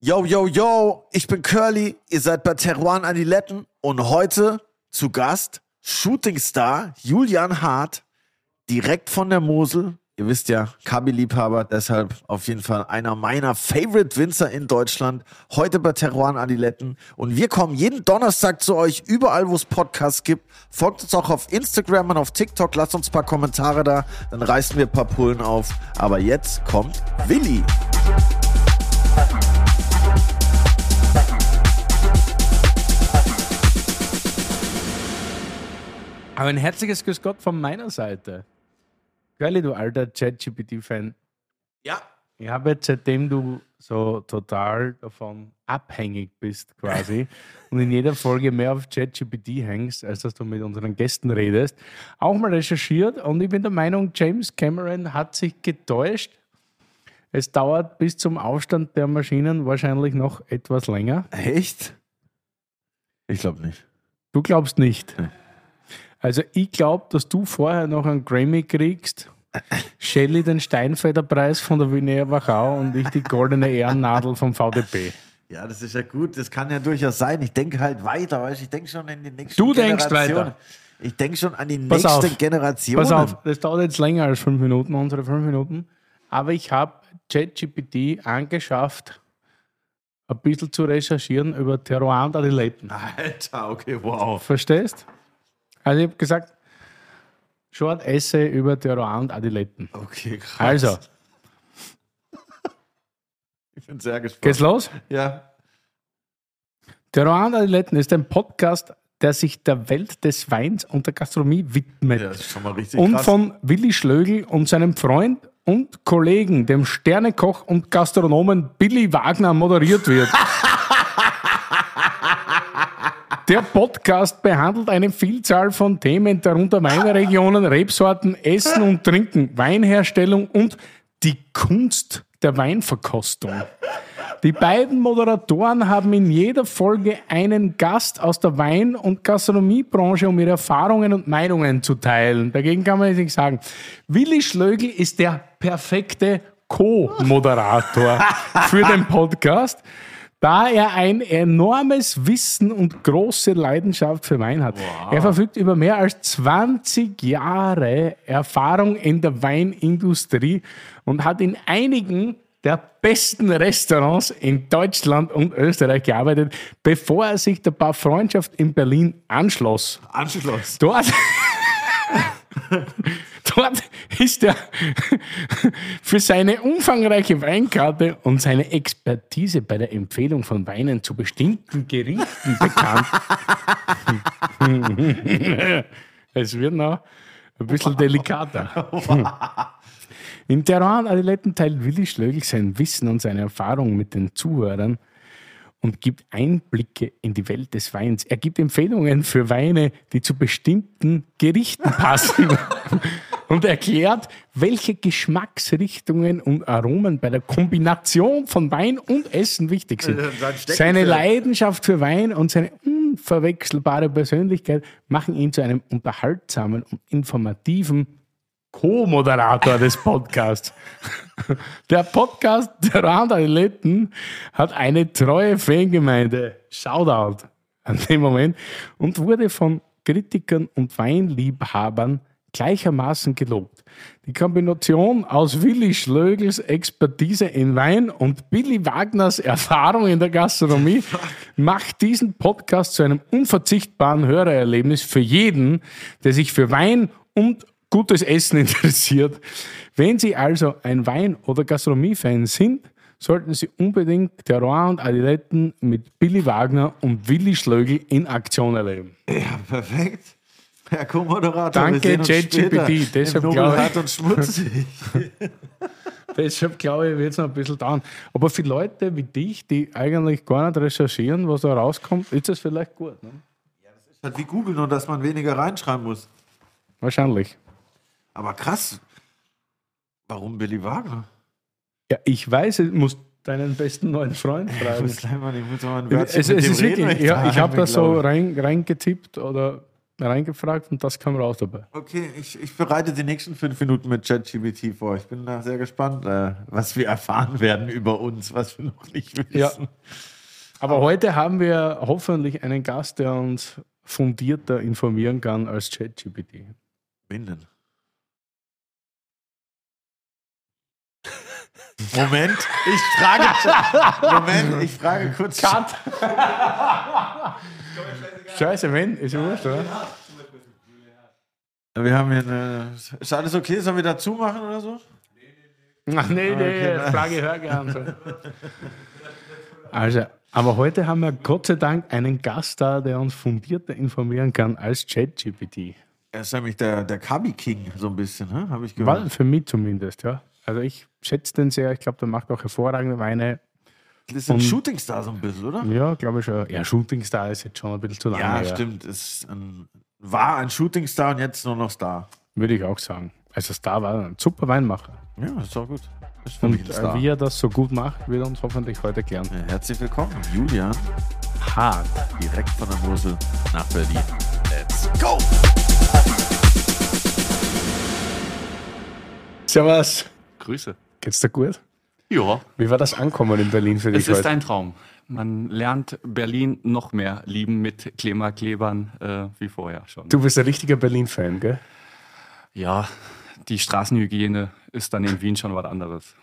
Yo, yo, yo, ich bin Curly, ihr seid bei Teruan Adiletten und heute zu Gast Shootingstar Julian Hart, direkt von der Mosel. Ihr wisst ja, Kabi-Liebhaber, deshalb auf jeden Fall einer meiner Favorite Winzer in Deutschland. Heute bei Teruan Adiletten. Und wir kommen jeden Donnerstag zu euch, überall wo es Podcasts gibt. Folgt uns auch auf Instagram und auf TikTok. Lasst uns ein paar Kommentare da, dann reißen wir ein paar Pullen auf. Aber jetzt kommt Willi. Aber ein herzliches Grüß Gott von meiner Seite. Curly, du alter ChatGPT-Fan. Ja. Ich habe jetzt, seitdem du so total davon abhängig bist, quasi, und in jeder Folge mehr auf ChatGPT hängst, als dass du mit unseren Gästen redest, auch mal recherchiert. Und ich bin der Meinung, James Cameron hat sich getäuscht. Es dauert bis zum Aufstand der Maschinen wahrscheinlich noch etwas länger. Echt? Ich glaube nicht. Du glaubst nicht. Also ich glaube, dass du vorher noch einen Grammy kriegst, Shelley den Steinfederpreis von der Wiener Wachau und ich die goldene Ehrennadel vom VDP. Ja, das ist ja gut. Das kann ja durchaus sein. Ich denke halt weiter, weißt Ich denke schon in die nächsten Du denkst weiter. Ich denke schon an die Pass nächste auf. Generation. Pass auf, das dauert jetzt länger als fünf Minuten, unsere fünf Minuten. Aber ich habe ChatGPT angeschafft, ein bisschen zu recherchieren über Terroir und Adiletten. Alter, okay, wow. Verstehst? Also ich habe gesagt, Short Essay über Terroir und Adiletten. Okay, krass. Also, Ich bin sehr gespannt. geht's los? Ja. Terroir und Adiletten ist ein Podcast, der sich der Welt des Weins und der Gastronomie widmet. ja, das ist schon mal richtig und krass. von Willi Schlögl und seinem Freund und Kollegen, dem Sternekoch und Gastronomen Billy Wagner, moderiert wird. Der Podcast behandelt eine Vielzahl von Themen, darunter Weinregionen, Rebsorten, Essen und Trinken, Weinherstellung und die Kunst der Weinverkostung. Die beiden Moderatoren haben in jeder Folge einen Gast aus der Wein- und Gastronomiebranche, um ihre Erfahrungen und Meinungen zu teilen. Dagegen kann man jetzt nicht sagen. Willi Schlögl ist der perfekte Co-Moderator für den Podcast, da er ein enormes Wissen und große Leidenschaft für Wein hat. Er verfügt über mehr als 20 Jahre Erfahrung in der Weinindustrie und hat in einigen der besten Restaurants in Deutschland und Österreich gearbeitet, bevor er sich der Parfreundschaft in Berlin anschloss. Anschluss. Dort, dort ist er für seine umfangreiche Weinkarte und seine Expertise bei der Empfehlung von Weinen zu bestimmten Gerichten bekannt. es wird noch ein bisschen delikater. In Terrain und Adiletten teilt Willi Schlögl sein Wissen und seine Erfahrungen mit den Zuhörern und gibt Einblicke in die Welt des Weins. Er gibt Empfehlungen für Weine, die zu bestimmten Gerichten passen und erklärt, welche Geschmacksrichtungen und Aromen bei der Kombination von Wein und Essen wichtig sind. Seine Leidenschaft für Wein und seine unverwechselbare Persönlichkeit machen ihn zu einem unterhaltsamen und informativen Co-Moderator des Podcasts. Der Podcast der Randathleten hat eine treue Fangemeinde. Shoutout an dem Moment. Und wurde von Kritikern und Weinliebhabern gleichermaßen gelobt. Die Kombination aus Willi Schlögels Expertise in Wein und Billy Wagners Erfahrung in der Gastronomie macht diesen Podcast zu einem unverzichtbaren Hörererlebnis für jeden, der sich für Wein und gutes Essen interessiert. Wenn Sie also ein Wein- oder Gastronomie-Fan sind, sollten Sie unbedingt Terroir und Adiletten mit Billy Wagner und Willi Schlögl in Aktion erleben. Ja, perfekt. Herr Co-Moderator, Danke, ChatGPT. Deshalb glaube ich- und schmutzig. Deshalb glaube ich, wird es noch ein bisschen dauern. Aber für Leute wie dich, die eigentlich gar nicht recherchieren, was da rauskommt, ist das vielleicht gut. Ne? Halt wie Google, nur dass man weniger reinschreiben muss. Wahrscheinlich. Aber krass. Warum Billy Wagner? Ja, ich weiß, du musst deinen besten neuen Freund Ich fragen. muss gleich mal, ich muss mal ein Es, Wörtchen es mit dem ist reden, wirklich, ja, ich habe das so rein, reingetippt oder reingefragt und das kam raus dabei. Okay, ich, ich bereite die nächsten fünf Minuten mit ChatGPT vor. Ich bin da sehr gespannt, äh, was wir erfahren werden über uns, was wir noch nicht wissen. Ja. Aber heute haben wir hoffentlich einen Gast, der uns fundierter informieren kann als ChatGPT. Wen denn? Moment, ich frage. Moment, ich frage kurz. Cut! Scheiße, wenn? Ist wurscht, oder? Wir haben hier eine. Ist alles okay? Sollen wir da zumachen oder so? Ach, nee, nee, Okay, Frage hör gern. So. Also, aber heute haben wir Gott sei Dank einen Gast da, der uns fundierter informieren kann als ChatGPT. Er ist nämlich der, der Kabi King, so ein bisschen, ne? habe ich gehört. War für mich zumindest, ja. Also ich schätze den sehr, ich glaube, der macht auch hervorragende Weine. Das ist ein Shootingstar so ein bisschen, oder? Ja, glaube ich schon. Ja, Shootingstar ist jetzt schon ein bisschen zu lange Ja, her. stimmt. Ist ein, war ein Shootingstar und jetzt nur noch Star. Würde ich auch sagen. Also Star war ein super Weinmacher. Ja, das ist auch gut. Ist Und wie er das so gut macht, wird er uns hoffentlich heute klären. Ja, Herzlich willkommen, Julian, Hart. direkt von der Mosel nach Berlin. Let's go! Servus. Grüße. Geht's dir gut? Ja, Wie war das Ankommen in Berlin für dich es ist heute? ein Traum. Man lernt Berlin noch mehr lieben mit Klimaklebern äh, wie vorher schon. Du bist ein richtiger Berlin-Fan, gell? Ja, die Straßenhygiene ist dann in Wien schon was anderes.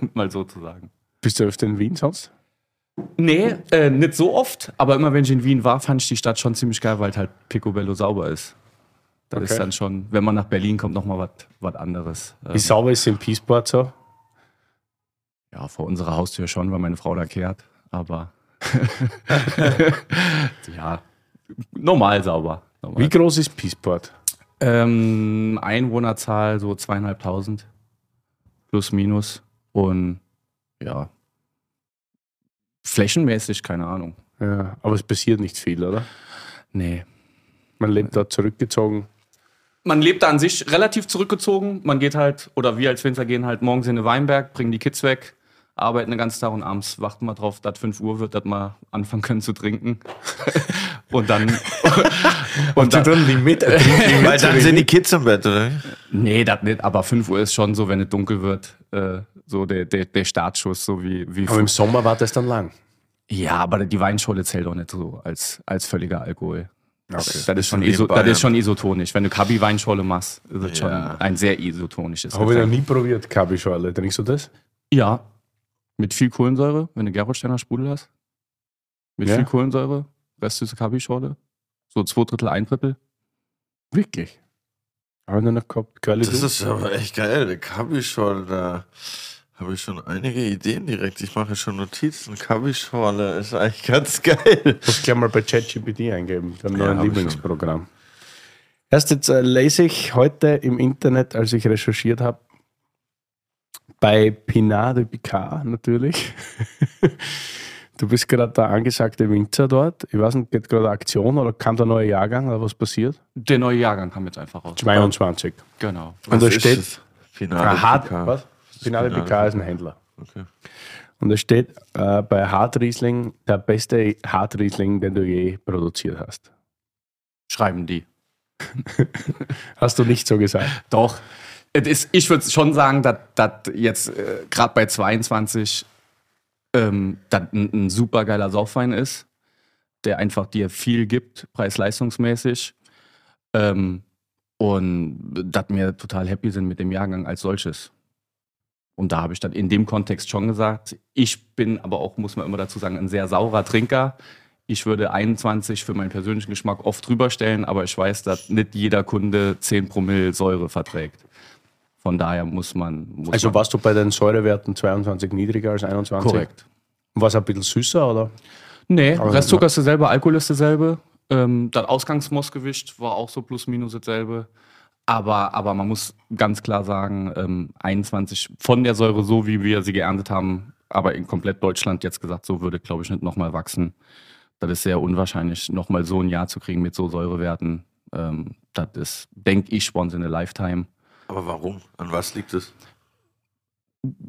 um mal so zu sagen. Bist du öfter in Wien sonst? Nee, äh, nicht so oft, aber immer wenn ich in Wien war, fand ich die Stadt schon ziemlich geil, weil halt picobello sauber ist. Das Okay. ist dann schon, wenn man nach Berlin kommt, nochmal was anderes. Wie Ähm, sauber ist im Peaceport so? ja, vor unserer Haustür schon, weil meine Frau da kehrt, aber ja, normal sauber. Normal. Wie groß ist Peaceport? Ähm, Einwohnerzahl so zweieinhalbtausend. Plus, minus. Und ja. Flächenmäßig, keine Ahnung. Ja, aber es passiert nicht viel, oder? Nee. Man lebt da zurückgezogen. Man lebt da an sich relativ zurückgezogen. Man geht halt, oder wir als Winzer gehen halt morgens in den Weinberg, bringen die Kids weg, arbeiten den ganzen Tag und abends warten wir drauf, dass 5 Uhr wird, dass wir anfangen können zu trinken. und dann. und dann dann Limit. Weil dann sind die Kids im Bett, oder? Nee, das nicht, aber 5 Uhr ist schon so, wenn es dunkel wird, äh, so der, der, der Startschuss, so wie, wie aber im Sommer war das dann lang. Ja, aber die Weinschorle zählt auch nicht so als, als völliger Alkohol. Das, Okay. das, ist schon iso, das ist schon isotonisch. Wenn du Kabi-Weinschorle machst, ist es schon Ja. ein sehr isotonisches Habe ich noch nie probiert, Kabischorle. Trinkst du das? Ja, mit viel Kohlensäure, wenn du Gerolsteiner Sprudel hast. Mit Ja. viel Kohlensäure, Rest ist Kabi-Schorle. So zwei Drittel, ein Drittel. Wirklich? Habe ich noch gehabt. Das ist aber echt geil. Der Kabischorle, da habe ich schon einige Ideen direkt. Ich mache schon Notizen. Kabischorle ist eigentlich ganz geil. muss gleich mal bei ChatGPT eingeben. Haben Ja, Lieblingsprogramm. Erst jetzt äh, lese ich heute im Internet, als ich recherchiert habe, bei Pinard de Picard natürlich. du bist gerade der angesagte Winzer dort. Ich weiß nicht, geht gerade eine Aktion oder kam der neue Jahrgang oder was passiert? Der neue Jahrgang kam jetzt einfach raus. 22. Genau. Und da Was ist steht Ah, Hart, Picard. was? De Pinard Picard ist ein Händler. Okay. Und da steht äh, bei Hartriesling der beste Hartriesling, den du je produziert hast. Schreiben die. Hast du nicht so gesagt? Doch. Ist, ich würde schon sagen, dass das jetzt äh, gerade bei 22 ähm, ein, ein super geiler Saufwein ist, der einfach dir viel gibt, preis-leistungsmäßig. Ähm, und dass wir total happy sind mit dem Jahrgang als solches. Und da habe ich dann in dem Kontext schon gesagt, ich bin aber auch, muss man immer dazu sagen, ein sehr saurer Trinker. Ich würde 21 für meinen persönlichen Geschmack oft drüber stellen, aber ich weiß, dass nicht jeder Kunde 10 Promille Säure verträgt. Von daher muss man. Muss Also man warst du bei den Säurewerten 22 niedriger als 21? korrekt. War es ein bisschen süßer oder? Nee, Aber- Restzucker ist dasselbe, Alkohol ist dasselbe. Ähm, das Ausgangsmossgewicht war auch so plus minus dasselbe. Aber, aber man muss ganz klar sagen, ähm, 21 von der Säure, so wie wir sie geerntet haben, aber in komplett Deutschland jetzt gesagt, so würde, glaube ich, nicht nochmal wachsen. Das ist sehr unwahrscheinlich, nochmal so ein Jahr zu kriegen mit so Säurewerten. Ähm, das ist, denke ich, once in a lifetime. Aber warum? An was liegt es?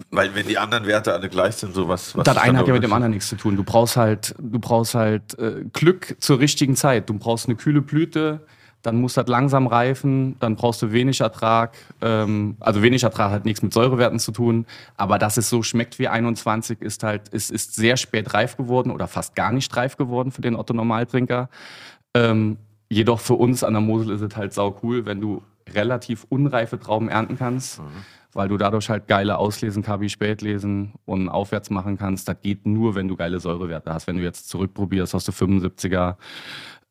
Weil wenn die anderen Werte alle gleich sind, so was. was das eine hat ja mit dem anderen nichts zu tun. Du brauchst halt, du brauchst halt äh, Glück zur richtigen Zeit. Du brauchst eine kühle Blüte, dann muss das langsam reifen, dann brauchst du wenig Ertrag. Ähm, also wenig Ertrag hat nichts mit Säurewerten zu tun, aber dass es so schmeckt wie 21 ist halt, ist, ist sehr spät reif geworden oder fast gar nicht reif geworden für den Otto Normaltrinker. Ähm, jedoch für uns an der Mosel ist es halt sau cool, wenn du relativ unreife Trauben ernten kannst, weil du dadurch halt geile Auslesen, Kabi Spätlesen und aufwärts machen kannst. Das geht nur, wenn du geile Säurewerte hast. Wenn du jetzt zurückprobierst, hast du 75er.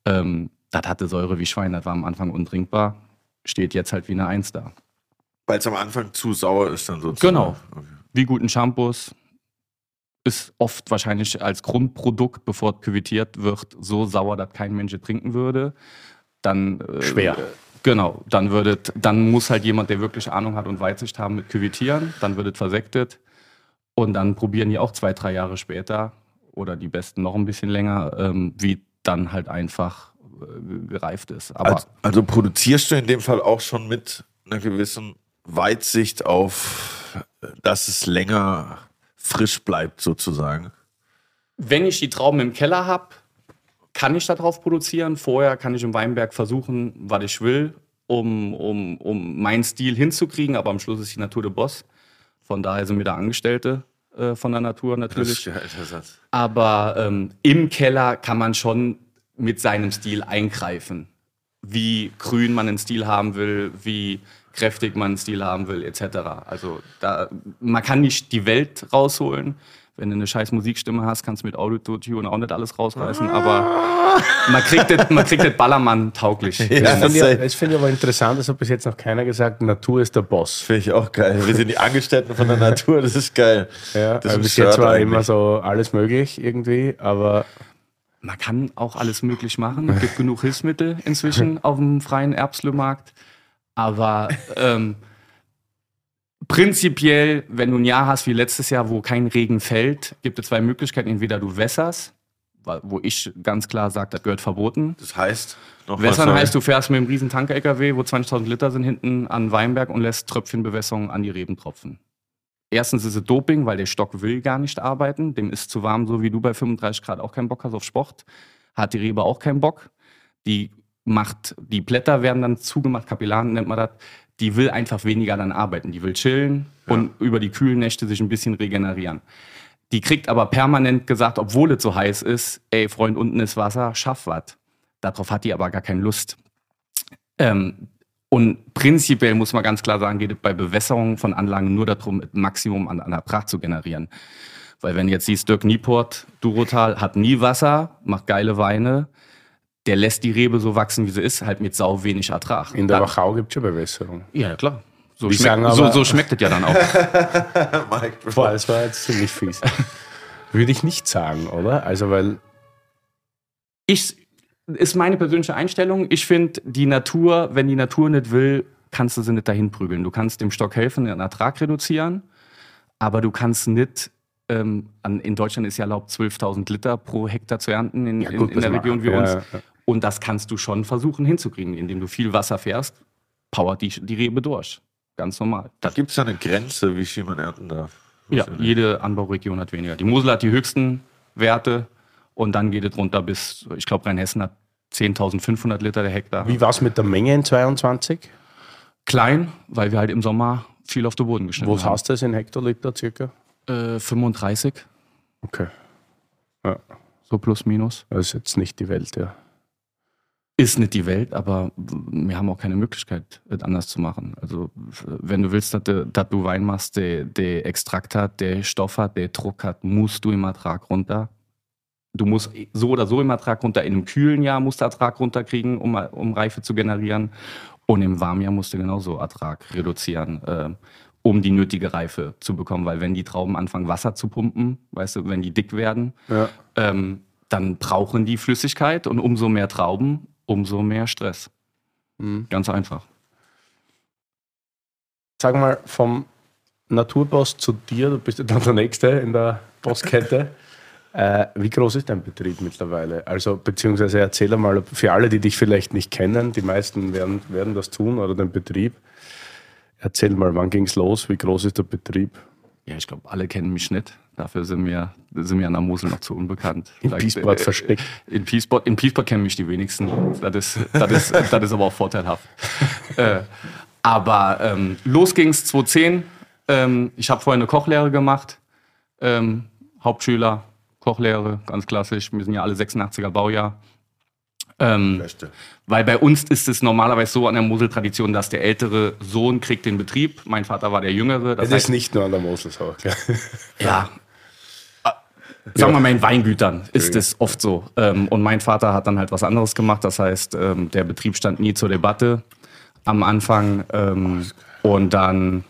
Ähm, das hatte Säure wie Schwein, das war am Anfang untrinkbar. Steht jetzt halt wie eine Eins da. Weil es am Anfang zu sauer ist dann sozusagen. Genau. Okay. Wie guten Shampoos ist oft wahrscheinlich als Grundprodukt, bevor es küvitiert wird, so sauer, dass kein Mensch es trinken würde. Dann äh, Schwer. Genau, dann würde dann muss halt jemand, der wirklich Ahnung hat und Weitsicht haben, mit küvitieren, dann wird es versektet und dann probieren die auch zwei, drei Jahre später oder die besten noch ein bisschen länger, ähm, wie dann halt einfach gereift ist. Aber Also, also produzierst du in dem Fall auch schon mit einer gewissen Weitsicht auf, dass es länger frisch bleibt sozusagen. wenn ich die Trauben im Keller habe, kann ich darauf produzieren. Vorher kann ich im Weinberg versuchen, was ich will, um, um, um meinen Stil hinzukriegen. Aber am Schluss ist die Natur der Boss. Von daher sind wir da Angestellte äh, von der Natur natürlich. Aber ähm, im Keller kann man schon mit seinem Stil eingreifen. Wie grün man einen Stil haben will, wie kräftig man einen Stil haben will, etc. Also da, man kann nicht die Welt rausholen. Wenn du eine scheiß Musikstimme hast, kannst du mit Autotune auch nicht alles rausreißen, aber man kriegt das, man kriegt das Ballermann tauglich. Ja, Das finde ich, ich aber interessant, das hat bis jetzt noch keiner gesagt, Natur ist der Boss. Finde ich auch geil. Wir sind die Angestellten von der Natur, das ist geil. Ja, Das also ist bis jetzt war eigentlich. immer so alles möglich irgendwie, aber Man kann auch alles möglich machen. Es gibt genug Hilfsmittel inzwischen auf dem freien Erbslömarkt. Aber ähm, prinzipiell, wenn du ein Jahr hast wie letztes Jahr, wo kein Regen fällt, gibt es zwei Möglichkeiten. Entweder du wässerst, wo ich ganz klar sage, das gehört verboten. Das heißt, noch Wässern heißt, du fährst mit einem riesen Tanker-LKW, wo 20.000 Liter sind, hinten an Weinberg und lässt Tröpfchenbewässerung an die Reben tropfen. Erstens ist es Doping, weil der Stock will gar nicht arbeiten. Dem ist zu warm, so wie du bei 35 Grad auch keinen Bock hast auf Sport. Hat die Rebe auch keinen Bock. Die macht, die Blätter werden dann zugemacht, Kapillaren nennt man das. Die will einfach weniger dann arbeiten. Die will chillen und über die kühlen Nächte sich ein bisschen regenerieren. Die kriegt aber permanent gesagt, obwohl es so heiß ist, ey Freund, unten ist Wasser, schaff was. Darauf hat die aber gar keine Lust. Ähm, und prinzipiell muss man ganz klar sagen, geht es bei Bewässerung von Anlagen nur darum, ein Maximum an, an Ertrag zu generieren. Weil wenn du jetzt siehst, Dirk Nieport, Durotal, hat nie Wasser, macht geile Weine, der lässt die Rebe so wachsen, wie sie ist, halt mit sau wenig Ertrag. in der Dann- Wachau gibt es schon Bewässerung. Ja, klar. So, Wir sagen schmeckt, so, so schmeckt es ja dann auch. Mike, Boah, das war jetzt ziemlich fies. Würde ich nicht sagen, oder? Also, weil ich ist meine persönliche Einstellung. Ich finde, die Natur, wenn die Natur nicht will, kannst du sie nicht dahin prügeln. Du kannst dem Stock helfen, den Ertrag reduzieren, aber du kannst nicht. Ähm, an, in Deutschland ist ja erlaubt, 12.000 Liter pro Hektar zu ernten in, in, in das der Region wie ja, uns. ja. Und das kannst du schon versuchen hinzukriegen, indem du viel Wasser fährst, powert die, die Rebe durch. Ganz normal. Das, Gibt es da eine Grenze, wie viel man ernten darf? ja, jede Anbauregion hat weniger. Die Mosel hat die höchsten Werte und dann geht es runter bis, ich glaube, Rheinhessen hat 10.500 Liter der Hektar. wie war es mit der Menge in 22? Klein, weil wir halt im Sommer viel auf den Boden geschnitten Was haben. heißt das in Hektoliter circa? Äh, 35, Okay. Ja, so plus minus. das ist jetzt nicht die Welt, ja. Ist nicht die Welt, aber wir haben auch keine Möglichkeit, es anders zu machen. Also, wenn du willst, dass du, dass du Wein machst, der, der Extrakt hat, der Stoff hat, der Druck hat, musst du im Ertrag runter. Du musst so oder so im Ertrag runter. In einem kühlen Jahr musst du Ertrag runterkriegen, um, um Reife zu generieren. Und im warmen Jahr musst du genauso Ertrag reduzieren, äh, um die nötige Reife zu bekommen. Weil wenn die Trauben anfangen, Wasser zu pumpen, weißt du, wenn die dick werden, ja. ähm, dann brauchen die Flüssigkeit und umso mehr Trauben, umso mehr Stress. Mhm. Ganz einfach. Sag mal, vom Naturboss zu dir, du bist ja dann der Nächste in der Bosskette. äh, wie groß ist dein Betrieb mittlerweile? Also, beziehungsweise erzähl mal für alle, die dich vielleicht nicht kennen, die meisten werden, werden das tun oder den Betrieb. Erzähl mal, wann ging es los? Wie groß ist der Betrieb? Ja, ich glaube, alle kennen mich nicht. Dafür sind wir, sind wir an der Mosel noch zu unbekannt. In Peaceport äh, versteckt. In Peaceport, in Peaceport kennen mich die wenigsten. Das ist, das ist, das ist aber auch vorteilhaft. äh, aber ähm, los ging's 2010. Ähm, ich habe vorher eine Kochlehre gemacht. Ähm, Hauptschüler, Kochlehre, ganz klassisch. Wir sind ja alle 86er Baujahr. Ähm, weil bei uns ist es normalerweise so an der Mosel-Tradition, dass der ältere Sohn kriegt den Betrieb. Mein Vater war der Jüngere. Das Das ist nicht nur an der Mosel so. Ja. Sagen wir mal, in Weingütern ist es oft so. Ähm, und mein Vater hat dann halt was anderes gemacht. Das heißt, ähm, der Betrieb stand nie zur Debatte am Anfang. Ähm, und dann,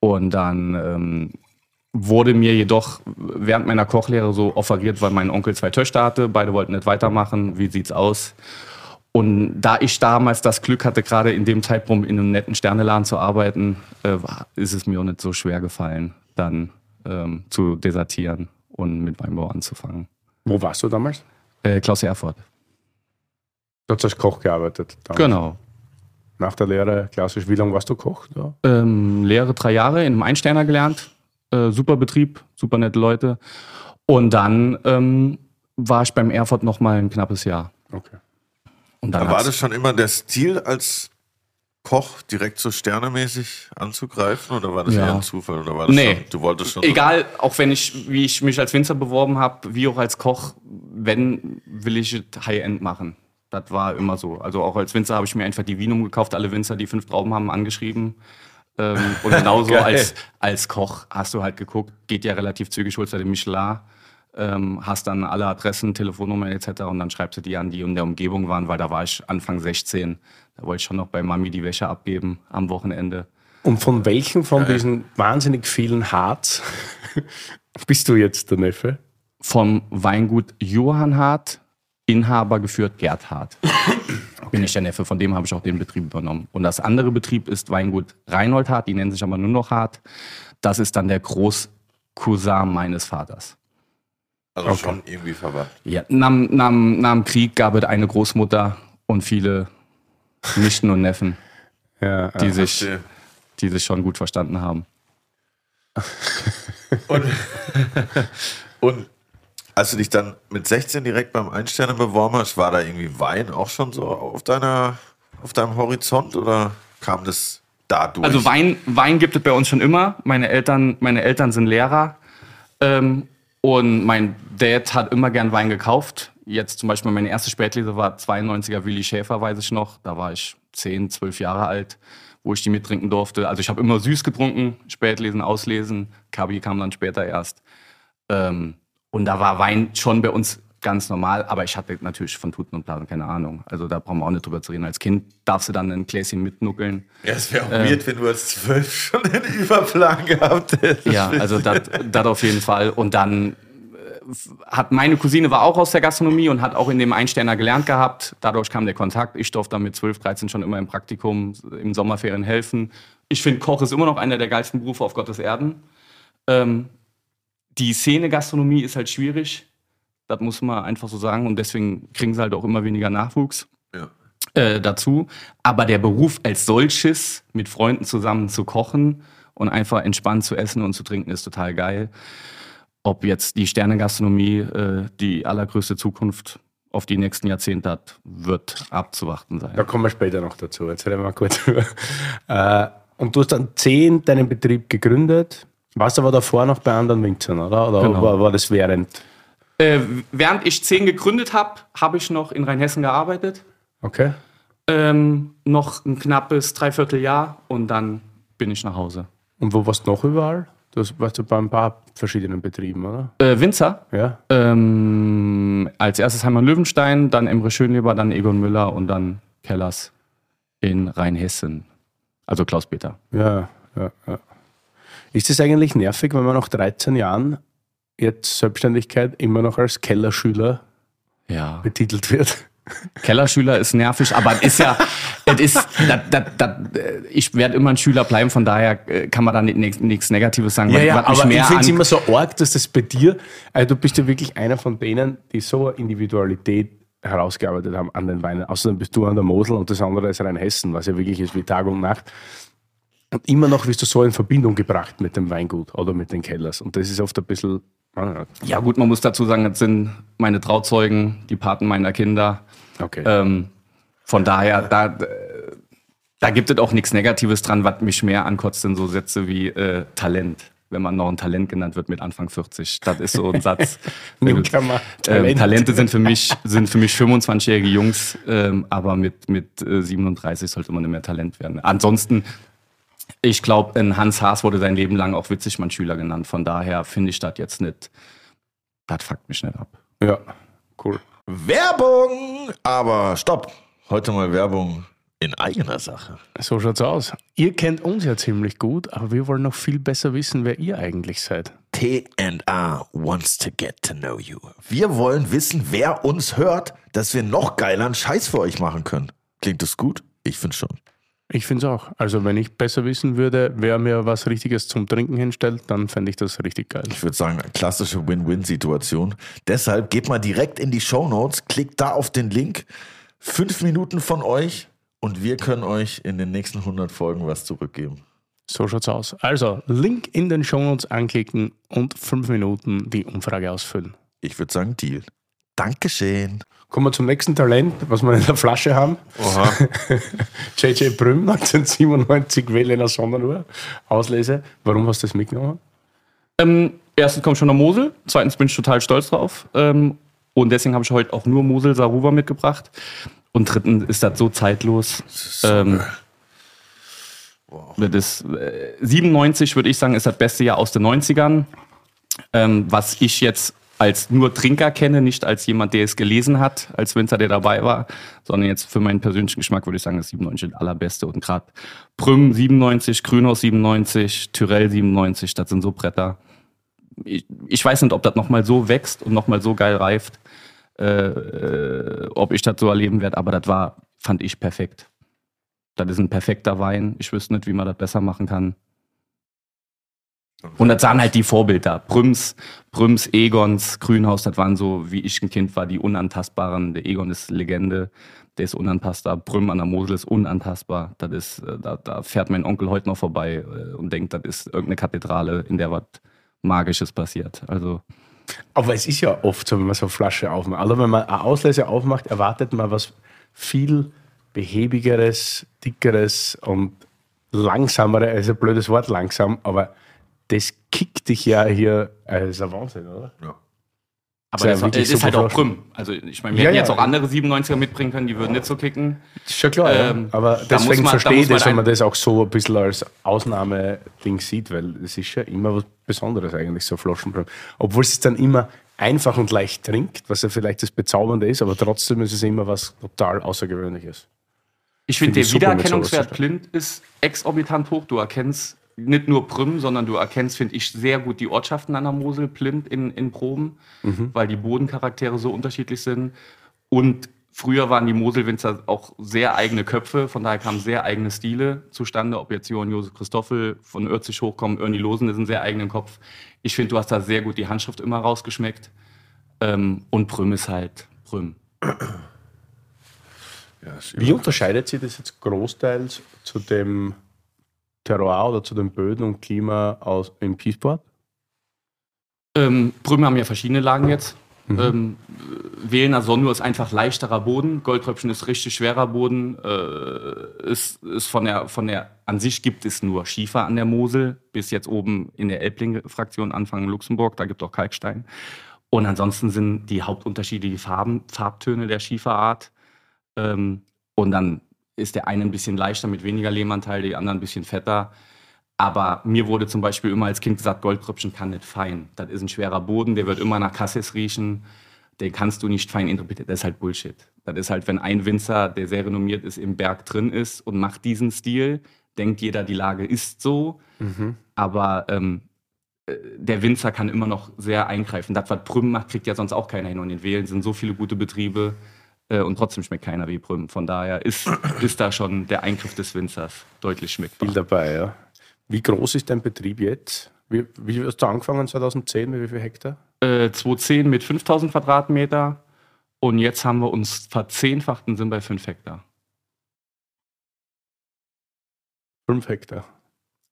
und dann wurde mir jedoch während meiner Kochlehre so offeriert, weil mein Onkel zwei Töchter hatte. Beide wollten nicht weitermachen. Wie sieht's aus? Und da ich damals das Glück hatte, gerade in dem Zeitpunkt in einem netten Sterneladen zu arbeiten, äh, ist es mir auch nicht so schwer gefallen, dann ähm, zu desertieren und mit Weinbau anzufangen. Wo warst du damals? Äh, Klaus Erfurt. Du hast als Koch gearbeitet. damals. Genau. Nach der Lehre, klassisch. Wie lange warst du Koch? Da? Ähm, Lehre drei Jahre in einem Einsterner gelernt. Äh, super Betrieb, super nette Leute. Und dann ähm, war ich beim Erfurt noch mal ein knappes Jahr. Okay. Und dann Da war das schon immer der Stil als Koch direkt so sternemäßig anzugreifen oder war das Ja. eher ein Zufall oder war das Nee. schon, du wolltest schon Egal, auch wenn ich, wie ich mich als Winzer beworben habe, wie auch als Koch, wenn, will ich es High-End machen. Das war immer so. Also auch als Winzer habe ich mir einfach die Vinum gekauft. Alle Winzer, die fünf Trauben haben, angeschrieben. Ähm, und genauso als, als Koch hast du halt geguckt, geht ja relativ zügig, holst du den Michelin, ähm, hast dann alle Adressen, Telefonnummern etc. und dann schreibst du die an, die in der Umgebung waren, weil da war ich Anfang 16. Da wollte ich schon noch bei Mami die Wäsche abgeben am Wochenende. Und von welchen von diesen wahnsinnig vielen Harts bist du jetzt der Neffe? vom Weingut Johann Hart, Inhaber geführt Gerd Hart. Bin ich der Neffe, von dem habe ich auch den Betrieb übernommen. Und das andere Betrieb ist Weingut Reinhold Hart, die nennen sich aber nur noch Hart. Das ist dann der Großcousin meines Vaters. also schon irgendwie verwandt. Ja, nach, nach, nach dem Krieg gab es eine Großmutter und viele Nichten und Neffen, Ja, die, sich, Verstehe. die sich schon gut verstanden haben. Und, und als du dich dann mit 16 direkt beim Einsterne beworben hast, war da irgendwie Wein auch schon so auf deiner auf deinem Horizont oder kam das dadurch? Also Wein, Wein gibt es bei uns schon immer. Meine Eltern, meine Eltern sind Lehrer. Ähm, und mein Dad hat immer gern Wein gekauft. Jetzt zum Beispiel meine erste Spätlese war 92er Willi Schäfer, weiß ich noch. Da war ich 10, 12 Jahre alt, wo ich die mittrinken durfte. Also ich habe immer süß getrunken, Spätlesen, Auslesen. Kabi kam dann später erst. Ähm, und da war Wein schon bei uns ganz normal, aber ich hatte natürlich von Tuten und Blasen keine Ahnung. Also da brauchen wir auch nicht drüber zu reden. Als Kind darfst du dann ein Gläschen mitnuckeln. ja, es wäre auch weird, wenn du als zwölf schon den Überplan gehabt hättest. Ja, also das das auf jeden Fall. Und dann äh, hat meine Cousine war auch aus der Gastronomie und hat auch in dem Einsterner gelernt gehabt. Dadurch kam der Kontakt. Ich durfte dann mit 12, 13 schon immer im Praktikum im Sommerferien helfen. Ich finde, Koch ist immer noch einer der geilsten Berufe auf Gottes Erden. Ähm, die Szene Gastronomie ist halt schwierig. Das muss man einfach so sagen. Und deswegen kriegen sie halt auch immer weniger Nachwuchs Ja. äh, dazu. Aber der Beruf als solches, mit Freunden zusammen zu kochen und einfach entspannt zu essen und zu trinken, ist total geil. Ob jetzt die Sternengastronomie äh, die allergrößte Zukunft auf die nächsten Jahrzehnte hat, wird abzuwarten sein. Da kommen wir später noch dazu. Jetzt reden wir mal kurz drüber. Äh, und du hast dann zehn deinen Betrieb gegründet. Warst aber davor noch bei anderen Winzern, oder? Oder Genau. war, war das während? Äh, während ich zehn gegründet habe, habe ich noch in Rheinhessen gearbeitet. Okay. Ähm, noch ein knappes Dreivierteljahr und dann bin ich nach Hause. Und wo warst du noch überall? Du hast- warst du bei ein paar verschiedenen Betrieben, oder? Äh, Winzer, Ja. Ähm, als erstes Heimann Löwenstein, dann Emre Schönleber, dann Egon Müller und dann Kellers in Rheinhessen. Also Klaus-Peter. Ja, ja, ja. Ist es eigentlich nervig, wenn man nach 13 Jahren jetzt Selbstständigkeit immer noch als Kellerschüler Ja. betitelt wird? Kellerschüler ist nervig, aber es ist ja, es ist, dat, dat, äh, ich werde immer ein Schüler bleiben, von daher äh, kann man da nichts Negatives sagen. Ja, Was- ja, aber ich finde es immer so arg, dass das bei dir, also du bist ja wirklich einer von denen, die so Individualität herausgearbeitet haben an den Weinen. Außerdem bist du an der Mosel und das andere ist Rheinhessen, was ja wirklich ist wie Tag und Nacht. Und immer noch wirst du so in Verbindung gebracht mit dem Weingut oder mit den Kellers. Und das ist oft ein bisschen. ah, Ja, gut, man muss dazu sagen, das sind meine Trauzeugen, die Paten meiner Kinder. Okay. Ähm, von daher, da, äh, da gibt es auch nichts Negatives dran, was mich mehr ankotzt, sind so Sätze wie äh, Talent. Wenn man noch ein Talent genannt wird mit Anfang 40. Das ist so ein Satz. Ähm, Talent. Talente sind für mich, sind für mich 25-jährige Jungs, ähm, aber mit, mit äh, 37 sollte man nicht mehr Talent werden. Ansonsten, ich glaube, Hans Haas wurde sein Leben lang auch Witzigmann-Schüler genannt. Von daher finde ich das jetzt nicht, das fuckt mich nicht ab. ja, cool. Werbung! Aber stopp. Heute mal Werbung in eigener Sache. So schaut's aus. Ihr kennt uns ja ziemlich gut, aber wir wollen noch viel besser wissen, wer ihr eigentlich seid. T&A wants to get to know you. Wir wollen wissen, wer uns hört, dass wir noch geileren Scheiß für euch machen können. Klingt das gut? Ich finde schon. Ich finde es auch. Also, wenn ich besser wissen würde, wer mir was Richtiges zum Trinken hinstellt, dann fände ich das richtig geil. Ich würde sagen, klassische Win-Win-Situation. Deshalb geht mal direkt in die Show Notes, klickt da auf den Link. Fünf Minuten von euch und wir können euch in den nächsten 100 Folgen was zurückgeben. So schaut's aus. Also, Link in den Shownotes anklicken und fünf Minuten die Umfrage ausfüllen. Ich würde sagen, Deal. Dankeschön. Kommen wir zum nächsten Talent, was wir in der Flasche haben. Oha. JJ Brüm, 1997, wähle in der Sonnenuhr. Auslese. Warum hast du das mitgenommen? Ähm, erstens kommt schon der Mosel, zweitens bin ich total stolz drauf. Ähm, und deswegen habe ich heute auch nur Mosel Saruba mitgebracht. Und drittens ist das so zeitlos. ähm, das ist, äh, 97 würde ich sagen, ist das beste Jahr aus den 90ern. Ähm, was ich jetzt als nur Trinker kenne, nicht als jemand, der es gelesen hat, als Winzer, der dabei war, sondern jetzt für meinen persönlichen Geschmack würde ich sagen, ist 97 das allerbeste. Und gerade Prüm 97, Grünhaus 97, Tyrell 97, das sind so Bretter. Ich, ich weiß nicht, ob das nochmal so wächst und nochmal so geil reift, äh, äh, ob ich das so erleben werde, aber das war, fand ich perfekt. Das ist ein perfekter Wein. Ich wüsste nicht, wie man das besser machen kann. Und das waren halt die Vorbilder. Brüms, Brüms, Egons, Grünhaus, das waren so, wie ich ein Kind war, die Unantastbaren. Der Egon ist Legende, der ist unantastbar. Brüm an der Mosel ist unantastbar. Das ist, äh, da, da fährt mein Onkel heute noch vorbei äh, und denkt, das ist irgendeine Kathedrale, in der was Magisches passiert. Also, Aber es ist ja oft so, wenn man so eine Flasche aufmacht. Also wenn man eine Auslese aufmacht, erwartet man was viel behäbigeres, dickeres und langsameres. Also blödes Wort langsam, aber das kickt dich ja hier. Das ist ein Wahnsinn, oder? Ja. aber ja das, das ist halt auch Brüm. Also ich meine, wir Ja, hätten ja. jetzt auch andere 97er mitbringen können, die würden nicht so kicken. Ist schon klar, Ähm, ja. aber deswegen man- verstehe ich das, wenn man das auch so ein bisschen als Ausnahmeding sieht, weil es ist ja immer was Besonderes eigentlich, so Flaschenbrüm. Obwohl es dann immer einfach und leicht trinkt, was ja vielleicht das Bezaubernde ist, aber trotzdem ist es immer was total Außergewöhnliches. Ich finde, Finde der Wiedererkennungswert blind ist exorbitant hoch. Du erkennst nicht nur Prüm, sondern du erkennst, finde ich, sehr gut die Ortschaften an der Mosel blind in, in Proben, weil die Bodencharaktere so unterschiedlich sind. Und früher waren die Moselwinzer auch sehr eigene Köpfe, von daher kamen sehr eigene Stile zustande. Ob jetzt Johann Josef Christoffel von Örzig hochkommen, Ernie Losen ist ein sehr eigenen Kopf. Ich finde, du hast da sehr gut die Handschrift immer rausgeschmeckt. Ähm, und Prüm ist halt Prüm. Wie unterscheidet sich das jetzt großteils zu dem Terroir oder zu den Böden und Klima aus, im Kiesport? Ähm, Brümme haben ja verschiedene Lagen jetzt. Ähm, Wählener Sonnur ist einfach leichterer Boden. Goldtröpfchen ist richtig schwerer Boden. Äh, ist, ist von der, von der, an sich gibt es nur Schiefer an der Mosel, bis jetzt oben in der Elbling-Fraktion Anfang Luxemburg, da gibt es auch Kalkstein. Und ansonsten sind die Hauptunterschiede die Farben, Farbtöne der Schieferart. Ähm, und dann ist der eine ein bisschen leichter mit weniger Lehmanteil, der andere ein bisschen fetter. Aber mir wurde zum Beispiel immer als Kind gesagt, Goldtröpfchen kann nicht fein. Das ist ein schwerer Boden, der wird immer nach Cassis riechen. Den kannst du nicht fein interpretieren. Das ist halt Bullshit. Das ist halt, wenn ein Winzer, der sehr renommiert ist, im Berg drin ist und macht diesen Stil, denkt jeder, die Lage ist so. Aber ähm, äh, der Winzer kann immer noch sehr eingreifen. Das, was Prüm macht, kriegt ja sonst auch keiner hin. Und in Wählen sind so viele gute Betriebe und trotzdem schmeckt keiner wie Prüm. Von daher ist, ist da schon der Eingriff des Winzers deutlich schmeckbar. Viel dabei, ja. Wie groß ist dein Betrieb jetzt? Wie, wie hast du angefangen 2010? Mit wie viel Hektar? Äh, 2010 mit 5000 Quadratmeter und jetzt haben wir uns verzehnfacht und sind bei 5 Hektar. Fünf Hektar.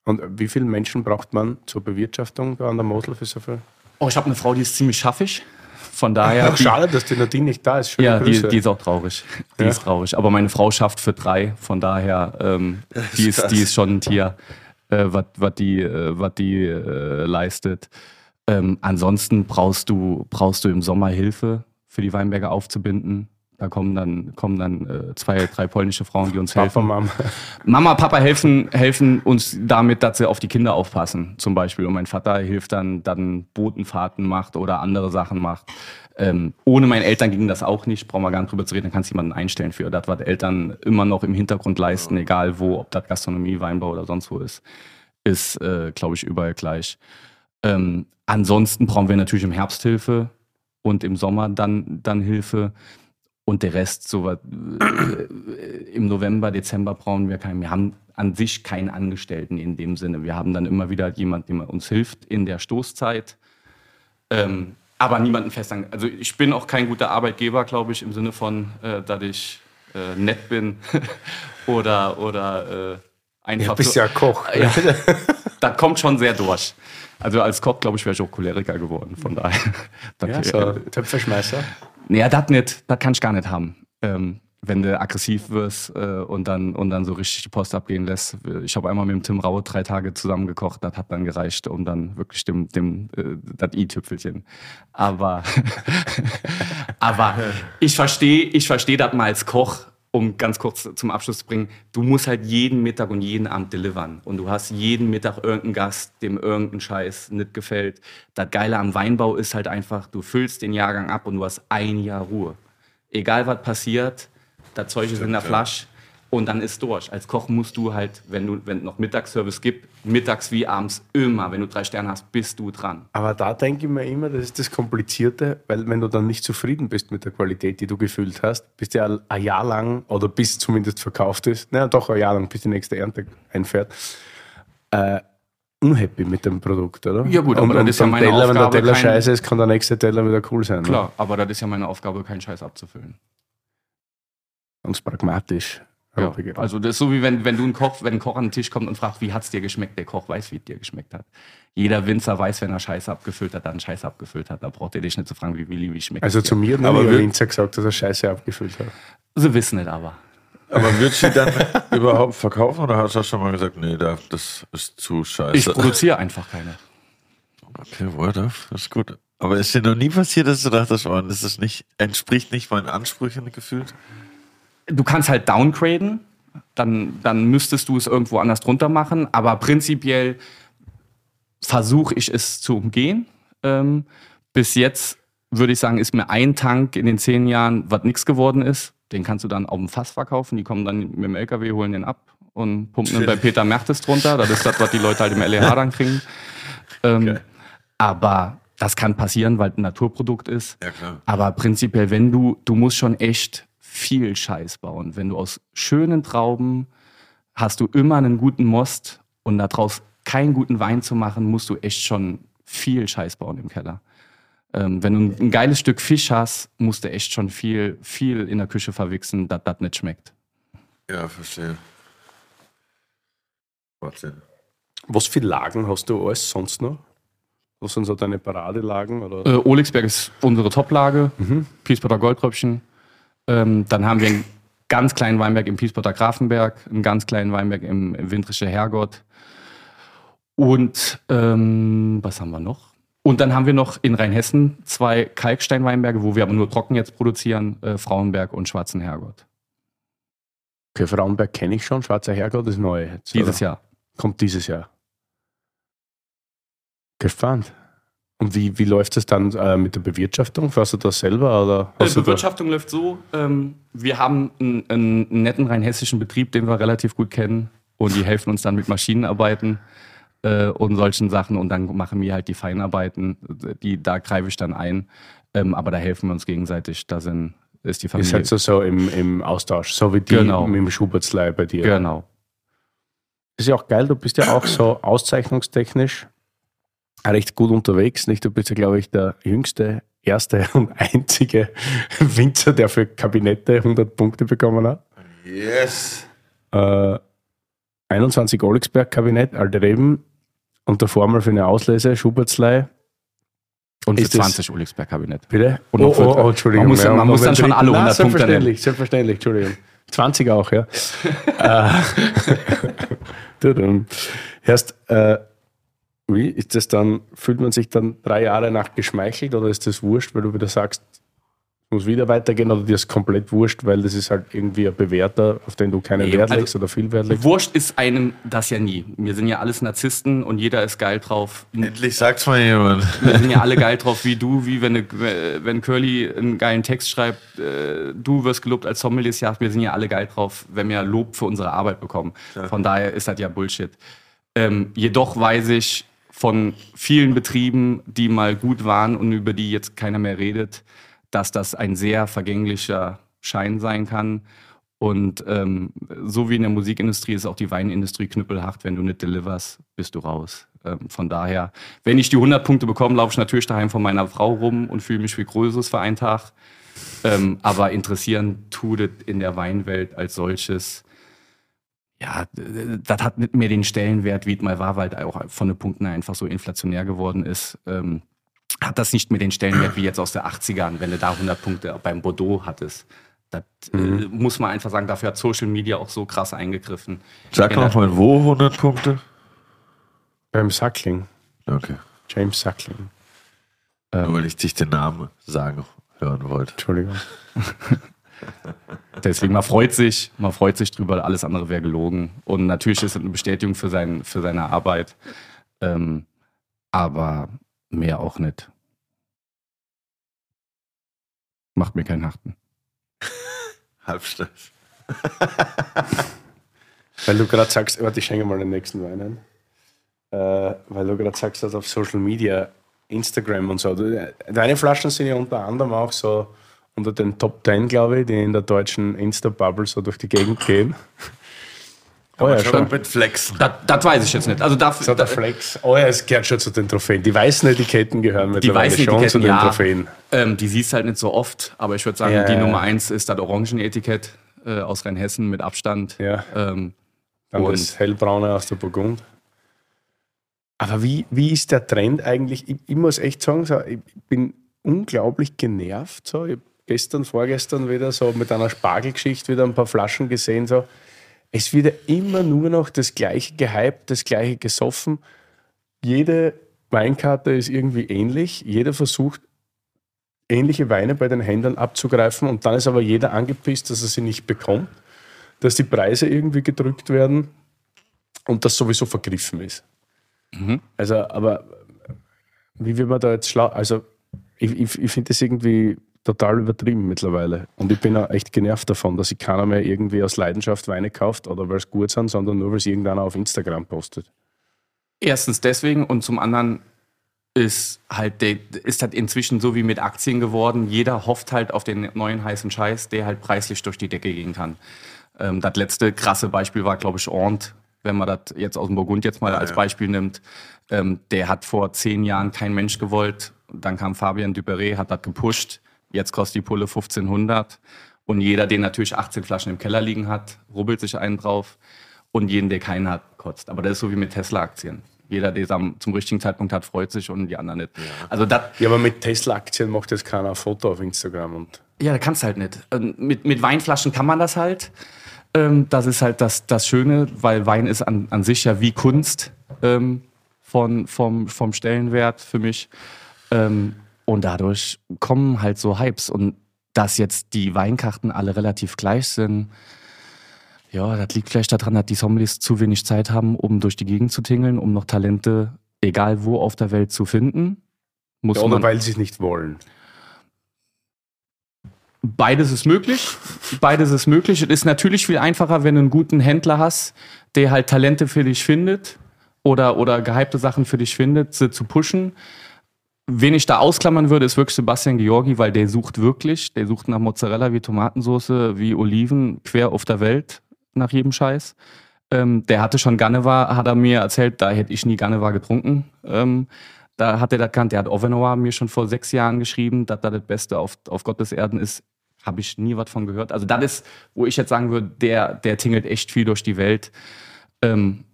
Und wie viele Menschen braucht man zur Bewirtschaftung da an der Mosel für so viel? Oh, ich habe eine Frau, die ist ziemlich schaffig. Von daher. Schade, dass die Nadine nicht da ist. Schöne Ja, die, die ist auch traurig. Die Ja. ist traurig. Aber meine Frau schafft für drei. Von daher, ähm, die, ist, die ist schon ein Tier, äh, was die, äh, was die äh, leistet. Ähm, ansonsten brauchst du, brauchst du im Sommer Hilfe für die Weinberge aufzubinden. Da kommen dann, kommen dann äh, zwei, drei polnische Frauen, die uns Papa, helfen. Mama. Mama, Papa helfen, helfen uns damit, dass sie auf die Kinder aufpassen, zum Beispiel. Und mein Vater hilft dann, dann Botenfahrten macht oder andere Sachen macht. Ähm, ohne meine Eltern ging das auch nicht, brauchen wir gar nicht drüber zu reden, dann kannst du jemanden einstellen für das, was Eltern immer noch im Hintergrund leisten, egal wo, ob das Gastronomie, Weinbau oder sonst wo ist, ist, äh, glaube ich, überall gleich. Ähm, ansonsten brauchen wir natürlich im Herbst Hilfe und im Sommer dann, dann Hilfe. Und der Rest, so was, äh, im November, Dezember brauchen wir keinen. Wir haben an sich keinen Angestellten in dem Sinne. Wir haben dann immer wieder jemanden, der uns hilft in der Stoßzeit. Ähm, aber niemanden fest. Also ich bin auch kein guter Arbeitgeber, glaube ich, im Sinne von, äh, dass ich äh, nett bin oder, oder äh, einfach. Du bist so- ja Koch. ja, das kommt schon sehr durch. Also als Koch, glaube ich, wäre ich auch Choleriker geworden. Von daher. Ja, so Töpferschmeißer. naja, das nicht, das kann ich gar nicht haben. Ähm, wenn du aggressiv wirst äh, und, dann, und dann so richtig die Post abgehen lässt. Ich habe einmal mit dem Tim Raue drei Tage zusammen gekocht, das hat dann gereicht, um dann wirklich dem, dem äh, das i-Tüpfelchen. Aber, aber ich verstehe ich versteh das mal als Koch, um ganz kurz zum Abschluss zu bringen. Du musst halt jeden Mittag und jeden Abend delivern. Und du hast jeden Mittag irgendeinen Gast, dem irgendein Scheiß nicht gefällt. Das Geile am Weinbau ist halt einfach, du füllst den Jahrgang ab und du hast ein Jahr Ruhe egal was passiert, das Zeug ist in der Flasche und dann ist durch. Als Koch musst du halt, wenn du wenn noch Mittagsservice gibt, mittags wie abends immer, wenn du drei Sterne hast, bist du dran. Aber da denke ich mir immer, das ist das Komplizierte, weil wenn du dann nicht zufrieden bist mit der Qualität, die du gefüllt hast, bist ja ein Jahr lang oder bis zumindest verkauft ist, naja, doch ein Jahr lang, bis die nächste Ernte einfährt, äh, unhappy mit dem Produkt, oder? Ja gut, aber und, das und ist ja meine Teller, wenn der Aufgabe, Teller kein- scheiße ist, kann der nächste Teller wieder cool sein. Ne? Klar, aber das ist ja meine Aufgabe, keinen Scheiß abzufüllen. Ganz pragmatisch. Ja, also das ist so wie wenn, wenn du ein Koch, wenn ein Koch an den Tisch kommt und fragt, wie hat's dir geschmeckt? Der Koch weiß, wie es dir geschmeckt hat. Jeder Winzer weiß, wenn er Scheiße abgefüllt hat, dann Scheiße abgefüllt hat. Da braucht er dich nicht zu fragen, wie Willi, wie schmeckt Also es zu mir hat Aber Winzer gesagt, dass er Scheiße abgefüllt hat. Sie wissen nicht aber. Aber wird sie dann überhaupt verkaufen oder hast du schon mal gesagt, nee, da- das ist zu Ich scheiße? produziere einfach keine. Okay, what if? Das ist gut. Aber ist dir noch nie passiert, dass du dachtest, oh, das ist nicht, entspricht nicht meinen Ansprüchen gefühlt? Du kannst halt downgraden, dann, dann müsstest du es irgendwo anders drunter machen, aber prinzipiell versuche ich es zu umgehen. Ähm, bis jetzt würde ich sagen, ist mir ein Tank in den zehn Jahren, was nichts geworden ist. Den kannst du dann auf dem Fass verkaufen. Die kommen dann mit dem LKW, holen den ab und pumpen den bei Peter Mertes drunter. Das ist das, was die Leute halt im LEH dann kriegen. Ähm, Okay. Aber das kann passieren, weil es ein Naturprodukt ist. Ja. Aber prinzipiell, wenn du, du musst schon echt viel Scheiß bauen. Wenn du aus schönen Trauben hast du immer einen guten Most und daraus keinen guten Wein zu machen, musst du echt schon viel Scheiß bauen im Keller. Ähm, wenn du ein, ein geiles Stück Fisch hast, musst du echt schon viel, viel in der Küche verwichsen, dass das nicht schmeckt. Ja, verstehe. Wahnsinn. Was für Lagen hast du alles sonst noch? Was sind so deine Paradelagen? Oder? Äh, Oligsberg ist unsere Toplage, Piespotter Goldtröpfchen. Ähm, dann haben wir einen ganz kleinen Weinberg im Piespotter Grafenberg, einen ganz kleinen Weinberg im, im Wintrische Herrgott. Und ähm, was haben wir noch? Und dann haben wir noch in Rheinhessen zwei Kalksteinweinberge, wo wir aber nur trocken jetzt produzieren, äh, Frauenberg und Schwarzen Herrgott. Okay, Frauenberg kenne ich schon, Schwarzer Herrgott ist neu. Jetzt, Dieses oder? Jahr. Kommt dieses Jahr. Gespannt. Und wie, wie läuft es dann äh, mit der Bewirtschaftung? Fährst du das selber? Oder Äh, da- Bewirtschaftung läuft so, ähm, wir haben einen, einen netten rheinhessischen Betrieb, den wir relativ gut kennen und die helfen uns dann mit Maschinenarbeiten äh, und solchen Sachen und dann machen wir halt die Feinarbeiten, die, da greife ich dann ein, ähm, aber da helfen wir uns gegenseitig, da sind, ist die Familie. seid so, so im, im Austausch, so wie die Genau. dem Schubertslei bei dir. Genau. Ist ja auch geil, du bist ja auch so auszeichnungstechnisch recht gut unterwegs. Nicht? Du bist ja, glaube ich, der jüngste, erste und einzige Winzer, der für Kabinette 100 Punkte bekommen hat. Yes. Äh, 21 Oligsberg-Kabinett, alte Reben, und der Formel für eine Auslese, Schubertslei. Und für Ist das- 20 Oligsberg-Kabinett. Bitte? Und noch für- Entschuldigung. man muss- man muss dann schon alle 100 Punkte Selbstverständlich, selbstverständlich, Entschuldigung. 20 auch, ja. Erst, äh, wie ist das dann, fühlt man sich dann drei Jahre nach geschmeichelt oder ist das wurscht, weil du wieder sagst, es muss wieder weitergehen oder dir ist komplett wurscht, weil das ist halt irgendwie ein Bewährter, auf den du keinen Nee, Wert also- legst oder viel Wert legst? Wurscht ist einem das ja nie. Wir sind ja alles Narzissten und jeder ist geil drauf. Endlich sagt's mal jemand. Wir sind ja alle geil drauf wie du, wie wenn, wenn Curly einen geilen Text schreibt, äh, du wirst gelobt als Sommelier. Wir sind ja alle geil drauf, wenn wir Lob für unsere Arbeit bekommen. Von daher ist das ja Bullshit. Ähm, jedoch weiß ich von vielen Betrieben, die mal gut waren und über die jetzt keiner mehr redet, dass das ein sehr vergänglicher Schein sein kann. Und ähm, so wie in der Musikindustrie ist auch die Weinindustrie knüppelhart. Wenn du nicht deliverst, bist du raus. Ähm, von daher, wenn ich die 100 Punkte bekomme, laufe ich natürlich daheim von meiner Frau rum und fühle mich wie Größeres für einen Tag. Ähm, aber interessieren tut es in der Weinwelt als solches. Ja, das hat nicht mehr den Stellenwert, wie es mal war, weil es auch von den Punkten einfach so inflationär geworden ist. Ähm, hat das nicht mehr den Stellenwert wie jetzt aus der 80ern, wenn du da 100 Punkte beim Bordeaux hattest. Das äh, muss man einfach sagen, dafür hat Social Media auch so krass eingegriffen. Sag noch mal, wo 100 Punkte? Beim Sackling, Okay. James Sackling. Nur weil ich dich den Namen sagen hören wollte. Entschuldigung. Deswegen, man freut sich, man freut sich drüber, alles andere wäre gelogen. Und natürlich ist es eine Bestätigung für, sein, für seine Arbeit. Ähm, aber mehr auch nicht. Macht mir keinen Hachten. Halbsteif. Weil du gerade sagst, warte, ich schenke mal den nächsten Wein ein. Äh, weil du gerade sagst, dass auf Social Media, Instagram und so. du- Deine Flaschen sind ja unter anderem auch so unter den Top 10, glaube ich, die in der deutschen Insta-Bubble so durch die Gegend gehen. Oh ja, schon. mit Flexen. Das, das weiß ich jetzt nicht. Also da, So der Flex. Oh ja, es gehört schon zu den Trophäen. Die weißen Etiketten gehören die mittlerweile weißen schon Etiketten, zu den ja. Trophäen. Ähm, die siehst halt nicht so oft, aber ich würde sagen, Ja, die ja, Nummer ja. eins ist das Orangenetikett äh, aus Rheinhessen mit Abstand. Ja. Ähm, Dann Und- das hellbraune aus der Burgund. Aber wie, wie ist der Trend eigentlich? Ich, ich muss echt sagen, so, ich bin unglaublich genervt. So. Ich gestern, vorgestern wieder so mit einer Spargelgeschichte wieder ein paar Flaschen gesehen. So. Es wird ja immer nur noch das Gleiche gehypt, das Gleiche gesoffen. Jede Weinkarte ist irgendwie ähnlich. Jeder versucht, ähnliche Weine bei den Händlern abzugreifen und dann ist aber jeder angepisst, dass er sie nicht bekommt, dass die Preise irgendwie gedrückt werden und das sowieso vergriffen ist. Also, aber wie wird man da jetzt schlau? Also, ich, ich, ich finde das irgendwie total übertrieben mittlerweile. Und ich bin auch echt genervt davon, dass sich keiner mehr irgendwie aus Leidenschaft Weine kauft oder weil es gut sind, sondern nur, weil es irgendeiner auf Instagram postet. Erstens deswegen und zum anderen ist halt der, ist halt inzwischen so wie mit Aktien geworden. Jeder hofft halt auf den neuen heißen Scheiß, der halt preislich durch die Decke gehen kann. Ähm, das letzte krasse Beispiel war, glaube ich, Ornt, wenn man das jetzt aus dem Burgund jetzt mal als Beispiel nimmt. Ähm, der hat vor zehn Jahren kein Mensch gewollt. Dann kam Fabian Duperret, hat das gepusht. Jetzt kostet die Pulle 1500. Und jeder, der natürlich 18 Flaschen im Keller liegen hat, rubbelt sich einen drauf. Und jeden, der keinen hat, kotzt. Aber das ist so wie mit Tesla-Aktien. Jeder, der es zum richtigen Zeitpunkt hat, freut sich und die anderen nicht. Also das, Ja, aber mit Tesla-Aktien macht jetzt keiner ein Foto auf Instagram. Und ja, da kannst du halt nicht. Ähm, Mit, mit Weinflaschen kann man das halt. Ähm, das ist halt das, das Schöne, weil Wein ist an, an sich ja wie Kunst ähm, von, vom, vom Stellenwert für mich. Ähm, und dadurch kommen halt so Hypes. Und dass jetzt die Weinkarten alle relativ gleich sind, ja, das liegt vielleicht daran, dass die Sommeliers zu wenig Zeit haben, um durch die Gegend zu tingeln, um noch Talente, egal wo auf der Welt, zu finden. Muss oder man weil sie es nicht wollen. Beides ist möglich. Beides ist möglich. Es ist natürlich viel einfacher, wenn du einen guten Händler hast, der halt Talente für dich findet oder, oder gehypte Sachen für dich findet, sie zu pushen. Wen ich da ausklammern würde, ist wirklich Sebastian Georgi, weil der sucht wirklich. Der sucht nach Mozzarella wie Tomatensauce, wie Oliven quer auf der Welt nach jedem Scheiß. Ähm, der hatte schon Gannewa, hat er mir erzählt, da hätte ich nie Gannewa getrunken. Ähm, da hat er das kannt. Der hat Ovenoir mir schon vor sechs Jahren geschrieben, dass das das Beste auf, auf Gottes Erden ist. Habe ich nie was von gehört. Also das ist, wo ich jetzt sagen würde, der, der tingelt echt viel durch die Welt. ähm,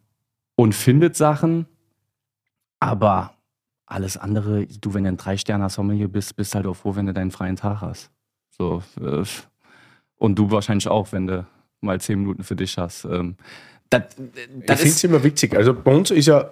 und findet Sachen, aber alles andere, du, wenn du ein Drei-Sterne-Sommelier bist, bist halt auch froh, wenn du deinen freien Tag hast. So, äh, und du wahrscheinlich auch, wenn du mal zehn Minuten für dich hast. Ähm, das, das ich finde es immer witzig. Also bei uns ist ja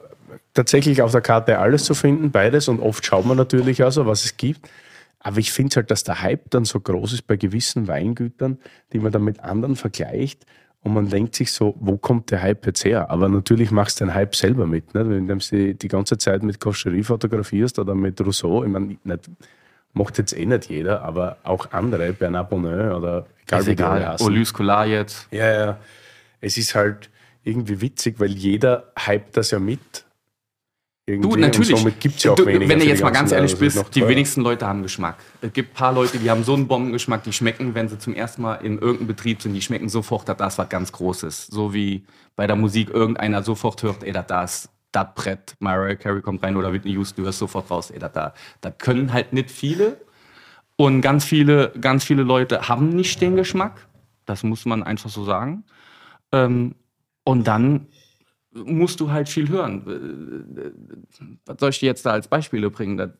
tatsächlich auf der Karte alles zu finden, beides. Und oft schaut man natürlich also, was es gibt. Aber ich finde halt, dass der Hype dann so groß ist bei gewissen Weingütern, die man dann mit anderen vergleicht. Und man denkt sich so, wo kommt der Hype jetzt her? Aber natürlich machst du den Hype selber mit. Nicht? Wenn du die, die ganze Zeit mit Koscherie fotografierst oder mit Rousseau, ich meine, nicht, macht jetzt eh nicht jeder, aber auch andere, Bernard Bonnet oder egal ist wie egal. Jetzt. Ja, ja. Es ist halt irgendwie witzig, weil jeder hypt das ja mit. Irgendwie. Du, natürlich. Und gibt's ja auch du, wenn du jetzt mal ganz ehrlich bist, die wenigsten Leute haben Geschmack. Es gibt ein paar Leute, die haben so einen Bombengeschmack, die schmecken, wenn sie zum ersten Mal in irgendeinem Betrieb sind, die schmecken sofort, dass das was ganz Großes. So wie bei der Musik irgendeiner sofort hört, ey, das da ist das Brett, Mariah Carey kommt rein oder Whitney Houston, du hörst sofort raus, ey, das da. Da können halt nicht viele. Und ganz viele, ganz viele Leute haben nicht den Geschmack. Das muss man einfach so sagen. Ähm, und dann musst du halt viel hören. Was soll ich dir jetzt da als Beispiele bringen? Das,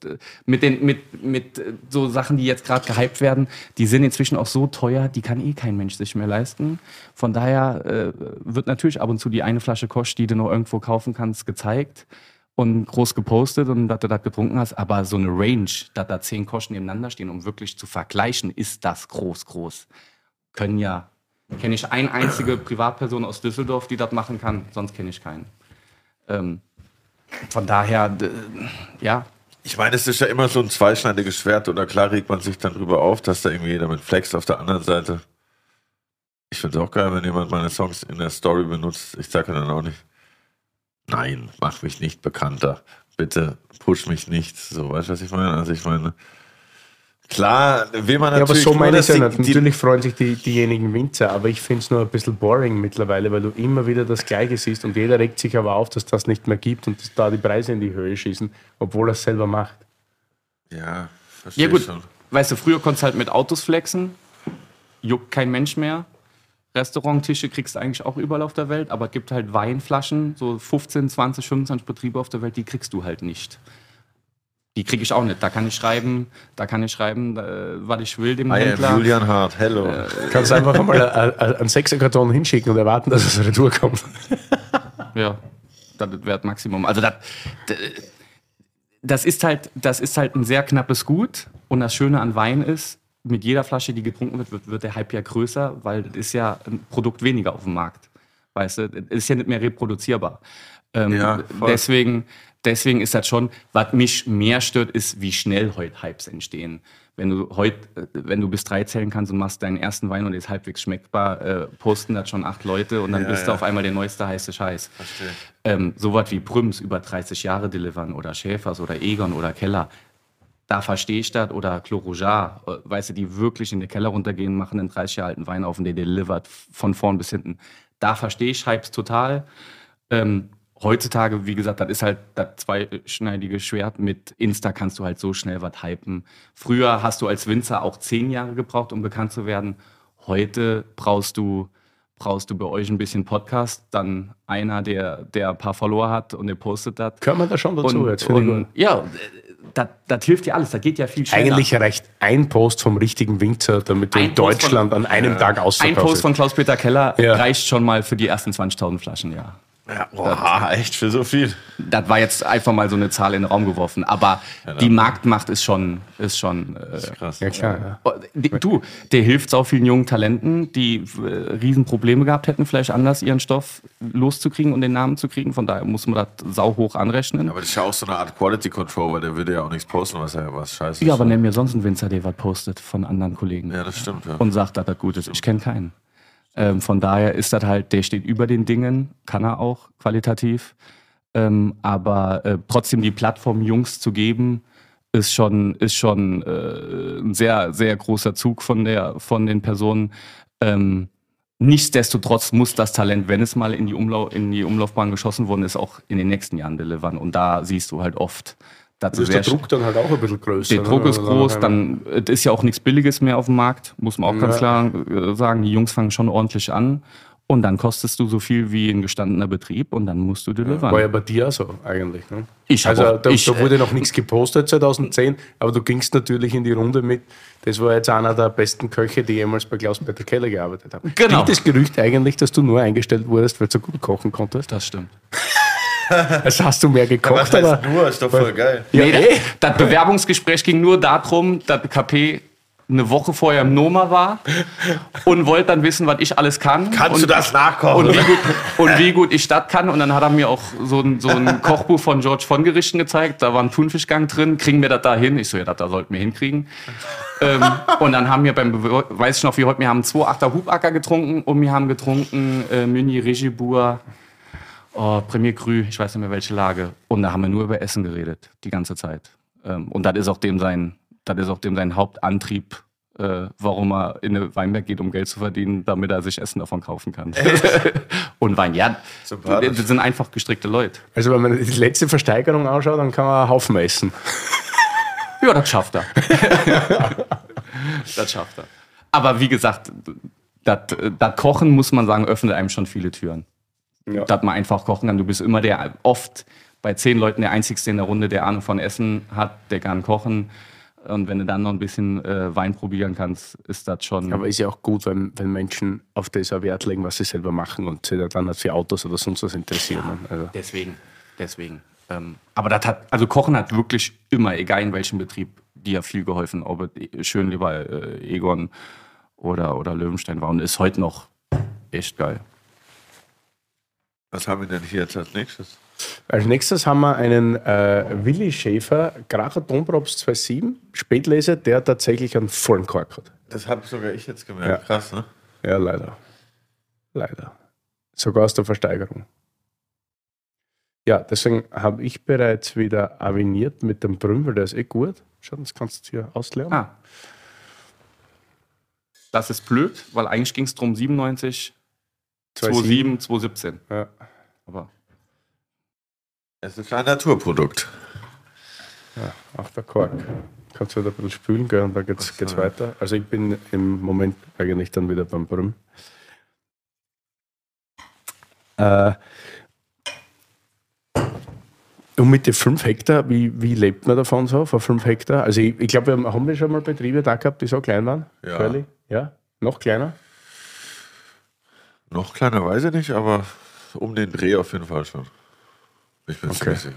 mit, den, mit, mit so Sachen, die jetzt gerade gehypt werden, die sind inzwischen auch so teuer, die kann eh kein Mensch sich mehr leisten. Von daher äh, wird natürlich ab und zu die eine Flasche Kosch, die du noch irgendwo kaufen kannst, gezeigt und groß gepostet und dass du das getrunken hast. Aber so eine Range, dass da zehn Kosten nebeneinander stehen, um wirklich zu vergleichen, ist das groß, groß. Können ja Kenne ich eine einzige Privatperson aus Düsseldorf, die das machen kann, sonst kenne ich keinen. Ähm, von daher, ja. Ich meine, es ist ja immer so ein zweischneidiges Schwert oder klar regt man sich dann drüber auf, dass da irgendwie jeder mit flext auf der anderen Seite. Ich finde es auch geil, wenn jemand meine Songs in der Story benutzt. Ich sage dann auch nicht, nein, mach mich nicht bekannter. Bitte push mich nicht. So, weißt du, was ich meine? Also ich meine, Klar, will man natürlich. Ja, aber so meine ich ja nicht. Natürlich freuen sich die, diejenigen Winzer, aber ich finde es nur ein bisschen boring mittlerweile, weil du immer wieder das Gleiche siehst und jeder regt sich aber auf, dass das nicht mehr gibt und dass da die Preise in die Höhe schießen, obwohl er es selber macht. Ja, verstehe ja, gut. schon. Weißt du, früher konntest du halt mit Autos flexen, juckt kein Mensch mehr. Restauranttische kriegst du eigentlich auch überall auf der Welt, aber es gibt halt Weinflaschen, so 15, 20, 25 Betriebe auf der Welt, die kriegst du halt nicht. Die kriege ich auch nicht. Da kann ich schreiben, da kann ich schreiben, äh, was ich will dem I Händler. Am Julian Hart, hello. Äh, Kannst einfach mal einen Sechserkarton hinschicken und erwarten, dass es retour kommt. ja, das wird Maximum. Also das, das ist halt, das ist halt ein sehr knappes Gut. Und das Schöne an Wein ist, mit jeder Flasche, die getrunken wird, wird, wird der Hype ja größer, weil das ist ja ein Produkt weniger auf dem Markt. Weißt du, das ist ja nicht mehr reproduzierbar. Ähm, ja, deswegen, deswegen ist das schon, was mich mehr stört, ist, wie schnell heute Hypes entstehen. Wenn du heute, äh, wenn du bis drei zählen kannst und machst deinen ersten Wein und ist halbwegs schmeckbar, äh, posten das schon acht Leute und dann ja, bist ja. du auf einmal der neueste heiße Scheiß. Verstehe. Ähm, so was wie Prüms über 30 Jahre delivern oder Schäfers oder Egon oder Keller. Da verstehe ich das. Oder Chlorojar, äh, weißt du, die wirklich in den Keller runtergehen, machen einen 30 Jahre alten Wein auf und der delivert von vorn bis hinten. Da verstehe ich Hypes total. Ähm, heutzutage, wie gesagt, das ist halt das zweischneidige Schwert. Mit Insta kannst du halt so schnell was hypen. Früher hast du als Winzer auch zehn Jahre gebraucht, um bekannt zu werden. Heute brauchst du, brauchst du bei euch ein bisschen Podcast, dann einer, der, der ein paar Follower hat und der postet das. Können wir da schon dazu und, jetzt? Und, ja, das, hilft dir alles, da geht ja viel schneller. Eigentlich reicht ein Post vom richtigen Winzer, damit du in Deutschland von, an einem ja. Tag ausverkaufst. Ein Post von Klaus-Peter Keller ja. reicht schon mal für die ersten 20.000 Flaschen, ja. Ja, boah, echt für so viel. Das war jetzt einfach mal so eine Zahl in den Raum geworfen. Aber ja, die Marktmacht ist schon, ist schon äh, ist krass. Ja, klar. Ja. Oh, du, der hilft so vielen jungen Talenten, die äh, Riesenprobleme gehabt hätten, vielleicht anders ihren Stoff loszukriegen und den Namen zu kriegen. Von daher muss man das sau hoch anrechnen. Aber das ist ja auch so eine Art Quality Control, weil der würde ja auch nichts posten, was er was scheiße ist. Ja, aber nenn mir sonst einen Winzer, der was postet von anderen Kollegen. Ja, das stimmt. Ja. Und sagt, dass das gut ist. Ich kenne keinen. Ähm, von daher ist das halt, der steht über den Dingen, kann er auch qualitativ. Ähm, aber äh, trotzdem die Plattform Jungs zu geben, ist schon, ist schon äh, ein sehr, sehr großer Zug von, der, von den Personen. Ähm, nichtsdestotrotz muss das Talent, wenn es mal in die, Umlau in die Umlaufbahn geschossen worden ist, auch in den nächsten Jahren delivern. Und da siehst du halt oft, das ist der Druck dann halt auch ein bisschen größer. Der ne? Druck ist also groß, dann ist ja auch nichts Billiges mehr auf dem Markt, muss man auch ja. ganz klar äh, sagen. Die Jungs fangen schon ordentlich an. Und dann kostest du so viel wie ein gestandener Betrieb und dann musst du delivern. War ja bei dir auch so eigentlich. Ne? Ich also auch- da, ich, da wurde noch nichts gepostet 2010, aber du gingst natürlich in die Runde mit. Das war jetzt einer der besten Köche, die jemals bei Klaus-Peter Keller gearbeitet haben. Genau. Stimmt das Gerücht eigentlich, dass du nur eingestellt wurdest, weil du so gut kochen konntest? das stimmt. Also hast du mehr gekocht, aber... nur? Ist doch voll geil. Ja, nee, das, das Bewerbungsgespräch ging nur darum, dass KP eine Woche vorher im Noma war und wollte dann wissen, was ich alles kann. Kannst und, du das nachkochen? Und wie, gut, und wie gut ich das kann. Und dann hat er mir auch so ein, so ein Kochbuch von George von Gerichten gezeigt. Da war ein Thunfischgang drin. Kriegen wir das da hin? Ich so, ja, das da sollten wir hinkriegen. ähm, und dann haben wir beim, Be- weiß ich noch wie heute, wir haben zwei Achter Hubacker getrunken und wir haben getrunken äh, Muni Regibur, oh, Premier Cru, ich weiß nicht mehr welche Lage. Und da haben wir nur über Essen geredet, die ganze Zeit. Ähm, und das ist auch dem sein, das ist auch dem sein Hauptantrieb, äh, warum er in eine Weinberg geht, um Geld zu verdienen, damit er sich Essen davon kaufen kann. und Wein, ja, das sind einfach gestrickte Leute. Also wenn man die letzte Versteigerung anschaut, dann kann man einen Haufen essen. Ja, das schafft er. das schafft er. Aber wie gesagt, das, das Kochen, muss man sagen, öffnet einem schon viele Türen. Ja. Dass man einfach kochen kann. Du bist immer der, oft bei zehn Leuten der Einzigste in der Runde, der Ahnung von Essen hat, der kann kochen. Und wenn du dann noch ein bisschen äh, Wein probieren kannst, ist das schon. Aber ist ja auch gut, wenn, wenn Menschen auf das Wert legen, was sie selber machen und sich dann nicht für Autos oder sonst was interessieren. ne? Also, Deswegen, deswegen. Ähm, aber das hat, also Kochen hat wirklich immer, egal in welchem Betrieb, dir viel geholfen. Ob es schön lieber äh, Egon oder, oder Löwenstein war und ist heute noch echt geil. Was haben wir denn hier jetzt als nächstes? Als nächstes haben wir einen äh, Willi Schäfer, Gracher Domprops 2.7, Spätleser, der tatsächlich einen vollen Kork hat. Das habe sogar ich jetzt gemerkt. Ja. Krass, ne? Ja, leider. Leider. Sogar aus der Versteigerung. Ja, deswegen habe ich bereits wieder aviniert mit dem Brüm, weil der ist eh gut. Schau, das kannst du hier ausleeren. Ah. Das ist blöd, weil eigentlich ging es darum 97, 27, 217. Ja. Aber Es ist ein Naturprodukt. Auch der Kork. Kannst du wieder ein bisschen spülen, gell, und dann geht's, so, geht's ja. weiter. Also ich bin im Moment eigentlich dann wieder beim Brüm. Äh, und mit den 5 Hektar, wie, wie lebt man davon so, von 5 Hektar? Also ich, ich glaube, wir haben, haben wir schon mal Betriebe da gehabt, die so klein waren? Ja. Curly? Ja? Noch kleiner? Noch kleiner weiß ich nicht, aber um den Dreh auf jeden Fall schon. Ich bin Okay. sicher.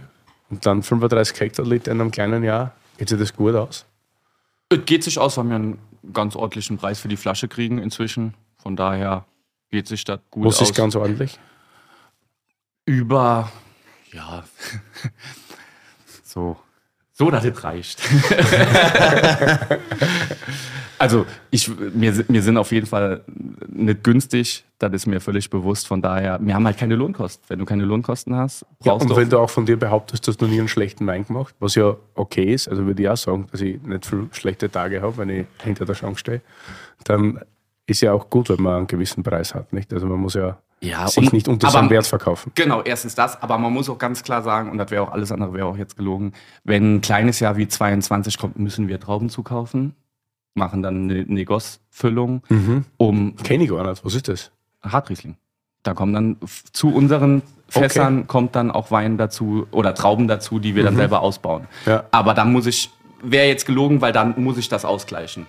Und dann 35 Hektoliter in einem kleinen Jahr. Geht sich das gut aus? es geht sich aus, weil wir einen ganz ordentlichen Preis für die Flasche kriegen inzwischen. Von daher geht sich das gut Was aus. ist ganz ordentlich? über, ja, so, so, dass es reicht. also, ich, mir, mir sind auf jeden Fall nicht günstig, das ist mir völlig bewusst. Von daher, wir haben halt keine Lohnkosten. Wenn du keine Lohnkosten hast, Ja, brauchst und du. wenn du auch von dir behauptest, dass du nie einen schlechten Wein gemacht, was ja okay ist, also würde ich auch sagen, dass ich nicht viel schlechte Tage habe, wenn ich hinter der Schrank stehe, dann ist ja auch gut, wenn man einen gewissen Preis hat. Nicht? Also man muss ja, Ja, sich und- nicht unter seinem Wert verkaufen. Genau, erstens das, aber man muss auch ganz klar sagen, und das wäre auch alles andere, wäre auch jetzt gelogen, wenn ein kleines Jahr wie 22 kommt, müssen wir Trauben zukaufen, machen dann eine Negos-Füllung, um Kenne ich gar nicht. Was ist das? Hartriesling. Da kommen dann zu unseren Fässern kommt dann auch Wein dazu oder Trauben dazu, die wir dann selber ausbauen. Ja. Aber dann muss ich, wäre jetzt gelogen, weil dann muss ich das ausgleichen.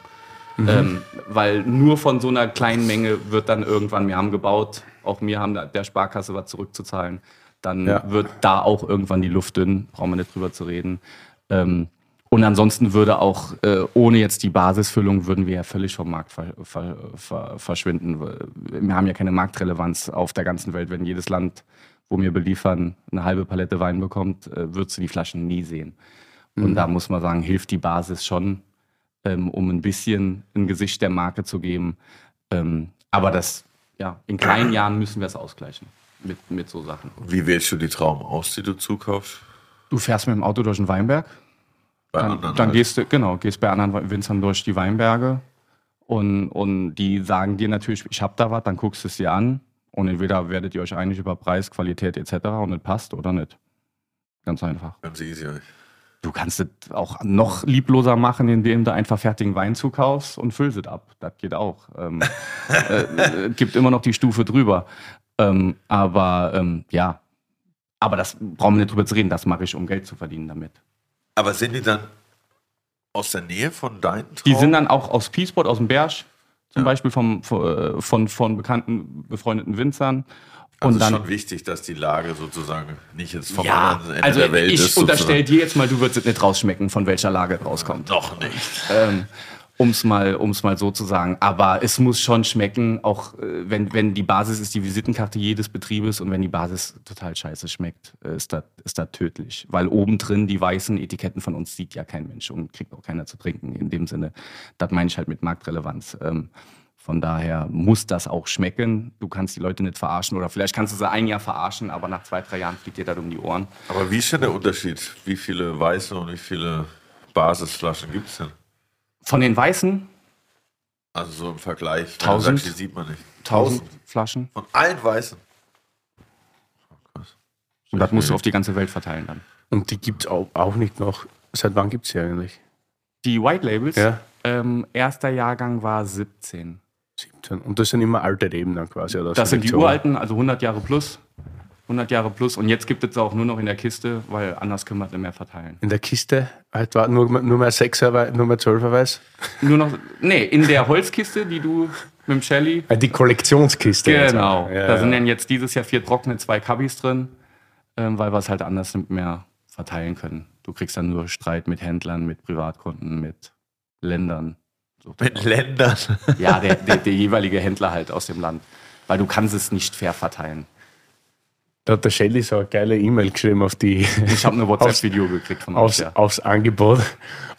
Ähm, weil nur von so einer kleinen Menge wird dann irgendwann, wir haben gebaut, auch wir haben der Sparkasse was zurückzuzahlen, dann Ja. wird da auch irgendwann die Luft dünn, brauchen wir nicht drüber zu reden. Ähm, und ansonsten würde auch, äh, ohne jetzt die Basisfüllung, würden wir ja völlig vom Markt ver ver ver verschwinden. Wir haben ja keine Marktrelevanz auf der ganzen Welt. Wenn jedes Land, wo wir beliefern, eine halbe Palette Wein bekommt, äh, würdest du die Flaschen nie sehen. Und da muss man sagen, hilft die Basis schon, ähm, um ein bisschen ein Gesicht der Marke zu geben. Ähm, aber das, ja, in kleinen Jahren müssen wir es ausgleichen mit, mit so Sachen. Wie wählst du die Trauben aus, die du zukaufst? Du fährst mit dem Auto durch den Weinberg, Bei dann, anderen dann halt. gehst du, genau, gehst bei anderen Winzern durch die Weinberge und, und die sagen dir natürlich, ich hab da was, dann guckst du es dir an und entweder werdet ihr euch einig über Preis, Qualität etc. und es passt oder nicht. Ganz einfach. Ganz easy. Du kannst es auch noch liebloser machen, indem du einfach fertigen Wein zukaufst und füllst es ab. Das geht auch. Ähm, äh, äh, gibt immer noch die Stufe drüber. Ähm, aber ähm, ja, aber das brauchen wir nicht drüber zu reden. Das mache ich, um Geld zu verdienen damit. Aber sind die dann aus der Nähe von deinen Die Trauben? sind dann auch aus Peaceport, aus dem Berg, zum Ja. Beispiel vom, von, von, von bekannten, befreundeten Winzern. Also Und dann, schon wichtig, dass die Lage sozusagen nicht jetzt vom ja, anderen Ende also der Welt ich ist. unterstelle sozusagen. dir jetzt mal, du würdest es nicht rausschmecken, von welcher Lage es rauskommt. Noch nicht. ähm, um es mal, um's mal so zu sagen. Aber es muss schon schmecken, auch äh, wenn, wenn die Basis ist die Visitenkarte jedes Betriebes und wenn die Basis total scheiße schmeckt, äh, ist das ist das tödlich. Weil oben drin die weißen Etiketten von uns sieht ja kein Mensch und kriegt auch keiner zu trinken. In dem Sinne, das meine ich halt mit Marktrelevanz. Ähm, von daher muss das auch schmecken. Du kannst die Leute nicht verarschen oder vielleicht kannst du sie ein Jahr verarschen, aber nach zwei, drei Jahren fliegt dir das um die Ohren. Aber wie ist denn der Unterschied? Wie viele weiße und wie viele Basisflaschen gibt es denn? Von den weißen Also so im Vergleich. Tausend. sagst, Die sieht man nicht. 1000 Flaschen. Von allen weißen. Und das musst du auf die ganze Welt verteilen dann. Und die gibt es auch, auch nicht noch. Seit wann gibt es die eigentlich? Die White Labels, Ja. ähm, erster Jahrgang war 17. 17. Und das sind immer alte Reben dann quasi. Oder Das sind die uralten, also 100 Jahre plus. 100 Jahre plus. Und jetzt gibt es auch nur noch in der Kiste, weil anders können wir es nicht mehr verteilen. In der Kiste halt war nur, nur mehr 6er, Wei- nur mehr 12er Weiß. Nur noch, nee, in der Holzkiste, die du mit dem Shelly. Die Kollektionskiste. Genau. Ja, da sind ja. dann jetzt dieses Jahr vier trockene, zwei Kabis drin, ähm, weil wir es halt anders nicht mehr verteilen können. Du kriegst dann nur Streit mit Händlern, mit Privatkunden, mit Ländern. Mit Ländern. Ja, der, der, der jeweilige Händler halt aus dem Land. Weil du kannst es nicht fair verteilen. Da hat der Shelly so eine geile E-Mail geschrieben auf die, Ich habe eine WhatsApp-Video gekriegt von euch. aufs, Ja. aufs Angebot,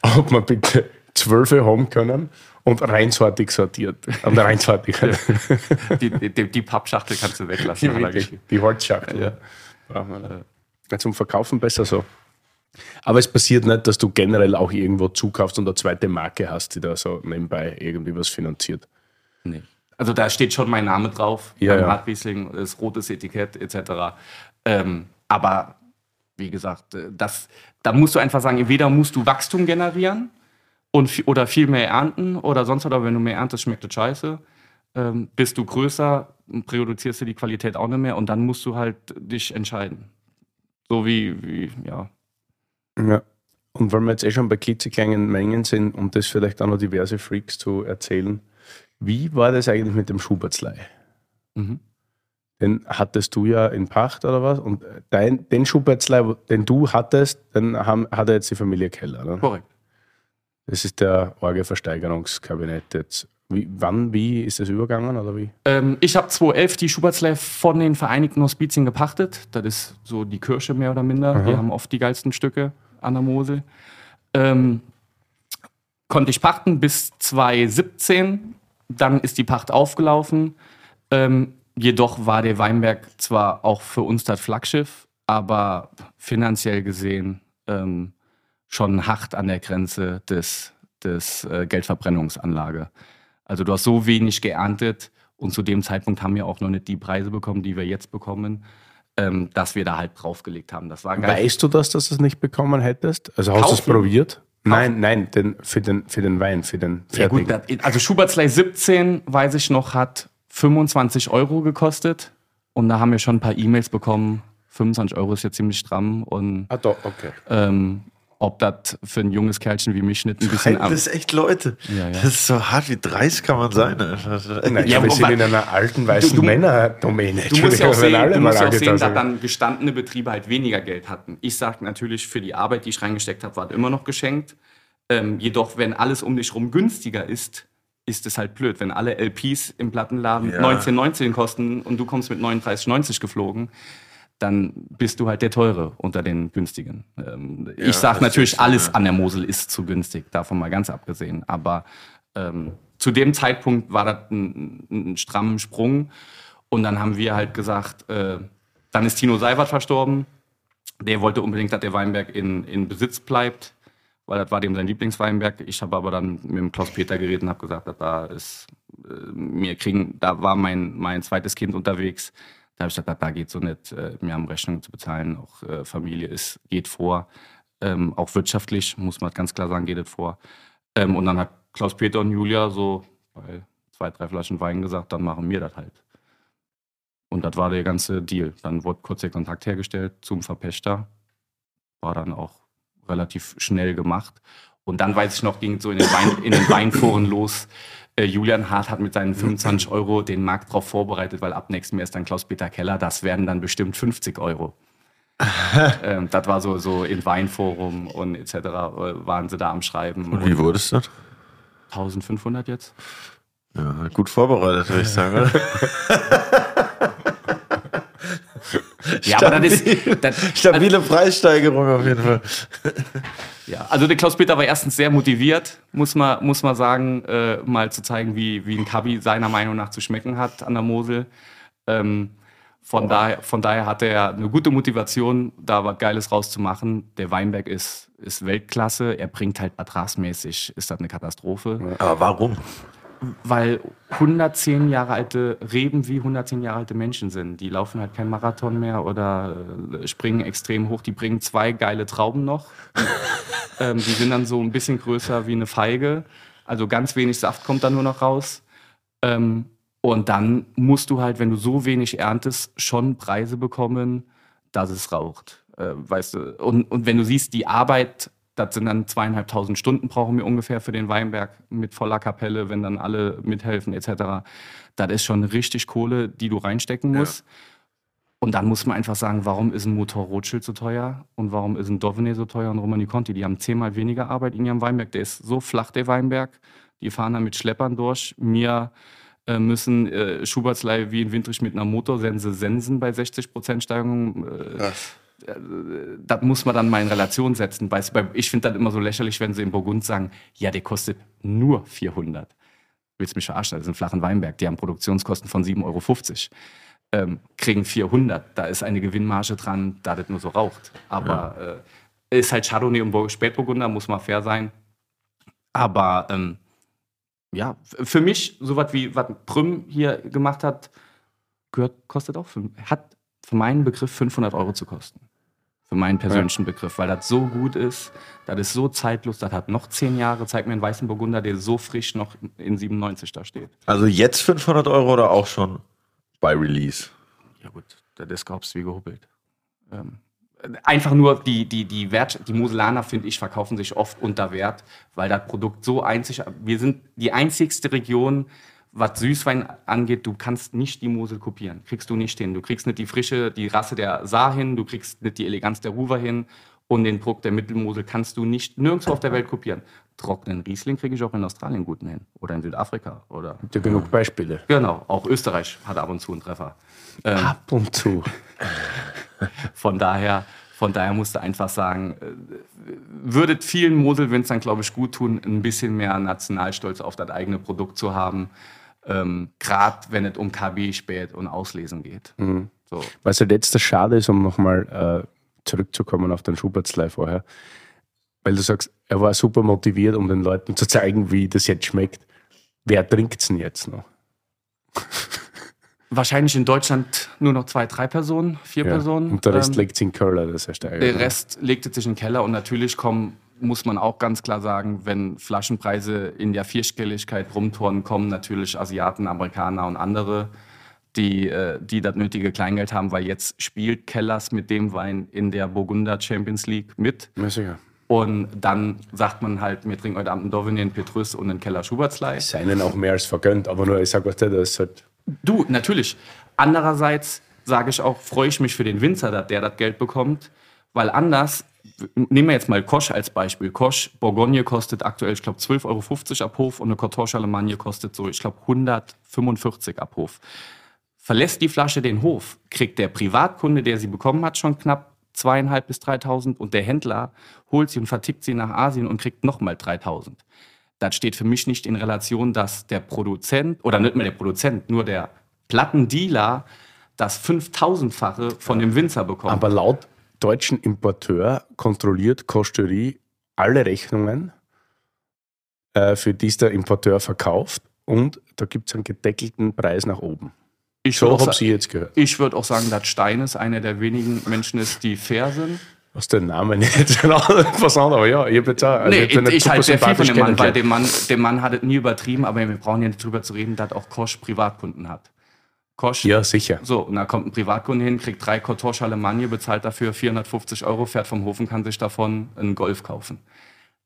ob wir bitte zwölfe haben können und reinsortig sortiert. Und reinsortig. Die, die, die Pappschachtel kannst du weglassen. Die, wirklich, die Holzschachtel. Ja. Brauchen wir nicht. Ja, Zum Verkaufen besser so. Aber es passiert nicht, dass du generell auch irgendwo zukaufst und eine zweite Marke hast, die da so nebenbei irgendwie was finanziert. Nee. Also da steht schon mein Name drauf, Ja, beim ja. Hartwiesling, das rotes Etikett etc. Ähm, aber wie gesagt, äh, das, da musst du einfach sagen, entweder musst du Wachstum generieren und, oder viel mehr ernten oder sonst oder wenn du mehr erntest, schmeckt es scheiße. Ähm, bist du größer, produzierst du die Qualität auch nicht mehr und dann musst du halt dich entscheiden. So wie, wie ja. Ja. Und weil wir jetzt eh schon bei klitzekleinen Mengen sind, um das vielleicht auch noch diverse Freaks zu erzählen, wie war das eigentlich mit dem Schubertslei? Mhm. Den hattest du ja in Pacht oder was? Und dein, den Schubertslei, den du hattest, den haben, hat er jetzt die Familie Keller. Ne? Korrekt. Das ist der Orge-Versteigerungskabinett jetzt. Wie, wann, wie ist das übergangen oder wie? Ähm, ich habe 2011 die Schubertslei von den Vereinigten Hospizien gepachtet. Das ist so die Kirche mehr oder minder. Die haben oft die geilsten Stücke an der Mosel. Ähm, konnte ich pachten bis 2017. Dann ist die Pacht aufgelaufen. Ähm, jedoch war der Weinberg zwar auch für uns das Flaggschiff, aber finanziell gesehen ähm, schon hart an der Grenze des, des äh, Geldverbrennungsanlage. Also du hast so wenig geerntet und zu dem Zeitpunkt haben wir auch noch nicht die Preise bekommen, die wir jetzt bekommen, ähm, dass wir da halt draufgelegt haben. Das war geil. Weißt du das, dass du es nicht bekommen hättest? Also hast du es probiert? Nein, nein, den, für, den, für den Wein, für den Ja gut, fertigen. also Schubertslei 17, weiß ich noch, hat 25 Euro gekostet. Und da haben wir schon ein paar E-Mails bekommen. 25 Euro ist ja ziemlich stramm. Und ah, doch, okay. ähm, ob das für ein junges Kerlchen wie mich nicht ein bisschen Das ist echt Leute. Ja, ja. Das ist so hart, wie dreist kann man sein. Nein, Ja, wir sind in einer alten weißen Du- Männerdomäne. Du musst ja auch sehen, du mal musst ja auch sehen dass dann gestandene Betriebe halt weniger Geld hatten. Ich sage natürlich, für die Arbeit, die ich reingesteckt habe, war es immer noch geschenkt. Ähm, jedoch, wenn alles um dich rum günstiger ist, ist es halt blöd. Wenn alle LPs im Plattenladen Ja. 19,19 kosten und du kommst mit 39,90 geflogen, dann bist du halt der Teure unter den günstigen. Ähm, Ja, ich sage natürlich, ist, alles ja. an der Mosel ist zu günstig, davon mal ganz abgesehen. Aber ähm, zu dem Zeitpunkt war das ein, ein strammen Sprung. Und dann haben wir halt gesagt, äh, dann ist Tino Seibert verstorben. Der wollte unbedingt, dass der Weinberg in, in Besitz bleibt, weil das war dem sein Lieblingsweinberg. Ich habe aber dann mit dem Klaus Peter geredet und habe gesagt, dass da ist, äh, wir kriegen, da war mein, mein zweites Kind unterwegs. Da habe ich gesagt, da geht so nicht. Äh, wir haben Rechnungen zu bezahlen, auch äh, Familie ist, geht vor. Ähm, auch wirtschaftlich, muss man ganz klar sagen, geht es vor. Ähm, und dann hat Klaus-Peter und Julia so bei zwei, drei Flaschen Wein gesagt, dann machen wir das halt. Und das war der ganze Deal. Dann wurde kurz der Kontakt hergestellt zum Verpächter. War dann auch relativ schnell gemacht. Und dann weiß ich noch, ging es so in den, Wein, in den Weinforen los. Äh, Julian Hart hat mit seinen 25 Euro den Markt darauf vorbereitet, weil ab nächstem Jahr ist dann Klaus-Peter Keller. Das werden dann bestimmt 50 Euro. ähm, das war so, so im Weinforum und etc. äh, waren sie da am Schreiben. Und wie wurde es dann? 1500 jetzt? Ja, gut vorbereitet, würde ich sagen. Ja, aber das ist. Das, Stabile Preissteigerung auf jeden Fall. Ja, also der Klaus-Peter war erstens sehr motiviert, muss man, muss man sagen, äh, mal zu zeigen, wie, wie ein Kabi seiner Meinung nach zu schmecken hat an der Mosel. Ähm, von, daher, von daher hatte er eine gute Motivation, da was Geiles rauszumachen. Der Weinberg ist, ist Weltklasse, er bringt halt matrasmäßig, ist das eine Katastrophe. Aber warum? Weil 110 Jahre alte Reben wie 110 Jahre alte Menschen sind. Die laufen halt kein Marathon mehr oder äh, springen extrem hoch. Die bringen zwei geile Trauben noch. ähm, die sind dann so ein bisschen größer wie eine Feige. Also ganz wenig Saft kommt da nur noch raus. Ähm, und dann musst du halt, wenn du so wenig erntest, schon Preise bekommen, dass es raucht. Äh, weißt du? Und, und wenn du siehst, die Arbeit, das sind dann zweieinhalbtausend Stunden brauchen wir ungefähr für den Weinberg mit voller Kapelle, wenn dann alle mithelfen etc. Das ist schon richtig Kohle, die du reinstecken musst. Und dann muss man einfach sagen, warum ist ein Motor Rothschild so teuer und warum ist ein Dauphiné so teuer und Romani Conti? Die haben zehnmal weniger Arbeit in ihrem Weinberg. Der ist so flach, der Weinberg. Die fahren da mit Schleppern durch. Mir äh, müssen äh, Schubertslei wie in Windrich mit einer Motorsense sensen bei 60% Steigerung. Äh, das muss man dann mal in Relation setzen. Ich finde das immer so lächerlich, wenn sie in Burgund sagen, ja, der kostet nur 400. Willst mich verarschen? Das ist ein flachen Weinberg. Die haben Produktionskosten von 7,50 Euro. Ähm, kriegen 400. Da ist eine Gewinnmarge dran, da das nur so raucht. Aber äh, ist halt Chardonnay und Bur- Spätburgunder, muss mal fair sein. Aber ähm, ja, für mich, sowas wie was Prüm hier gemacht hat, gehört, kostet auch, hat für meinen Begriff 500 Euro zu kosten. Für meinen persönlichen Begriff, weil das so gut ist, das ist so zeitlos, das hat noch zehn Jahre. Zeig mir einen weißen Burgunder, der so frisch noch in 97 da steht. Also jetzt 500 Euro oder auch schon bei Release? Ja gut, ist glaubst wie gehobelt. Ähm, einfach nur die, die, die Wert, die Moselaner, finde ich, verkaufen sich oft unter Wert, weil das Produkt so einzig, wir sind die einzigste Region, was Süßwein angeht, du kannst nicht die Mosel kopieren. Kriegst du nicht hin. Du kriegst nicht die Frische, die Rasse der Saar hin, du kriegst nicht die Eleganz der Ruwer hin und den Druck der Mittelmosel kannst du nicht nirgendwo auf der Welt kopieren. Trockenen Riesling kriege ich auch in Australien guten hin oder in Südafrika oder Gibt ja genug Beispiele. genau, auch Österreich hat ab und zu einen Treffer. Ähm, Ab und zu. Von daher, von daher musst du einfach sagen, äh, würdet vielen Moselwinzern, glaube ich, gut tun, ein bisschen mehr Nationalstolz auf das eigene Produkt zu haben. Ähm, Gerade wenn es um KB spät und Auslesen geht. So. Was halt jetzt das Schade ist, um nochmal äh, zurückzukommen auf den Schubertslei vorher, weil du sagst, er war super motiviert, um den Leuten zu zeigen, wie das jetzt schmeckt. Wer trinkt es denn jetzt noch? Wahrscheinlich in Deutschland nur noch zwei, drei Personen, vier Personen. Und der Rest Ähm, legt es in Köller, das heißt der Der Rest legte sich in den Keller und natürlich kommen, muss man auch ganz klar sagen, wenn Flaschenpreise in der Vierstelligkeit rumturnen, kommen natürlich Asiaten, Amerikaner und andere, die, äh, die das nötige Kleingeld haben, weil jetzt spielt Kellers mit dem Wein in der Burgunder Champions League mit. Sicher. Und dann sagt man halt, wir trinken heute Abend einen Dauvigny, einen Petrus und einen Keller Schubertslei. Seinen auch mehr als vergönnt, aber nur, ich sage was, das ist halt. Du, natürlich. Andererseits sage ich auch, freue ich mich für den Winzer, dass der das Geld bekommt, weil anders, nehmen wir jetzt mal Kosch als Beispiel. Kosch, Bourgogne kostet aktuell, ich glaube, 12,50 Euro ab Hof und eine Corton Charlemagne kostet so, ich glaube, 145 ab Hof. Verlässt die Flasche den Hof, kriegt der Privatkunde, der sie bekommen hat, schon knapp zweieinhalb bis 3.000 und der Händler holt sie und vertickt sie nach Asien und kriegt nochmal 3.000 das steht für mich nicht in Relation, dass der Produzent, oder nicht mehr der Produzent, nur der Plattendealer das 5000-fache von dem Winzer bekommt. Aber laut deutschen Importeur kontrolliert Kosterie alle Rechnungen, äh, für die es der Importeur verkauft. Und da gibt es einen gedeckelten Preis nach oben. ich So würde habe ich jetzt gehört. ich würd auch sagen, dass Stein ist einer der wenigen Menschen ist, die fair sind. Aus den Namen jetzt was anderes, aber ja, ich habe jetzt auch. Also Nee, ich ich, halte sehr viel von dem Mann, weil der Mann, der Mann hat es nie übertrieben, aber wir brauchen ja nicht drüber zu reden, dass auch Kosch Privatkunden hat. Kosch, Ja, sicher. so, und da kommt ein Privatkunde hin, kriegt drei Kortosch Alemannia, bezahlt dafür 450 Euro, fährt vom Hof und kann sich davon einen Golf kaufen.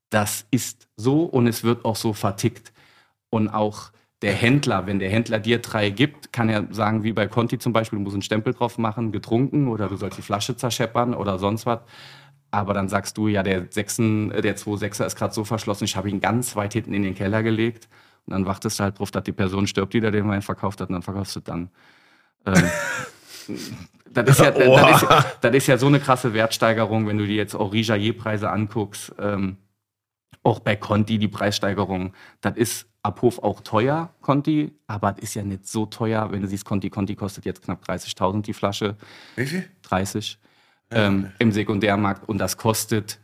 Das ist so und es wird auch so vertickt. Und auch der Händler, wenn der Händler dir drei gibt, kann er sagen, wie bei Conti zum Beispiel, du musst einen Stempel drauf machen, getrunken oder du sollst die Flasche zerscheppern oder sonst was. Aber dann sagst du, ja, der, äh, der 2.6er ist gerade so verschlossen, ich habe ihn ganz weit hinten in den Keller gelegt. Und dann wartest du halt drauf, dass die Person stirbt, die da den Wein verkauft hat, und dann verkaufst du dann. Ähm, das, ist ja, das, ist, ja- das ist ja so eine krasse Wertsteigerung, wenn du dir jetzt auch Rijaillet-Preise anguckst. Ähm, auch bei Conti die Preissteigerung. Das ist ab Hof auch teuer, Conti, aber es ist ja nicht so teuer, wenn du siehst, Conti, Conti kostet jetzt knapp 30.000 die Flasche. Wie viel? 30 ähm, im Sekundärmarkt und das kostet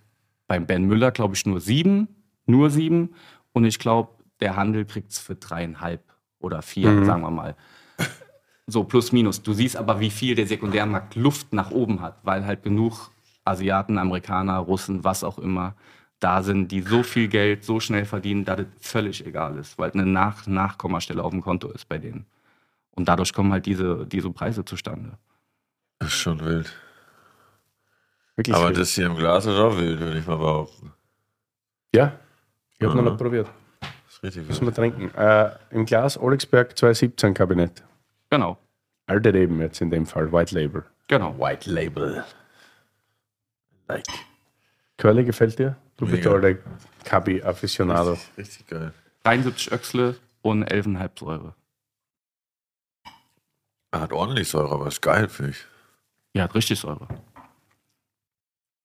beim Ben Müller, glaube ich, nur sieben, nur sieben und ich glaube, der Handel kriegt es für dreieinhalb oder vier, sagen wir mal. So plus minus. Du siehst aber, wie viel der Sekundärmarkt Luft nach oben hat, weil halt genug Asiaten, Amerikaner, Russen, was auch immer da sind, die so viel Geld so schnell verdienen, dass es völlig egal ist, weil eine Nach Nachkommastelle auf dem Konto ist bei denen. Und dadurch kommen halt diese, diese Preise zustande. Das ist schon wild. Wirklich Aber wild. das hier im Glas ist auch wild, würde ich mal behaupten. ja, ich habe noch Mhm. nicht probiert. Richtig Müssen wir trinken. Äh, Im Glas Olexberg 2017 Kabinett. Genau, Alte Leben jetzt in dem Fall, White Label. genau. White Label. Like. Curly gefällt dir? Du bist Mega. der alte Kabi-Afficionado. Richtig, richtig geil. 73 Öchsle und 11,5 Säure. Er hat ordentlich Säure, aber ist geil, finde ich. Ja, hat richtig Säure.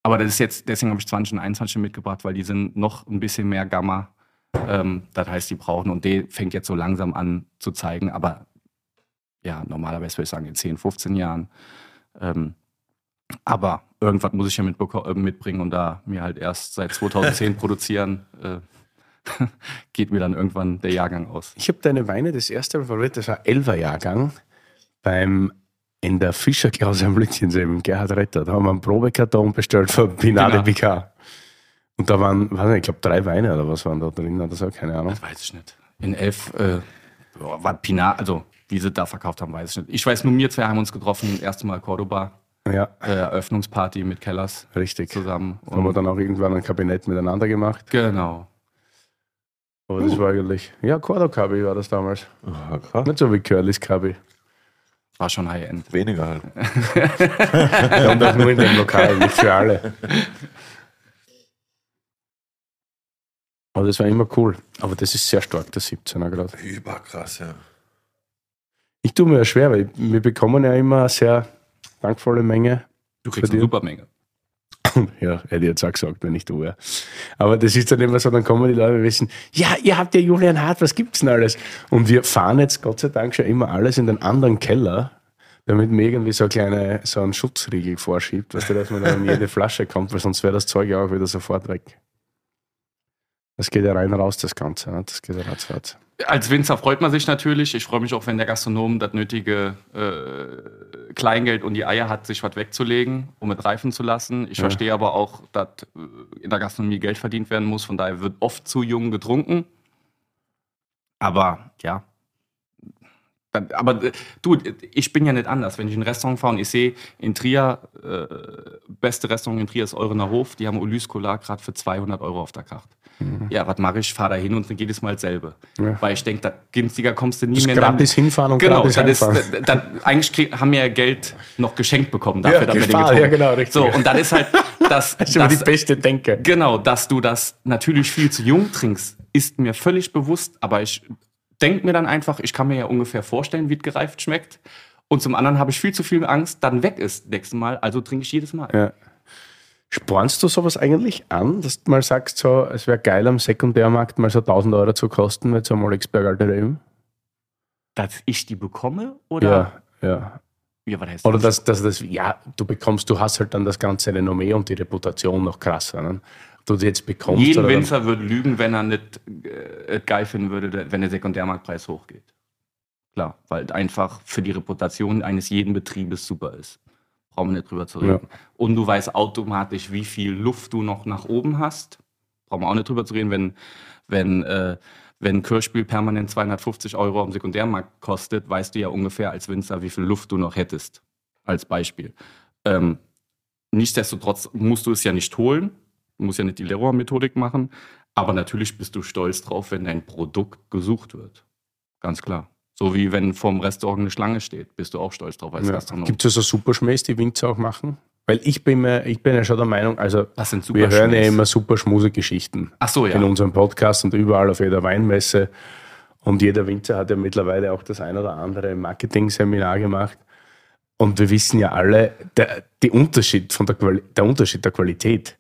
Aber das ist jetzt, deswegen habe ich 20 und 21 mitgebracht, weil die sind noch ein bisschen mehr Gamma. Ähm, das heißt, die brauchen, und der fängt jetzt so langsam an zu zeigen, aber ja, normalerweise würde ich sagen in 10, 15 Jahren. Ähm, aber irgendwas muss ich ja äh, mitbringen und da mir halt erst seit 2010 produzieren, äh, geht mir dann irgendwann der Jahrgang aus. Ich habe deine Weine das erste Mal probiert, das war 11er Jahrgang beim in der Fischerklaus am Lütchensee im Gerhard Retter. Da haben wir einen Probekarton bestellt von Pinade Genau. Picard. Und da waren, weiß nicht, ich glaube, drei Weine oder was waren da drin oder so, keine Ahnung. Das weiß ich nicht. In elf äh, war Pinat, also wie sie da verkauft haben, weiß ich nicht. Ich weiß nur, wir zwei haben uns getroffen, das erste Mal Cordoba, Ja, äh, Eröffnungsparty mit Kellers richtig. zusammen. Haben wir dann auch irgendwann ein Kabinett miteinander gemacht. genau. Aber das war eigentlich, ja, Cordo Kabi war das damals. Oh, krass. Nicht so wie Curlys Kabi. War schon High-End. Weniger halt. Ja, und auch nur in dem Lokal, nicht für alle. Aber das war immer cool. Aber das ist sehr stark, der 17er gerade. Überkrass, ja. Ich tue mir ja schwer, weil wir bekommen ja immer eine sehr dankvolle Menge. Du kriegst eine die- super Menge. Ja, hätte ich jetzt auch gesagt, wenn ich du wäre. Aber das ist dann immer so, dann kommen die Leute und wissen, ja, ihr habt ja Julian Hart, was gibt's denn alles? Und wir fahren jetzt Gott sei Dank schon immer alles in den anderen Keller, damit man irgendwie so, eine kleine, so einen Schutzriegel vorschiebt, weißt du, dass man dann an jede Flasche kommt, weil sonst wäre das Zeug ja auch wieder sofort weg. Das geht ja rein raus, das Ganze. Ne? Das geht ja ratzfatz. Als Winzer freut man sich natürlich. Ich freue mich auch, wenn der Gastronom das nötige äh, Kleingeld und die Eier hat, sich was wegzulegen, um es reifen zu lassen. Ich Ja. verstehe aber auch, dass äh, in der Gastronomie Geld verdient werden muss. Von daher wird oft zu jung getrunken. Aber ja. Dann- Aber äh, du, ich bin ja nicht anders. Wenn ich in ein Restaurant fahre und ich sehe in Trier, äh, beste Restaurant in Trier ist Eurener Hof, die haben Olys Cola gerade für 200 Euro auf der Karte. Ja, was mache ich? Fahre da hin und trinke jedes Mal dasselbe. Mhm. Ja. Weil ich denke, da günstiger kommst du nie Das mehr. gratis hinfahren und genau, gratis ist, das, eigentlich krieg, haben wir ja Geld noch geschenkt bekommen dafür, Ja, dass wir den ja, genau, richtig. So, und dann ist halt, das, Das ist immer die das, beste Denke. genau, dass du das natürlich viel zu jung trinkst, ist mir völlig bewusst, aber ich denke mir dann einfach, ich kann mir ja ungefähr vorstellen, wie es gereift schmeckt. Und zum anderen habe ich viel zu viel Angst, dann weg ist nächstes Mal, also trinke ich jedes Mal. Ja. Spornst du sowas eigentlich an, dass du mal sagst, so, es wäre geil am Sekundärmarkt mal so 1000 Euro zu kosten mit so einem Olexberg Alter Leben? Dass ich die bekomme oder? Ja, ja. Ja, was heißt Oder das? dass, dass das, ja, du bekommst, du hast halt dann das ganze Renommee und die Reputation noch krasser. Ne? Du jetzt bekommst. Jeden Winzer würde lügen, wenn er nicht äh, geil finden würde, wenn der Sekundärmarktpreis hochgeht. Klar, weil einfach für die Reputation eines jeden Betriebes super ist. Brauchen wir nicht drüber zu reden. Und du weißt automatisch, wie viel Luft du noch nach oben hast. Brauchen wir auch nicht drüber zu reden, wenn, wenn, äh, wenn ein Kirschspiel permanent 250 Euro am Sekundärmarkt kostet, weißt du ja ungefähr als Winzer, wie viel Luft du noch hättest. Als Beispiel. Ähm, nichtsdestotrotz musst du es ja nicht holen. Du musst ja nicht die Leroy-Methodik machen. Aber natürlich bist du stolz drauf, wenn dein Produkt gesucht wird. Ganz klar. So wie wenn vorm Restaurant eine Schlange steht, bist du auch stolz drauf als Ja. Gastronom. Gibt es so Superschmähs, die Winzer auch machen? Weil ich bin, mir, ich bin ja schon der Meinung, also wir hören ja immer super Schmusegeschichten Ach so, ja. in unserem Podcast und überall auf jeder Weinmesse. Und jeder Winzer hat ja mittlerweile auch das ein oder andere Marketing-Seminar gemacht. Und wir wissen ja alle, der, Unterschied von der, Quali der Unterschied der Qualität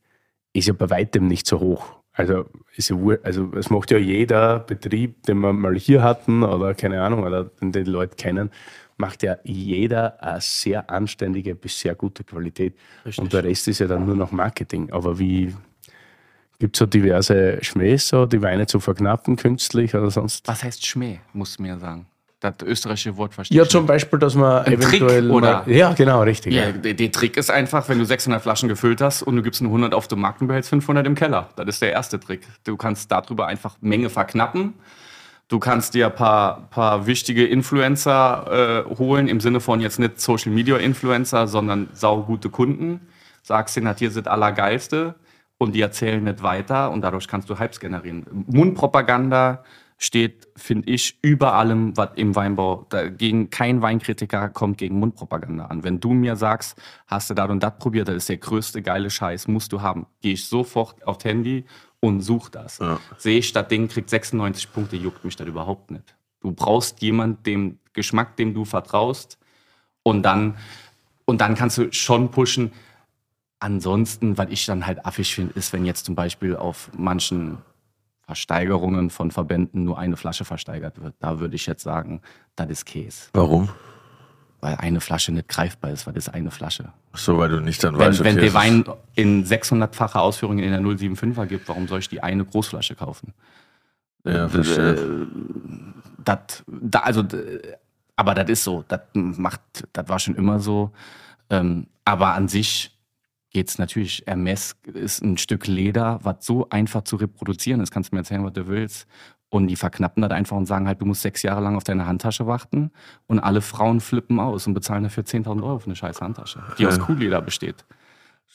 ist ja bei weitem nicht so hoch. Also, ist ja, also es macht ja jeder Betrieb, den wir mal hier hatten oder keine Ahnung, oder den die Leute kennen, macht ja jeder eine sehr anständige bis sehr gute Qualität. Und der Rest ist ja dann nur noch Marketing. Aber wie gibt es so diverse Schmähs, so die Weine zu verknappen künstlich oder sonst? Was heißt Schmäh, musst du mir sagen. Das österreichische Wort verstehe Ja, ich zum. Beispiel, dass man Ein Trick, eventuell. oder? Mal, ja, genau, richtig. Ja, Ja. der, der Trick ist einfach, wenn du 600 Flaschen gefüllt hast und du gibst nur 100 auf den Markt und behältst 500 im Keller. Das ist der erste Trick. Du kannst darüber einfach Menge verknappen. Du kannst dir ein paar, paar wichtige Influencer äh, holen, im Sinne von jetzt nicht Social Media Influencer, sondern saugute Kunden. Sagst denen, das hier sind allergeilste und die erzählen nicht weiter und dadurch kannst du Hypes generieren. Mundpropaganda steht, finde ich, über allem, was im Weinbau, dagegen kein Weinkritiker kommt gegen Mundpropaganda an. Wenn du mir sagst, hast du das und das probiert, das ist der größte geile Scheiß, musst du haben, gehe ich sofort aufs Handy und such das. Sehe ich, das Ding kriegt 96 Punkte, juckt mich das überhaupt nicht. Du brauchst jemanden, dem Geschmack, dem du vertraust und dann, und dann kannst du schon pushen. Ansonsten, was ich dann halt affig finde, ist, wenn jetzt zum Beispiel auf manchen Versteigerungen von Verbänden nur eine Flasche versteigert wird. Da würde ich jetzt sagen, das ist Käse. Warum? Weil eine Flasche nicht greifbar ist, weil das ist eine Flasche. Ach So, weil du nicht dann Wenn, weißt, wenn okay, der Wein in 600-facher Ausführung in der 075er gibt, warum soll ich die eine Großflasche kaufen? Ja, verstehe. Äh, das, da, also, aber das ist so. Das macht, das war schon immer so. Ähm, aber an sich geht's natürlich. Hermes ist ein Stück Leder, was so einfach zu reproduzieren ist. Kannst du mir erzählen, was du willst. Und die verknappen das einfach und sagen halt, du musst sechs Jahre lang auf deine Handtasche warten. Und alle Frauen flippen aus und bezahlen dafür 10.000 Euro für eine scheiß Handtasche, die aus Kuhleder besteht.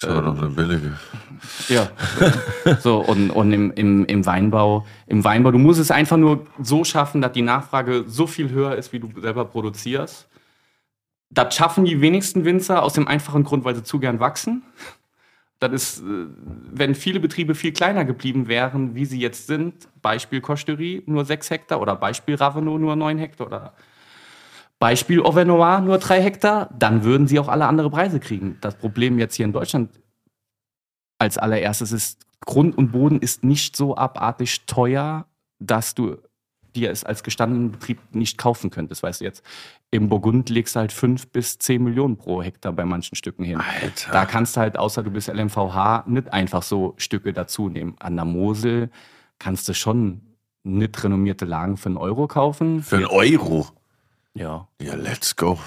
Das war doch eine billige. Ja. so, und, und im, im, im Weinbau, im Weinbau, du musst es einfach nur so schaffen, dass die Nachfrage so viel höher ist, wie du selber produzierst. Das schaffen die wenigsten Winzer aus dem einfachen Grund, weil sie zu gern wachsen. Das ist, äh, wenn viele Betriebe viel kleiner geblieben wären, wie sie jetzt sind, Beispiel Kosterie nur 6 Hektar oder Beispiel Ravenot nur 9 Hektar oder Beispiel Auvernois nur 3 Hektar, dann würden sie auch alle andere Preise kriegen. Das Problem jetzt hier in Deutschland als allererstes ist, Grund und Boden ist nicht so abartig teuer, dass du dir es als gestandenen Betrieb nicht kaufen könntest. Weißt du jetzt, im Burgund legst du halt 5 bis 10 Millionen pro Hektar bei manchen Stücken hin. Alter. Da kannst du halt, außer du bist LMVH, nicht einfach so Stücke dazu nehmen. An der Mosel kannst du schon nicht renommierte Lagen für einen Euro kaufen. Für einen Euro. Ja. Ja, let's go.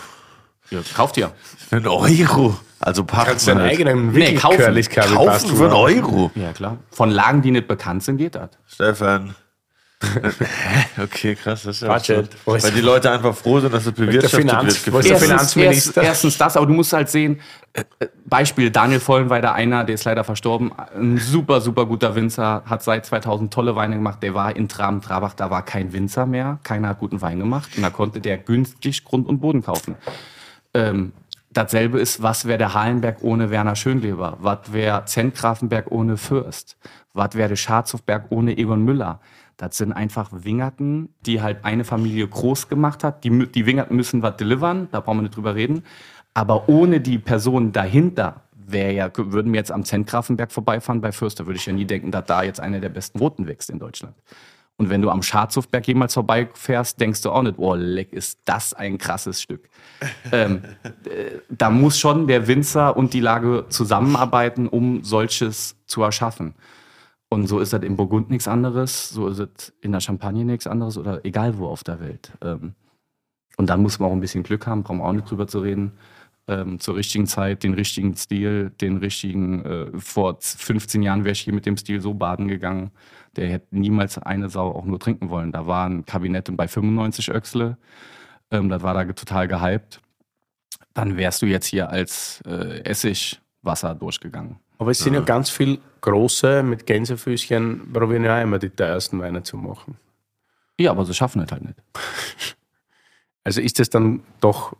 ja kauft ihr. Für einen Euro. Also pachten Kannst deinen halt. eigenen Nee, kaufen. Kaufen für einen ja. Euro. Ja, klar. Von Lagen, die nicht bekannt sind, geht das. Stefan. okay, krass. Das ist ja Budget. Weil die Leute einfach froh sind, dass es bewirtschaftet Finanz- wird. gefühlt. Finanzminister? Erstens, erstens das, aber du musst halt sehen, äh, äh, Beispiel Daniel Vollenweider, einer, der ist leider verstorben, ein super, super guter Winzer, hat seit 2000 tolle Weine gemacht, der war in Traben-Trabach, da war kein Winzer mehr, keiner hat guten Wein gemacht und da konnte der günstig Grund und Boden kaufen. Ähm, dasselbe ist, was wäre der Hallenberg ohne Werner Schönleber? Was wäre Zentgrafenberg ohne Fürst? Was wäre der Scharzhofberg ohne Egon Müller? Das sind einfach Wingerten, die halt eine Familie groß gemacht hat. Die, die Wingerten müssen was delivern, da brauchen wir nicht drüber reden. Aber ohne die Person dahinter wäre ja, würden wir jetzt am Zentgrafenberg vorbeifahren bei Fürst, da würde ich ja nie denken, dass da jetzt einer der besten Roten wächst in Deutschland. Und wenn du am Scharzhofberg jemals vorbeifährst, denkst du auch nicht, oh, leck, ist das ein krasses Stück. ähm, äh, da muss schon der Winzer und die Lage zusammenarbeiten, um solches zu erschaffen. Und so ist das im Burgund nichts anderes, so ist es in der Champagne nichts anderes oder egal wo auf der Welt. Ähm, und dann muss man auch ein bisschen Glück haben, brauchen wir auch nicht drüber zu reden. ähm, zur richtigen Zeit, den richtigen Stil, den richtigen, äh, vor 15 Jahren wäre ich hier mit dem Stil so baden gegangen, der hätte niemals eine Sau auch nur trinken wollen. Da waren Kabinette bei 95 Öchsle, ähm, das war da total gehypt. Dann wärst du jetzt hier als äh, Essigwasser durchgegangen. Aber es sind ja, ja ganz viele große mit Gänsefüßchen, probieren ja immer die teuersten Weine zu machen. Ja, aber sie schaffen es halt nicht. Also ist das dann doch.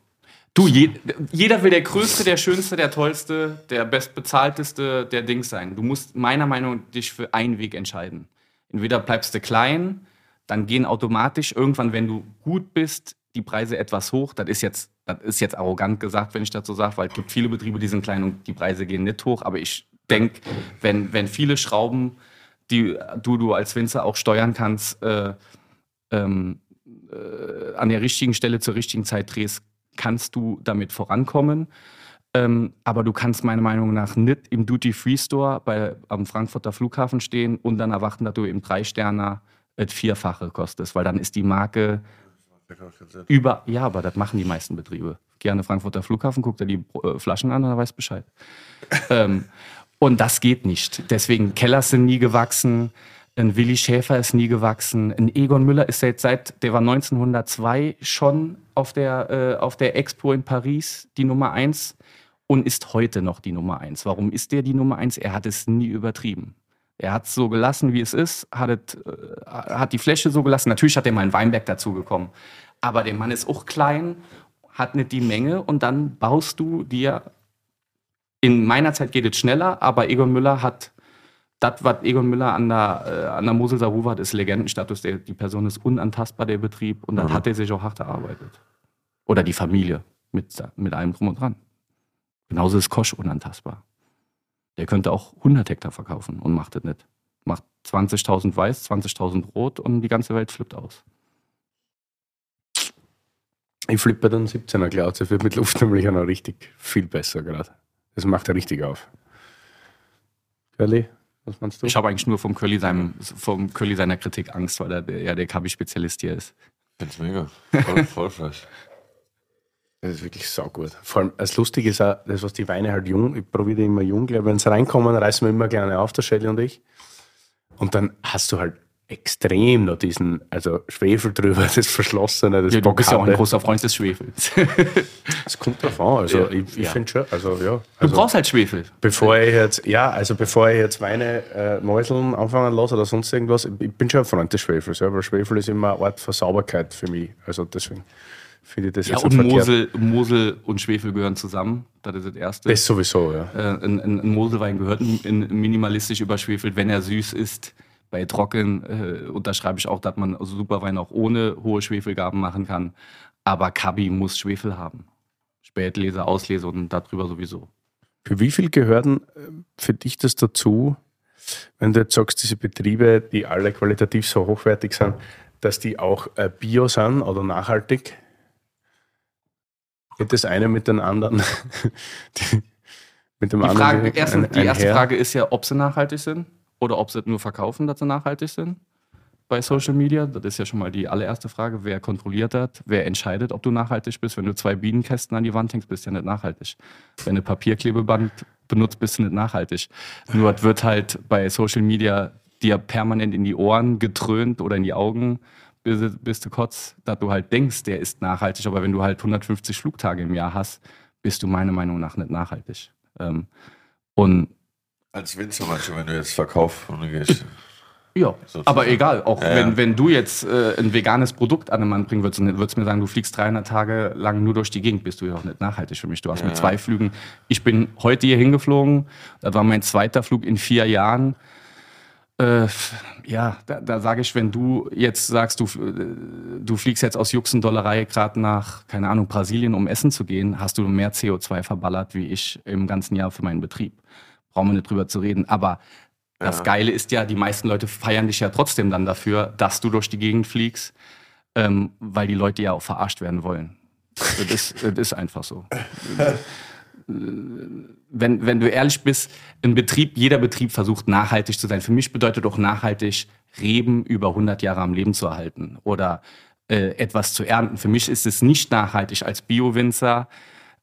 Du, je, jeder will der Größte, der Schönste, der Tollste, der Bestbezahlteste der Dings sein. Du musst meiner Meinung nach dich für einen Weg entscheiden. Entweder bleibst du klein, dann gehen automatisch irgendwann, wenn du gut bist, die Preise etwas hoch. Das ist jetzt, das ist jetzt arrogant gesagt, wenn ich dazu sage, weil es gibt viele Betriebe, die sind klein und die Preise gehen nicht hoch. Aber ich denke, wenn, wenn viele Schrauben, die du, du als Winzer auch steuern kannst, äh, ähm, äh, an der richtigen Stelle zur richtigen Zeit drehst, kannst du damit vorankommen. Ähm, aber du kannst meiner Meinung nach nicht im Duty-Free-Store am Frankfurter Flughafen stehen und dann erwarten, dass du im Drei-Sterner das Vierfache kostest, weil dann ist die Marke über. Ja, aber das machen die meisten Betriebe. Gerne Frankfurter Flughafen, guckt er die äh, Flaschen an und er weiß Bescheid. ähm, und das geht nicht. Deswegen Kellers sind nie gewachsen. Ein Willi Schäfer ist nie gewachsen. Ein Egon Müller ist jetzt seit, der war 1902 schon auf der, äh, auf der Expo in Paris die Nummer eins und ist heute noch die Nummer eins. Warum ist der die Nummer eins? Er hat es nie übertrieben. Er hat es so gelassen, wie es ist, hat, äh, hat die Fläche so gelassen. Natürlich hat er mal ein Weinberg dazu bekommen. Aber der Mann ist auch klein, hat nicht die Menge und dann baust du dir. In meiner Zeit geht es schneller, aber Egon Müller hat das, was Egon Müller an der, äh, an der Moselser Ruhe hat, ist Legendenstatus. Der, die Person ist unantastbar, der Betrieb. Und dann mhm. hat er sich auch hart erarbeitet. Oder die Familie mit, mit allem drum und dran. Genauso ist Kosch unantastbar. Der könnte auch 100 Hektar verkaufen und macht das nicht. Macht 20.000 weiß, 20.000 rot und die ganze Welt flippt aus. Ich flippe dann 17er Cloud. Das wird mit Luft nämlich auch noch richtig viel besser gerade. Das macht er richtig auf. Curly, was meinst du? Ich habe eigentlich nur vom Curly, seinem, vom Curly seiner Kritik Angst, weil er ja der Kabi-Spezialist hier ist. Ich finde es mega. Voll, voll fresh. Das ist wirklich saugut. Vor allem, das Lustige ist auch, das, was die Weine halt jung, ich probiere die immer jung, wenn sie reinkommen, reißen wir immer gerne auf, der Shelly und ich. Und dann hast du halt extrem noch diesen, also Schwefel drüber, das Verschlossene, das ja, Du bist ja auch ein großer Freund des Schwefels. Es kommt drauf an, also ja, ich, ich ja. finde schon, also ja. Also, du brauchst halt Schwefel. Bevor ich jetzt, ja, also bevor ich jetzt Weine äh, Mäuseln anfangen lasse oder sonst irgendwas, ich bin schon ein Freund des Schwefels, ja, weil Schwefel ist immer eine Art von Sauberkeit für mich, also deswegen finde ich das ja, jetzt und Mosel, Mosel und Schwefel gehören zusammen. Das ist das Erste. Das sowieso, ja. Äh, ein, ein, ein Moselwein gehört in, minimalistisch überschwefelt, wenn er süß ist bei Trocken äh, unterschreibe ich auch, dass man also Superwein auch ohne hohe Schwefelgaben machen kann. Aber Kabi muss Schwefel haben. Spätlese, Auslese und darüber sowieso. Für wie viel gehören äh, für dich das dazu, wenn du jetzt sagst, diese Betriebe, die alle qualitativ so hochwertig sind, dass die auch äh, bio sind oder nachhaltig? Geht das eine mit den anderen? die, mit dem die, Frage, anderen erste, ein, die erste Frage ist ja, ob sie nachhaltig sind oder ob sie nur verkaufen, dass sie nachhaltig sind bei Social Media. Das ist ja schon mal die allererste Frage. Wer kontrolliert das? Wer entscheidet, ob du nachhaltig bist? Wenn du zwei Bienenkästen an die Wand hängst, bist du ja nicht nachhaltig. Wenn du Papierklebeband benutzt, bist du nicht nachhaltig. Nur es wird halt bei Social Media dir permanent in die Ohren getrönt oder in die Augen, bis, bis du kotzt, dass du halt denkst, der ist nachhaltig. Aber wenn du halt 150 Flugtage im Jahr hast, bist du meiner Meinung nach nicht nachhaltig. Ähm, und als Winzer manchmal, wenn du jetzt verkaufst und du gehst. Ja, sozusagen. aber egal, auch ja, wenn, wenn du jetzt äh, ein veganes Produkt an den Mann bringen würdest und würdest mir sagen, du fliegst 300 Tage lang nur durch die Gegend, bist du ja auch nicht nachhaltig für mich. Du hast ja. mit zwei Flügen, ich bin heute hier hingeflogen, das war mein zweiter Flug in vier Jahren. Äh, ja, da, da sage ich, wenn du jetzt sagst, du, äh, du fliegst jetzt aus Juxendollerei gerade nach, keine Ahnung, Brasilien, um essen zu gehen, hast du mehr CO2 verballert wie ich im ganzen Jahr für meinen Betrieb brauchen wir nicht drüber zu reden. Aber ja. das Geile ist ja, die meisten Leute feiern dich ja trotzdem dann dafür, dass du durch die Gegend fliegst, ähm, weil die Leute ja auch verarscht werden wollen. Das ist, das ist einfach so. wenn, wenn du ehrlich bist, ein Betrieb, jeder Betrieb versucht nachhaltig zu sein. Für mich bedeutet auch nachhaltig, Reben über 100 Jahre am Leben zu erhalten oder äh, etwas zu ernten. Für mich ist es nicht nachhaltig als Bio-Winzer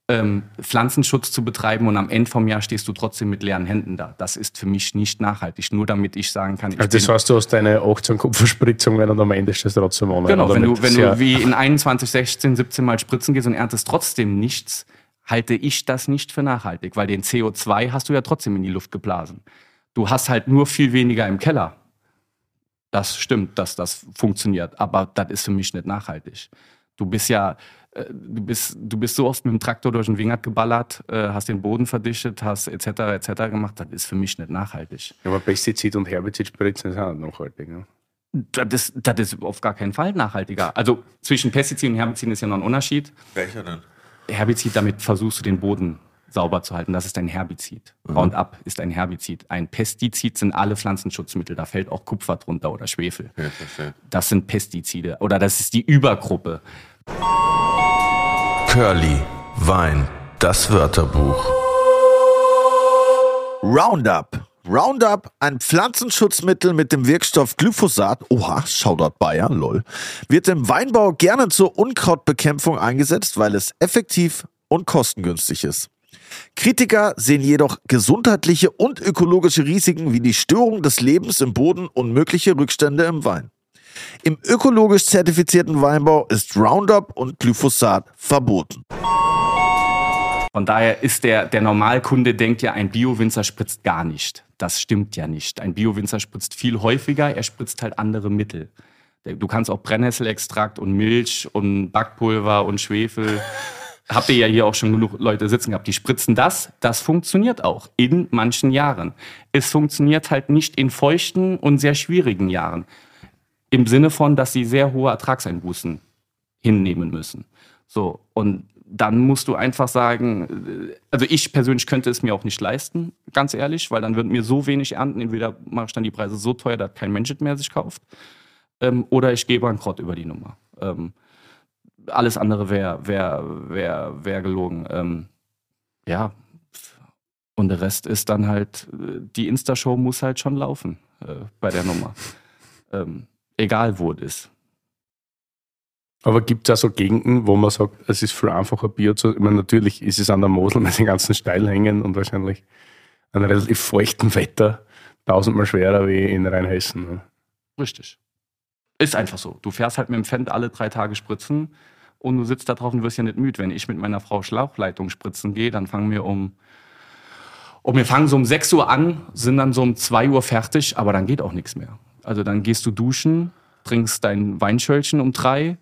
ähm, Pflanzenschutz zu betreiben und am Ende vom Jahr stehst du trotzdem mit leeren Händen da. Das ist für mich nicht nachhaltig, nur damit ich sagen kann, ich Also das heißt, du hast deine 18 Kupferspritzungen und am Ende stehst du trotzdem ohne. Genau, wenn du, wenn du wie in 21, 16, 17 Mal spritzen gehst und erntest trotzdem nichts, halte ich das nicht für nachhaltig, weil den CO2 hast du ja trotzdem in die Luft geblasen. Du hast halt nur viel weniger im Keller. Das stimmt, dass das funktioniert, aber das ist für mich nicht nachhaltig. Du bist ja, du bist, du bist so oft mit dem Traktor durch den Wingert geballert, äh, hast den Boden verdichtet, hast etc. etc. gemacht, das ist für mich nicht nachhaltig. Ja, aber Pestizid und Herbizidspritzen ist auch nicht nachhaltig. Ne? Das, ist- das ist auf gar keinen Fall nachhaltiger. Also zwischen Pestizid und Herbizid ist ja noch ein Unterschied. Welcher denn? Herbizid, damit versuchst du den Boden sauber zu halten. Das ist ein Herbizid. Roundup ist ein Herbizid. Ein Pestizid sind alle Pflanzenschutzmittel. Da fällt auch Kupfer drunter oder Schwefel. Ja, verstehe. Das sind Pestizide. Oder das ist die Übergruppe. Curly, Wein, das Wörterbuch. Roundup. Roundup, ein Pflanzenschutzmittel mit dem Wirkstoff Glyphosat, oha, Shoutout Bayer, lol, wird im Weinbau gerne zur Unkrautbekämpfung eingesetzt, weil es effektiv und kostengünstig ist. Kritiker sehen jedoch gesundheitliche und ökologische Risiken wie die Störung des Lebens im Boden und mögliche Rückstände im Wein. Im ökologisch zertifizierten Weinbau ist Roundup und Glyphosat verboten. Von daher ist der, der Normalkunde denkt ja, ein Bio-Winzer spritzt gar nicht. Das stimmt ja nicht. Ein Bio-Winzer spritzt viel häufiger, er spritzt halt andere Mittel. Du kannst auch Brennnesselextrakt und Milch und Backpulver und Schwefel. Habt ihr ja hier auch schon genug Leute sitzen gehabt, die spritzen das. Das funktioniert auch in manchen Jahren. Es funktioniert halt nicht in feuchten und sehr schwierigen Jahren. Im Sinne von, dass sie sehr hohe Ertragseinbußen hinnehmen müssen. So, und dann musst du einfach sagen, äh, also ich persönlich könnte es mir auch nicht leisten, ganz ehrlich, weil dann würden mir so wenig ernten, entweder mache ich dann die Preise so teuer, dass kein Mensch mehr sich kauft, ähm, oder ich gehe bankrott über die Nummer. Ähm, alles andere wäre wär, wär, wär gelogen. Ähm, ja, und der Rest ist dann halt, äh, die Insta-Show muss halt schon laufen äh, bei der Nummer. Ähm, egal wo es ist. Aber gibt es auch so Gegenden, wo man sagt, es ist viel einfacher Bier zu. Ich meine, natürlich ist es an der Mosel mit den ganzen Steilhängen und wahrscheinlich einem relativ feuchten Wetter tausendmal schwerer wie in Rheinhessen. Ne? Richtig. Ist einfach so. Du fährst halt mit dem Fendt alle drei Tage spritzen und du sitzt da drauf und wirst ja nicht müde. Wenn ich mit meiner Frau Schlauchleitung spritzen gehe, dann fangen wir um, und wir fangen so um 6 Uhr an, sind dann so um 2 Uhr fertig, aber dann geht auch nichts mehr. Also dann gehst du duschen, trinkst dein Weinschöllchen um drei,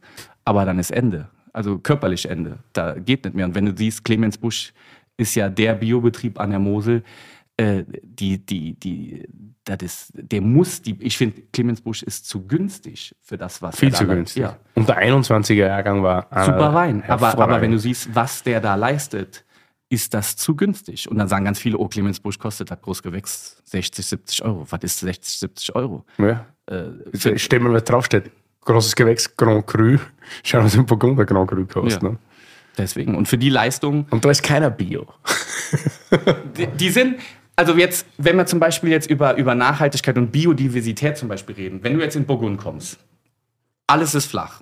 aber dann ist Ende. Also körperlich Ende. Da geht nicht mehr. Und wenn du siehst, Clemens Busch ist ja der Biobetrieb an der Mosel, äh, die, die, die, das ist, der muss, die, ich finde, Clemens Busch ist zu günstig für das, was Viel er da zu günstig. Ja, Und der 21er Jahrgang war einer super Wein. Aber, aber wenn du siehst, was der da leistet, ist das zu günstig. Und dann sagen ganz viele, oh, Clemens Busch kostet das Großgewächs 60, 70 Euro. Was ist 60, 70 Euro? Ja. Äh, für, Stell mal, was draufsteht. Großes Gewächs, Grand Cru. Schauen wir uns im Burgunder Grand Cru kostet. Ja. Ne? deswegen. Und für die Leistung, Und da ist keiner Bio. die, die sind, also jetzt, wenn wir zum Beispiel jetzt über, über Nachhaltigkeit und Biodiversität zum Beispiel reden, wenn du jetzt in Burgund kommst, alles ist flach.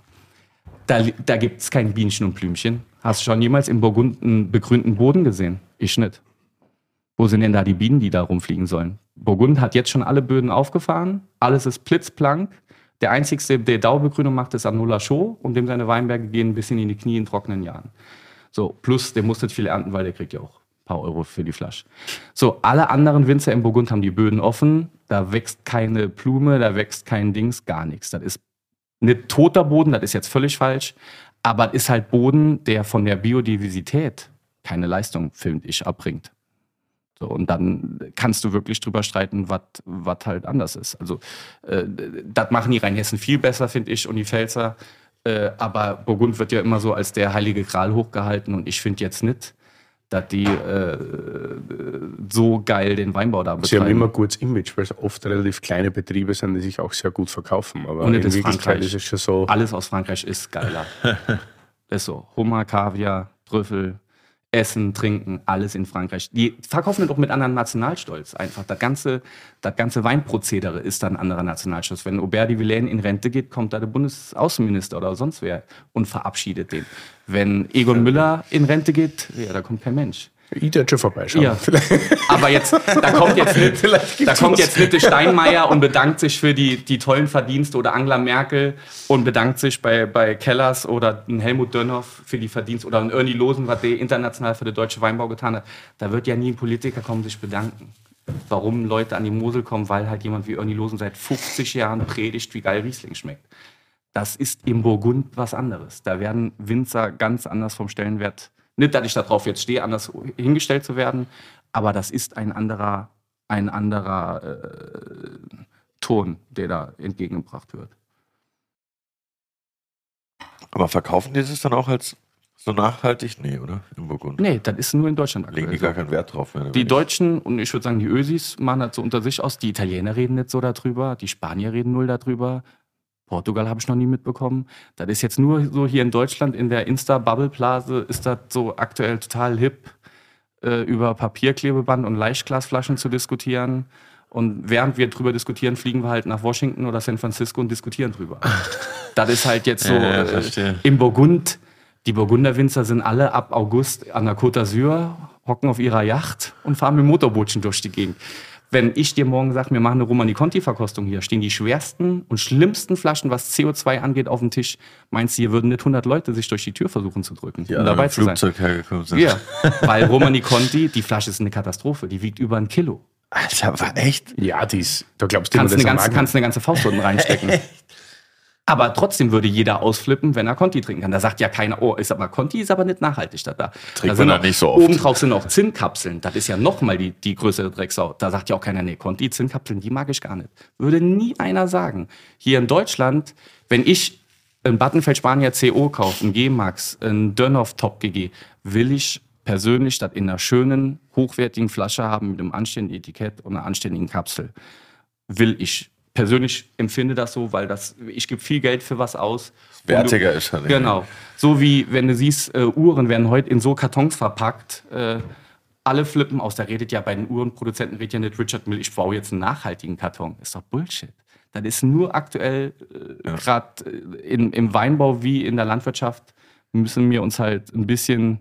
Da, da gibt es kein Bienchen und Blümchen. Hast du schon jemals in Burgund einen begrünten Boden gesehen? Ich nicht. Wo sind denn da die Bienen, die da rumfliegen sollen? Burgund hat jetzt schon alle Böden aufgefahren. Alles ist blitzblank. Der einzigste, der Daubegrünung macht, ist Anola Show und dem seine Weinberge gehen ein bisschen in die Knie in trockenen Jahren. So, plus der muss nicht viel ernten, weil der kriegt ja auch ein paar Euro für die Flasche. So, alle anderen Winzer im Burgund haben die Böden offen. Da wächst keine Blume, da wächst kein Dings, gar nichts. Das ist nicht toter Boden, das ist jetzt völlig falsch. Aber es ist halt Boden, der von der Biodiversität keine Leistung, finde ich, abbringt. So, und dann kannst du wirklich drüber streiten, was halt anders ist. Also, äh, das machen die Rheinhessen viel besser, finde ich, und die Pfälzer. Äh, aber Burgund wird ja immer so als der heilige Gral hochgehalten und ich finde jetzt nicht, dass die äh, so geil den Weinbau da betreiben. Sie haben immer gutes Image, weil es oft relativ kleine Betriebe sind, die sich auch sehr gut verkaufen. Aber Und in das Wirklichkeit Frankreich. ist es schon so. Alles aus Frankreich ist geiler. ist so. Hummer, Kaviar, Trüffel, Essen, Trinken, alles in Frankreich. Die verkaufen das auch mit anderen Nationalstolz einfach. Das ganze, das ganze Weinprozedere ist dann anderer Nationalstolz. Wenn Aubert de Villaine in Rente geht, kommt da der Bundesaußenminister oder sonst wer und verabschiedet den. Wenn Egon Müller in Rente geht, ja, da kommt kein Mensch. Schon vorbeischauen. Ja. Aber jetzt, da kommt jetzt nicht, da kommt jetzt der Steinmeier und bedankt sich für die, die tollen Verdienste oder Angela Merkel und bedankt sich bei, bei Kellers oder Helmut Dönhoff für die Verdienste oder Ernie Losen, was der international für den deutschen Weinbau getan hat. Da wird ja nie ein Politiker kommen, sich bedanken. Warum Leute an die Mosel kommen, weil halt jemand wie Ernie Losen seit 50 Jahren predigt, wie geil Riesling schmeckt. Das ist im Burgund was anderes. Da werden Winzer ganz anders vom Stellenwert nicht, dass ich darauf jetzt stehe, anders hingestellt zu werden, aber das ist ein anderer, ein anderer äh, Ton, der da entgegengebracht wird. Aber verkaufen die es dann auch als so nachhaltig? Nee, oder? Im Burgund. Nee, das ist nur in Deutschland Legen die aktuell. gar keinen Wert drauf mehr. Die Deutschen und ich würde sagen, die Ösis machen das so unter sich aus. Die Italiener reden nicht so darüber, die Spanier reden null darüber. Portugal habe ich noch nie mitbekommen. Das ist jetzt nur so hier in Deutschland in der Insta-Bubble-Blase ist das so aktuell total hip, äh, über Papierklebeband und Leichtglasflaschen zu diskutieren. Und während wir drüber diskutieren, fliegen wir halt nach Washington oder San Francisco und diskutieren drüber. das ist halt jetzt so Ja, ja, äh, im Burgund. Die Burgunderwinzer sind alle ab August an der Côte d'Azur, hocken auf ihrer Yacht und fahren mit Motorbootchen durch die Gegend. Wenn ich dir morgen sage, wir machen eine Romani Conti-Verkostung hier, stehen die schwersten und schlimmsten Flaschen, was CO2 angeht, auf dem Tisch. Meinst du, hier würden nicht 100 Leute sich durch die Tür versuchen zu drücken, die um alle dabei zu sein? Flugzeug hergekommen sind. Ja, weil Romani Conti, die Flasche ist eine Katastrophe. Die wiegt über ein Kilo. Alter, war echt? Ja, die ist, da glaubst du Kannst eine, ganze, kannst eine ganze Faust unten reinstecken. Aber trotzdem würde jeder ausflippen, wenn er Conti trinken kann. Da sagt ja keiner, oh, ist aber Conti ist aber nicht nachhaltig. Da, da, Trinkt man da nicht so oft. Obendrauf sind auch Zinnkapseln. Das ist ja nochmal die, die größere Drecksau. Da sagt ja auch keiner, nee, Conti, Zinnkapseln, die mag ich gar nicht. Würde nie einer sagen. Hier in Deutschland, wenn ich ein Battenfeld Spanier CO kaufe, ein G-Max, ein Dönhoff Top GG, will ich persönlich das in einer schönen, hochwertigen Flasche haben mit einem anständigen Etikett und einer anständigen Kapsel will ich. Persönlich empfinde das so, weil das, ich gebe viel Geld für was aus. Wertiger du, ist halt. Genau. So wie, wenn du siehst, äh, Uhren werden heute in so Kartons verpackt. Äh, alle flippen aus. Da redet ja bei den Uhrenproduzenten, redet ja nicht Richard Mill, ich baue jetzt einen nachhaltigen Karton. Ist doch Bullshit. Das ist nur aktuell, äh, gerade äh, im Weinbau wie in der Landwirtschaft, müssen wir uns halt ein bisschen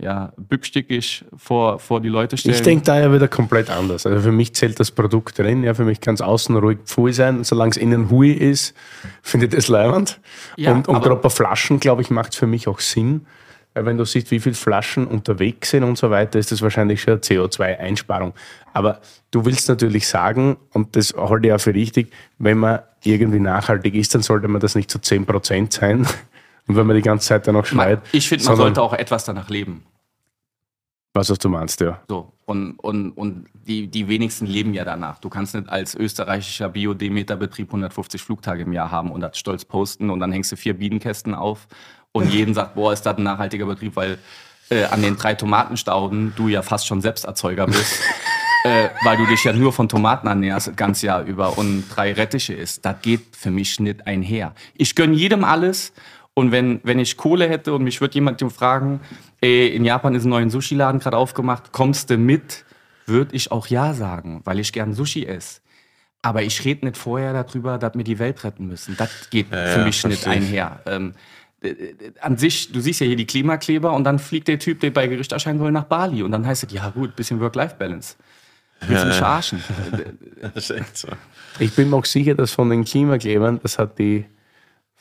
ja, bückstickig vor, vor die Leute stellen. Ich denke da ja wieder komplett anders. Also für mich zählt das Produkt drin. Ja, für mich kann es außen ruhig pfui sein. Solange es innen hui ist, finde ich das leibend. Ja, und und gerade bei Flaschen, glaube ich, macht es für mich auch Sinn. Weil wenn du siehst, wie viele Flaschen unterwegs sind und so weiter, ist das wahrscheinlich schon eine CO2-Einsparung. Aber du willst natürlich sagen, und das halte ich auch für richtig, wenn man irgendwie nachhaltig ist, dann sollte man das nicht zu 10% sein. Und wenn man die ganze Zeit dann auch schreit. ich finde, man sollte auch etwas danach leben. Was, was du meinst, ja. So, und, und, und die, die wenigsten leben ja danach. Du kannst nicht als österreichischer Bio-Demeter-Betrieb 150 Flugtage im Jahr haben und das stolz posten und dann hängst du vier Bienenkästen auf und jeden sagt, boah, ist das ein nachhaltiger Betrieb, weil äh, an den drei Tomatenstauden du ja fast schon Selbsterzeuger bist. äh, weil du dich ja nur von Tomaten ernährst, das ganze Jahr über und drei Rettiche isst. Das geht für mich nicht einher. Ich gönn jedem alles. Und wenn, wenn ich Kohle hätte und mich würde jemand fragen, ey, in Japan ist ein neuer Sushi-Laden gerade aufgemacht, kommst du mit? Würde ich auch ja sagen, weil ich gern Sushi esse. Aber ich rede nicht vorher darüber, dass wir die Welt retten müssen. Das geht für ja, mich nicht verstehe ich. einher. Ähm, äh, äh, an sich, du siehst ja hier die Klimakleber und dann fliegt der Typ, der bei Gericht erscheinen soll, nach Bali. Und dann heißt es, ja gut, bisschen Work-Life-Balance. Willst du mich verarschen? Das ist echt so. Ich bin mir auch sicher, dass von den Klimaklebern, das hat die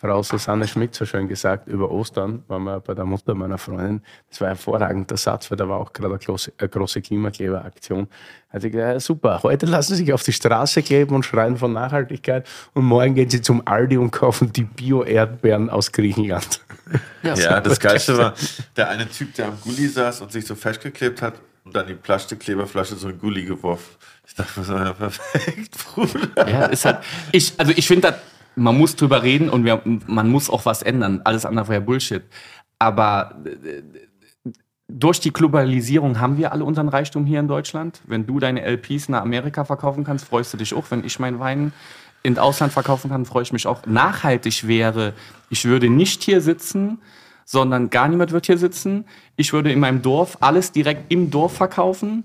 Frau Susanne Schmidt so schön gesagt, über Ostern waren wir bei der Mutter meiner Freundin. Das war ein hervorragender Satz, weil da war auch gerade eine große, eine große Klimakleberaktion. Hat sie gesagt, ja, super, heute lassen sie sich auf die Straße kleben und schreien von Nachhaltigkeit und morgen gehen sie zum Aldi und kaufen die Bio-Erdbeeren aus Griechenland. Ja, das Geilste war der eine Typ, der am Gully saß und sich so festgeklebt hat und dann die Plastikkleberflasche so in Gully geworfen. Ich dachte mir so, ja, perfekt, Bruder. Ja, ist halt, ich, also ich finde, man muss drüber reden und wir, man muss auch was ändern. Alles andere wäre Bullshit. Aber äh, durch die Globalisierung haben wir alle unseren Reichtum hier in Deutschland. Wenn du deine LPs nach Amerika verkaufen kannst, freust du dich auch. Wenn ich meinen Wein ins Ausland verkaufen kann, freue ich mich auch. Nachhaltig wäre, ich würde nicht hier sitzen, sondern gar niemand wird hier sitzen. Ich würde in meinem Dorf alles direkt im Dorf verkaufen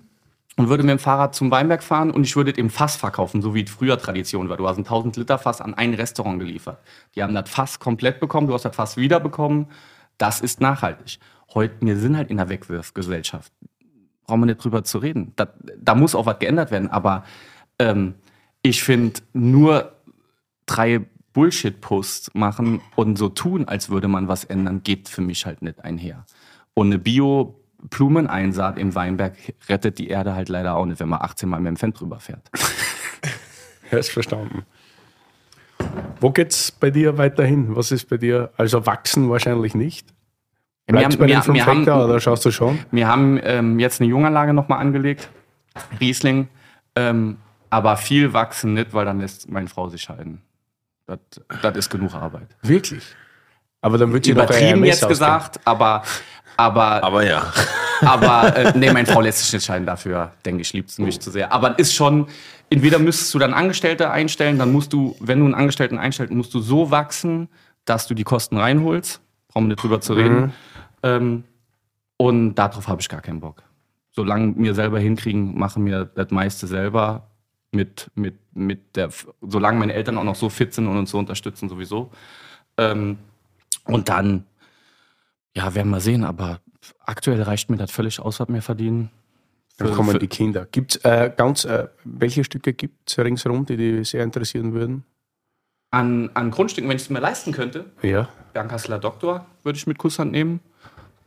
und würde mit dem Fahrrad zum Weinberg fahren und ich würde im Fass verkaufen, so wie es früher Tradition war. Du hast ein 1000 Liter Fass an ein Restaurant geliefert. Die haben das Fass komplett bekommen, du hast das Fass wieder bekommen. Das ist nachhaltig. Heute, wir sind halt in einer Wegwurfgesellschaft. Brauchen wir nicht drüber zu reden. Da, da muss auch was geändert werden. Aber ähm, ich finde, nur drei Bullshit-Posts machen und so tun, als würde man was ändern, geht für mich halt nicht einher. Und eine Bio-Blumeneinsaat im Weinberg rettet die Erde halt leider auch nicht, wenn man 18 Mal mit dem Fan drüber fährt. Ja, ist verstanden. Wo geht's bei dir weiterhin? Was ist bei dir? Also wachsen wahrscheinlich nicht. Wir Bleibst haben- bei den wir- 5 wir haben- oder schaust du schon? Wir haben ähm, jetzt eine Junganlage nochmal angelegt, Riesling, ähm, aber viel wachsen nicht, weil dann lässt meine Frau sich scheiden. Das, das ist genug Arbeit. Wirklich? Aber dann wird sie doch Übertrieben jetzt ausgehen. gesagt, aber, aber, Aber ja. aber äh, nee, meine Frau lässt sich nicht scheiden dafür, denke ich, liebt sie mich zu sehr. Aber es ist schon, entweder müsstest du dann Angestellte einstellen, dann musst du, wenn du einen Angestellten einstellst, musst du so wachsen, dass du die Kosten reinholst. Brauchen wir nicht drüber zu reden. Ähm, und darauf habe ich gar keinen Bock. Solange wir selber hinkriegen, machen wir das meiste selber. Mit, mit, mit der, solange meine Eltern auch noch so fit sind und uns so unterstützen, sowieso. Ähm, und dann, ja, werden wir sehen, aber aktuell reicht mir das völlig aus, was wir verdienen. Dann kommen die Kinder. Gibt's äh, ganz, äh, welche Stücke gibt es ringsherum, die dich sehr interessieren würden? An, an Grundstücken, wenn ich es mir leisten könnte, Ja. Bernkasseler Doktor würde ich mit Kusshand nehmen.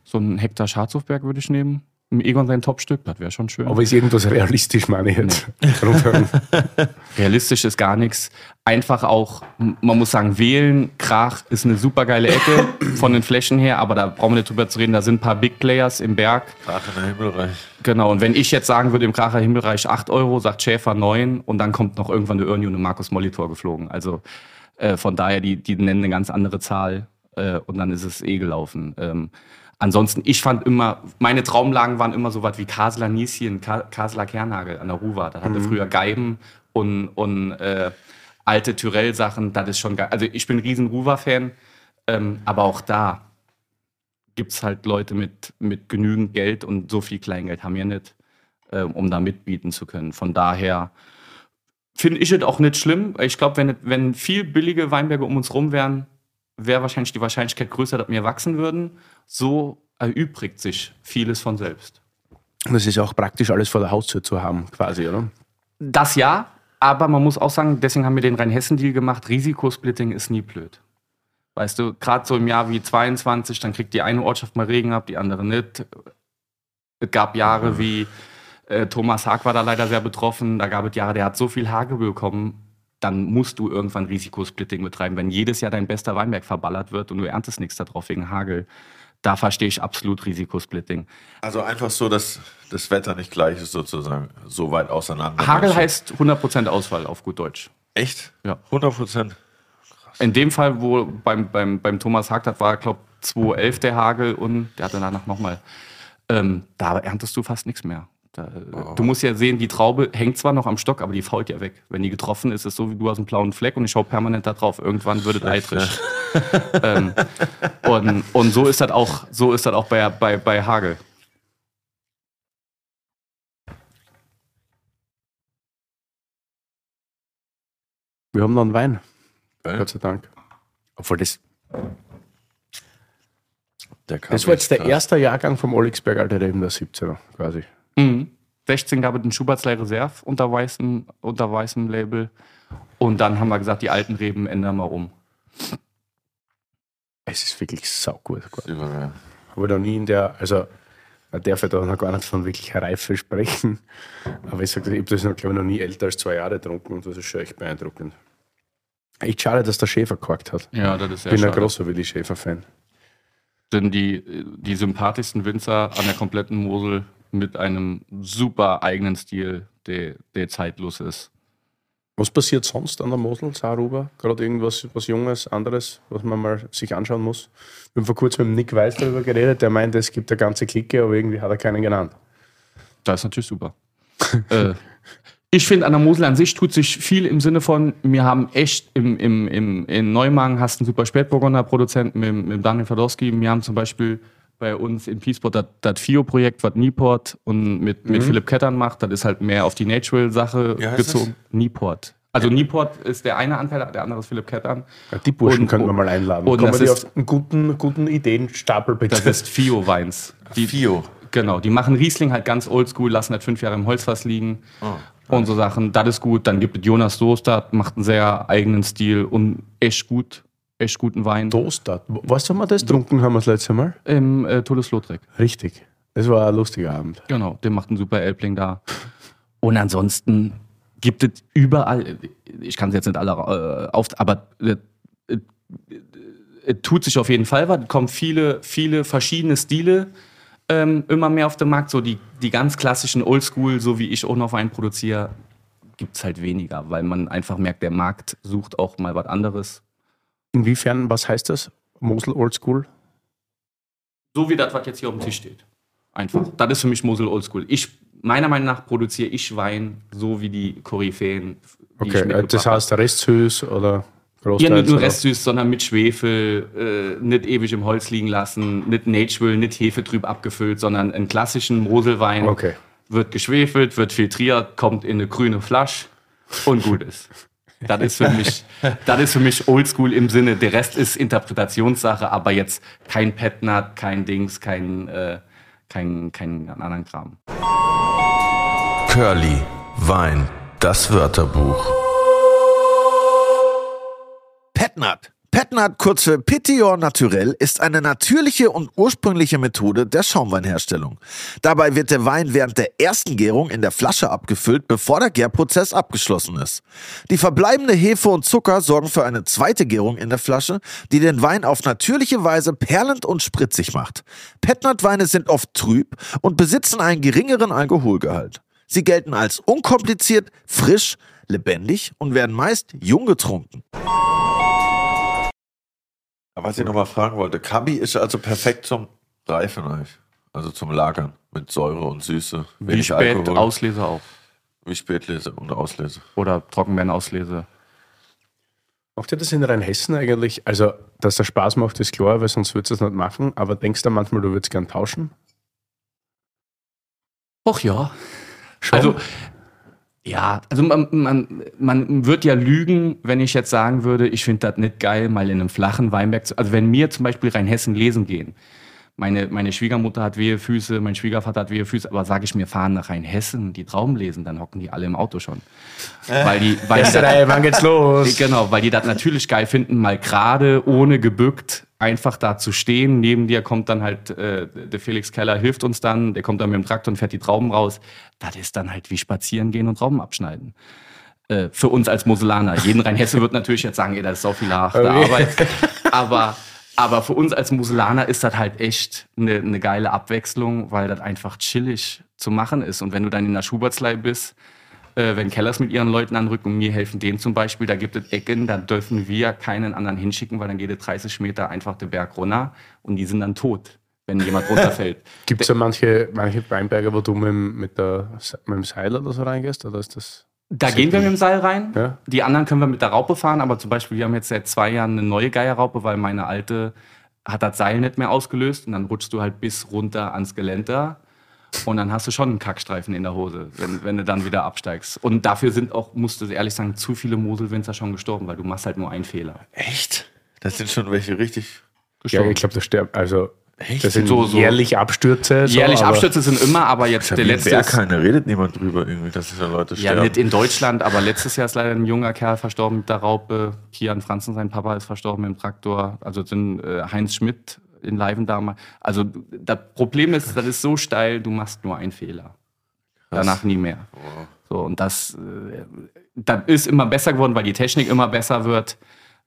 So ein Hektar Schatzhofberg würde ich nehmen. Egon sein Topstück, das wäre schon schön. Aber ist irgendwas realistisch, meine ich jetzt? Realistisch ist gar nichts. Einfach auch, man muss sagen, wählen, Krach ist eine super geile Ecke von den Flächen her, aber da brauchen wir nicht drüber zu reden. Da sind ein paar Big Players im Berg. Der Himmelreich. Genau, und wenn ich jetzt sagen würde, im Kracher Himmelreich 8 Euro, sagt Schäfer 9 und dann kommt noch irgendwann der Ernie und der Markus Molitor geflogen. Also äh, von daher, die, die nennen eine ganz andere Zahl äh, und dann ist es eh gelaufen. Ähm, ansonsten, ich fand immer, meine Traumlagen waren immer so was wie Kasler Nieschen, Ka Kasler Kernhagel an der Ruwa. Das hatte früher Geiben und, und äh, alte Tyrell-Sachen. Das ist schon geil. Also ich bin ein riesen Ruwa-Fan, ähm, aber auch da gibt es halt Leute mit, mit genügend Geld und so viel Kleingeld haben wir nicht, ähm, um da mitbieten zu können. Von daher finde ich es auch nicht schlimm. Ich glaube, wenn, wenn viel billige Weinberge um uns rum wären, wäre wahrscheinlich die Wahrscheinlichkeit größer, dass wir wachsen würden. So erübrigt sich vieles von selbst. Das ist auch praktisch alles vor der Haustür zu haben, quasi, oder? Das ja, aber man muss auch sagen, deswegen haben wir den Rheinhessen-Deal gemacht. Risikosplitting ist nie blöd. Weißt du, gerade so im Jahr wie 22, dann kriegt die eine Ortschaft mal Regen ab, die andere nicht. Es gab Jahre wie äh, Thomas Haag war da leider sehr betroffen. Da gab es Jahre, der hat so viel Hagel bekommen. Dann musst du irgendwann Risikosplitting betreiben. Wenn jedes Jahr dein bester Weinberg verballert wird und du erntest nichts darauf wegen Hagel, da verstehe ich absolut Risikosplitting. Also einfach so, dass das Wetter nicht gleich ist, sozusagen. So weit auseinander. Hagel heißt 100% Ausfall auf gut Deutsch. Echt? Ja. 100 Prozent. In dem Fall, wo beim, beim, beim Thomas Haag, das war, glaube ich, 211 der Hagel und der hatte danach nochmal. Ähm, da erntest du fast nichts mehr. Da, Du musst ja sehen, die Traube hängt zwar noch am Stock, aber die fault ja weg. Wenn die getroffen ist, ist es so wie du hast einen blauen Fleck und ich schaue permanent da drauf. Irgendwann wird es eitrig. ähm, und, und so ist das auch, so ist das auch bei, bei, bei Hagel. Wir haben noch einen Wein, Geil. Gott sei Dank. Obwohl das, das war jetzt der erste Jahrgang vom Oligsberg, Alter, der eben der 17er, quasi. Mhm. 16 gab es den Schubertslei Reserve unter weißem, unter weißem Label. Und dann haben wir gesagt, die alten Reben ändern wir um. Es ist wirklich saugut. Überall. Aber noch nie in der, also man darf ja da noch gar nicht von wirklich Reife sprechen. Aber ich sage, ich habe das noch, glaube ich, noch nie älter als zwei Jahre getrunken und das ist schon echt beeindruckend. Echt schade, dass der Schäfer gekorkt hat. Ja, das ist Ich bin schade. ein großer Willi Schäfer-Fan. Denn die, die sympathischsten Winzer an der kompletten Mosel mit einem super eigenen Stil, der, der zeitlos ist. Was passiert sonst an der Mosel, Saarruber? Gerade irgendwas was Junges, anderes, was man mal sich anschauen muss? Wir haben vor kurzem mit Nick Weiß darüber geredet, der meinte, es gibt eine ganze Clique, aber irgendwie hat er keinen genannt. Das ist natürlich super. äh, Ich finde, an der Mosel an sich tut sich viel im Sinne von, wir haben echt im, im, im, in Neumagen hast einen super Spätburgunder Produzenten mit, mit Daniel Fadowski. Wir haben zum Beispiel bei uns in Peaceport das, das FIO-Projekt, was Nieport und mit, mit Philipp Kettern macht. Das ist halt mehr auf die Natural-Sache gezogen. Nieport. Also Nieport ist der eine Anteil, der andere ist Philipp Kettern. Ja, die Burschen Und- könnten wir mal einladen. und Kommen das die ist- auf einen guten, guten Ideenstapel bitte. Das ist FIO-Weins. Die- Fio. Genau, die machen Riesling halt ganz oldschool, lassen halt fünf Jahre im Holzfass liegen und so Sachen. Das ist gut. Dann gibt es Jonas Soester, macht einen sehr eigenen Stil und echt gut, echt guten Wein. Toaster. Weißt du, wann wir das getrunken haben das letzte Mal? Im äh, Todeslotreck. Richtig. Das war ein lustiger Abend. Genau, der macht einen super Elbling da. Und ansonsten gibt es überall, ich kann es jetzt nicht alle äh, auf, aber äh, äh, äh, tut sich auf jeden Fall was. Kommen viele, viele verschiedene Stile ähm, immer mehr auf den Markt. So die, die ganz klassischen Oldschool, so wie ich auch noch Wein produziere, gibt es halt weniger, weil man einfach merkt, der Markt sucht auch mal was anderes. Inwiefern, was heißt das? Mosel Old School? So wie das, was jetzt hier auf dem Tisch steht. Einfach. Das ist für mich Mosel Oldschool. Ich, meiner Meinung nach produziere ich Wein so wie die Koryphäen. die Okay, äh, das heißt restsüß oder Ja, großteils? nicht nur restsüß, sondern mit Schwefel, äh, nicht ewig im Holz liegen lassen, nicht Natural, nicht hefetrüb abgefüllt, sondern einen klassischen Moselwein. Okay. Wird geschwefelt, wird filtriert, kommt in eine grüne Flasche und gut ist. Das ist für mich, das ist für mich oldschool im Sinne. Der Rest ist Interpretationssache, aber jetzt kein Petnat, kein Dings, kein, äh, kein, kein anderen Kram. Curly, Wein, das Wörterbuch. Petnat. Petnat, kurz für Petillon Naturel, ist eine natürliche und ursprüngliche Methode der Schaumweinherstellung. Dabei wird der Wein während der ersten Gärung in der Flasche abgefüllt, bevor der Gärprozess abgeschlossen ist. Die verbleibende Hefe und Zucker sorgen für eine zweite Gärung in der Flasche, die den Wein auf natürliche Weise perlend und spritzig macht. Petnat-Weine sind oft trüb und besitzen einen geringeren Alkoholgehalt. Sie gelten als unkompliziert, frisch, lebendig und werden meist jung getrunken. Aber was ich nochmal fragen wollte, Kabi ist also perfekt zum Reifen eigentlich. Also zum Lagern mit Säure und Süße. Wie Wenig spät Alkohol. Auslese auch. Wie Spätlese und Auslese. Oder Trockenbeerenauslese. Macht ihr das in Rheinhessen eigentlich? Also, dass der Spaß macht, ist klar, weil sonst würdest du es nicht machen. Aber denkst du manchmal, du würdest gern tauschen? Och ja. Schon? Also, ja, also man, man, man wird ja lügen, wenn ich jetzt sagen würde, ich finde das nicht geil, mal in einem flachen Weinberg zu. Also, wenn wir zum Beispiel Rheinhessen lesen gehen, meine, meine Schwiegermutter hat wehe Füße, mein Schwiegervater hat wehe Füße, aber sage ich mir, fahren nach Rheinhessen, die Trauben lesen, dann hocken die alle im Auto schon. Weil die, weil die das- wann geht's los? Genau, weil die das natürlich geil finden, mal gerade, ohne gebückt, einfach da zu stehen. Neben dir kommt dann halt, äh, der Felix Keller hilft uns dann, der kommt dann mit dem Traktor und fährt die Trauben raus. Das ist dann halt wie spazieren gehen und Trauben abschneiden. Äh, für uns als Moselaner. Jeden Rheinhesse wird natürlich jetzt sagen, ey, das ist so viel harte Okay. Arbeit. Aber, aber für uns als Moselaner ist das halt echt eine, eine geile Abwechslung, weil das einfach chillig zu machen ist. Und wenn du dann in der Schubertslei bist, äh, wenn Kellers mit ihren Leuten anrücken und mir helfen denen zum Beispiel, da gibt es Ecken, da dürfen wir keinen anderen hinschicken, weil dann geht es 30 Meter einfach den Berg runter und die sind dann tot, wenn jemand runterfällt. Gibt es da manche, manche Weinberge, wo du mit, mit, der, mit dem Seil oder so reingehst? Oder ist das. Da gehen wir mit dem Seil rein. Ja. Die anderen können wir mit der Raupe fahren, aber zum Beispiel, wir haben jetzt seit zwei Jahren eine neue Geierraupe, weil meine alte hat das Seil nicht mehr ausgelöst und dann rutschst du halt bis runter ans Geländer und dann hast du schon einen Kackstreifen in der Hose, wenn, wenn du dann wieder absteigst. Und dafür sind auch, musst du ehrlich sagen, zu viele Moselwinzer schon gestorben, weil du machst halt nur einen Fehler. Echt? Das sind schon welche richtig. Ja, ich glaube, das stirbt. Also, das sind So, so. jährlich Abstürze. so, Jährlich Abstürze sind immer, aber jetzt der letzte Wer ist, keine redet niemand drüber irgendwie, dass diese Leute Ja, sterben. nicht in Deutschland, aber letztes Jahr ist leider ein junger Kerl verstorben mit der Raupe. Kian Franzen, sein Papa, ist verstorben im Traktor. Also sind äh, Heinz Schmidt in Leiven damals. Also das Problem ist, das ist so steil, du machst nur einen Fehler. Danach nie mehr. So, und das, äh, das ist immer besser geworden, weil die Technik immer besser wird.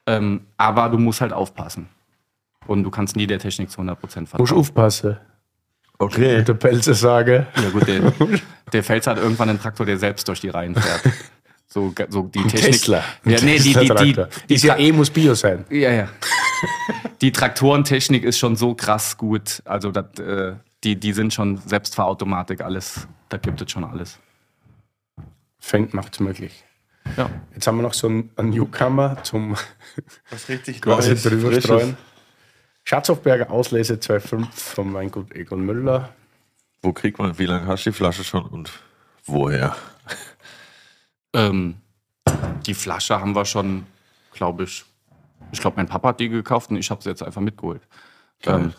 Ähm, aber du musst halt aufpassen. Und du kannst nie der Technik zu 100% Musst vertrauen. aufpassen. Okay. Mit der Pelze sage. Ja gut, der, der Pfälzer hat irgendwann einen Traktor, der selbst durch die Reihen fährt. So, so die Technik. Tesla. Ja, nee, die, die, die, die, Ist ja eh, muss Bio sein. ja, ja. Die Traktorentechnik ist schon so krass gut. Also dat, äh, die, die sind schon selbst für Automatik alles. Da gibt es schon alles. macht es möglich. Ja. Jetzt haben wir noch so einen, Newcomer zum Was richtig quasi Neues, drüber streuen. Schatzhofberger Auslese 2.5 vom Weingut Egon Müller. Wo kriegt man, wie lange hast du die Flasche schon und woher? Ähm, die Flasche haben wir schon, glaube ich. Ich glaube, mein Papa hat die gekauft und ich habe sie jetzt einfach mitgeholt. Ähm,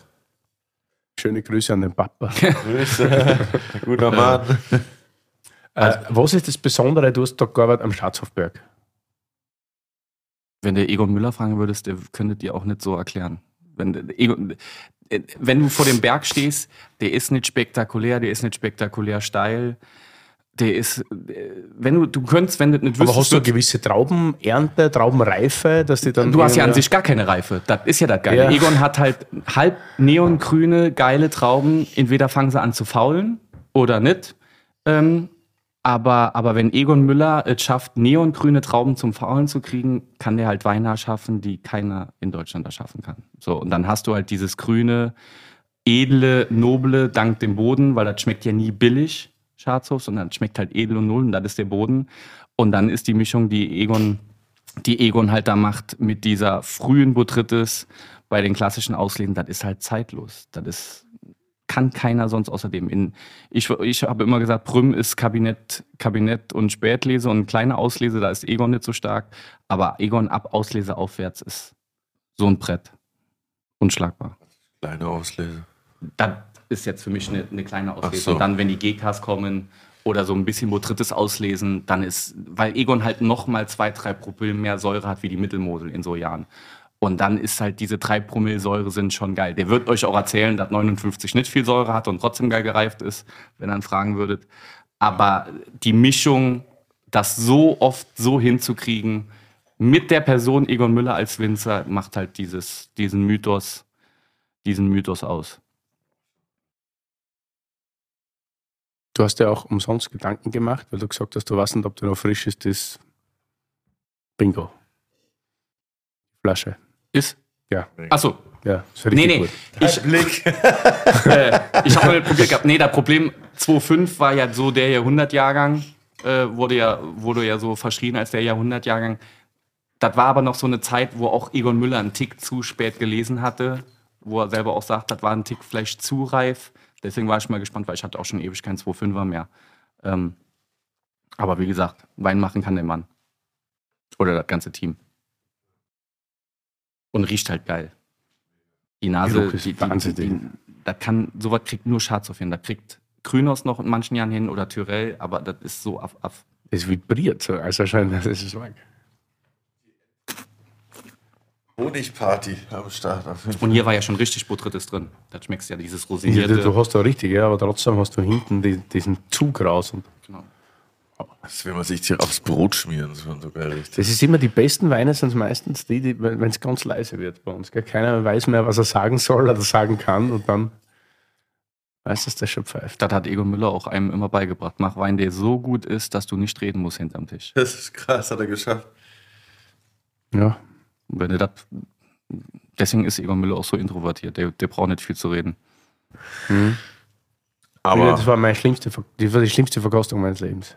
Schöne Grüße an den Papa. Grüße. Guter Mann. äh, was ist das Besondere? Du hast da gearbeitet am Schatzhofberg. wenn der Egon Müller fragen würdest, der könnte dir auch nicht so erklären. Wenn, äh, wenn du vor dem Berg stehst, der ist nicht spektakulär, der ist nicht spektakulär steil. Der ist, äh, wenn du, du könntest, wenn du nicht Aber hast du eine gewisse Traubenernte, Traubenreife, dass die dann. Du hast ja an sich gar keine Reife. Das ist ja das Geile. Ja. Egon hat halt halb neongrüne, geile Trauben. Entweder fangen sie an zu faulen oder nicht. Ähm, aber, aber wenn Egon Müller es schafft, neongrüne Trauben zum Faulen zu kriegen, kann der halt Weine erschaffen, die keiner in Deutschland erschaffen kann. So, und dann hast du halt dieses grüne, edle, noble, dank dem Boden, weil das schmeckt ja nie billig, Schatzhof, sondern es schmeckt halt edel und null und das ist der Boden. Und dann ist die Mischung, die Egon die Egon halt da macht mit dieser frühen Botrytis bei den klassischen Auslesen, das ist halt zeitlos. Das ist, kann keiner sonst außerdem. In, ich, ich habe immer gesagt, Prüm ist Kabinett, Kabinett und Spätlese und kleine Auslese, da ist Egon nicht so stark. Aber Egon ab Auslese aufwärts ist so ein Brett. Unschlagbar. Kleine Auslese. Das ist jetzt für mich eine, eine kleine Auslese. So. Und dann, wenn die GKs kommen oder so ein bisschen Botrytis auslesen, dann ist, weil Egon halt noch mal zwei, drei Promille mehr Säure hat wie die Mittelmosel in so Jahren. Und dann ist halt diese drei Promille Säure sind schon geil. Der wird euch auch erzählen, dass 59 nicht viel Säure hat und trotzdem geil gereift ist, wenn ihr dann fragen würdet. Aber die Mischung, das so oft so hinzukriegen, mit der Person Egon Müller als Winzer, macht halt dieses, diesen Mythos, diesen Mythos aus. Du hast ja auch umsonst Gedanken gemacht, weil du gesagt hast, du weißt nicht, ob du noch frisch ist, das Bingo. Flasche. Ist? Ja. Achso, Ja, ist nee, richtig nee. gut. Ich, Blick. äh, ich habe mal probiert gehabt. Nee, das Problem 2.5 war ja so der Jahrhundertjahrgang, äh, wurde, ja, wurde ja so verschrien als der Jahrhundertjahrgang. Das war aber noch so eine Zeit, wo auch Egon Müller einen Tick zu spät gelesen hatte, wo er selber auch sagt, das war ein Tick vielleicht zu reif. Deswegen war ich mal gespannt, weil ich hatte auch schon ewig keinen 2.5er mehr. Ähm, aber wie gesagt, Wein machen kann der Mann. Oder das ganze Team. Und riecht halt geil. Die Nase, die, die, wahnsinnig. die, das kann, sowas kriegt nur Schatzhof hin. Das kriegt Grünhaus noch in manchen Jahren hin oder Tyrell, aber das ist so auf, auf Es vibriert so, also scheint das ist stark. Honigparty am Start. Auf jeden Fall. Und hier war ja schon richtig Botrytis drin. Da schmeckst du ja dieses Ja, rosinierte. du, du hast da richtig, ja, aber trotzdem hast du hinten die, diesen Zug raus. Und genau. Das will man sich hier aufs Brot schmieren, das war sogar richtig. das ist immer die besten Weine, sind meistens die, die wenn es ganz leise wird bei uns. Gell? Keiner weiß mehr, was er sagen soll oder sagen kann und dann weiß es der schon pfeift. Das hat Egon Müller auch einem immer beigebracht. Mach Wein, der so gut ist, dass du nicht reden musst hinterm Tisch. Das ist krass, hat er geschafft. Ja, wenn du das. Deswegen ist Egon Müller auch so introvertiert. Der, der braucht nicht viel zu reden. Aber das war, meine schlimmste, das war die schlimmste Verkostung meines Lebens.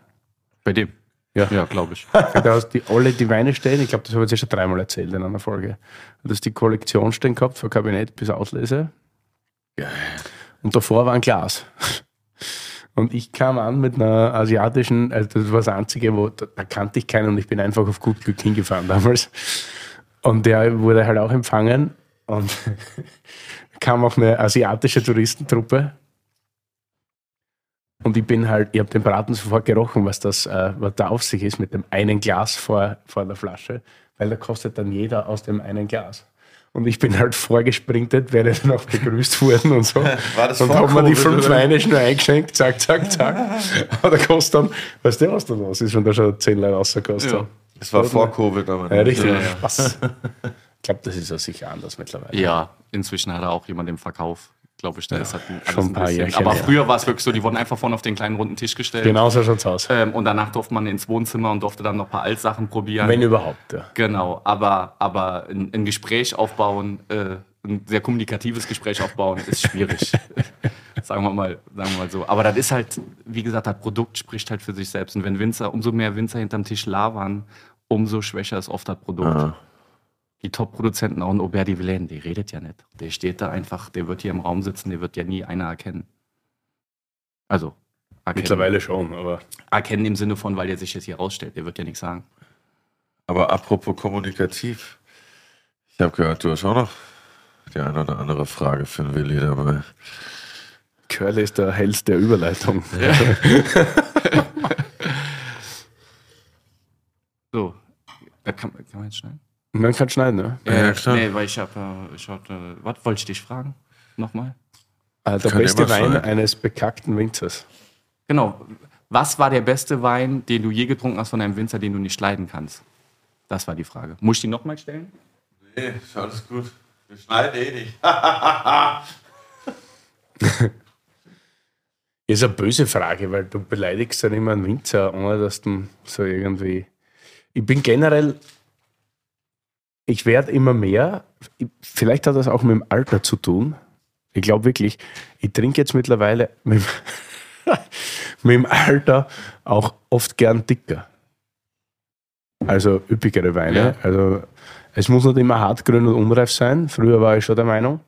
Bei dem? Ja. Ja, glaube ich. Da hast die alle die Weine stehen, ich glaube, das habe ich jetzt schon dreimal erzählt in einer Folge. Du hast die Kollektion stehen gehabt, von Kabinett bis Auslese. Und davor war ein Glas. Und ich kam an mit einer asiatischen, also das war das Einzige, wo da, da kannte ich keinen und ich bin einfach auf gut Glück hingefahren damals. Und der wurde halt auch empfangen und kam auch eine asiatische Touristentruppe. Und ich bin halt, ich habe den Braten sofort gerochen, was das, äh, was da auf sich ist mit dem einen Glas vor, vor der Flasche, weil da kostet dann jeder aus dem einen Glas. Und ich bin halt vorgesprintet, werde dann auch begrüßt worden und so. War das und vor haben mir die fünf? Weine schnell eingeschenkt, zack, zack, zack. Aber da kostet dann, weißt du, was da los ist, wenn da schon zehn Leute rausgekostet Ja. haben? es war vor Covid, aber Ja, richtig. Ja, ja. Spaß. Ich glaube, das ist ja sicher anders mittlerweile. Ja, inzwischen hat er auch jemand im Verkauf. Glaube ich, da ist halt alles schon ein paar bisschen- Jährchen Aber her. früher war es wirklich so, die wurden einfach vorne auf den kleinen runden Tisch gestellt. Genau so schaut's aus. Ähm, und danach durfte man ins Wohnzimmer und durfte dann noch ein paar Altsachen probieren. Wenn überhaupt, ja. Genau, aber, aber ein, ein Gespräch aufbauen, äh, ein sehr kommunikatives Gespräch aufbauen, ist schwierig. Sagen wir mal, sagen wir mal so. Aber das ist halt, wie gesagt, das Produkt spricht halt für sich selbst. Und wenn Winzer, umso mehr Winzer hinterm Tisch labern, umso schwächer ist oft das Produkt. Ah. Die Top-Produzenten, auch ein Aubert de Villaine, der redet ja nicht. Der steht da einfach, der wird hier im Raum sitzen, der wird ja nie einer erkennen. Also, erkennen. Mittlerweile schon, aber Erkennen im Sinne von, weil der sich jetzt hier rausstellt, der wird ja nichts sagen. Aber apropos kommunikativ. Ich habe gehört, du hast auch noch die eine oder andere Frage für den Willi dabei. Curly ist der Held der Überleitung. So, da kann, kann man jetzt schneiden? Man kann schneiden, ne? Ja, klar. Nee, weil ich habe, äh, ich hab, äh, was wollte ich dich fragen? Nochmal? Äh, der Kann beste Wein sein. eines bekackten Winzers. Genau. Was war der beste Wein, den du je getrunken hast von einem Winzer, den du nicht leiden kannst? Das war die Frage. Muss ich die nochmal stellen? Nee, ist alles gut. Wir schneiden eh nicht. Ist eine böse Frage, weil du beleidigst dann immer einen Winzer, ohne dass du so irgendwie. Ich bin generell. Ich werde immer mehr. Ich- Vielleicht hat das auch mit dem Alter zu tun. Ich glaube wirklich, ich trinke jetzt mittlerweile mit, dem- mit dem Alter auch oft gern dicker. Also üppigere Weine. Ja. Also es muss nicht immer hartgrün und unreif sein. Früher war ich schon der Meinung.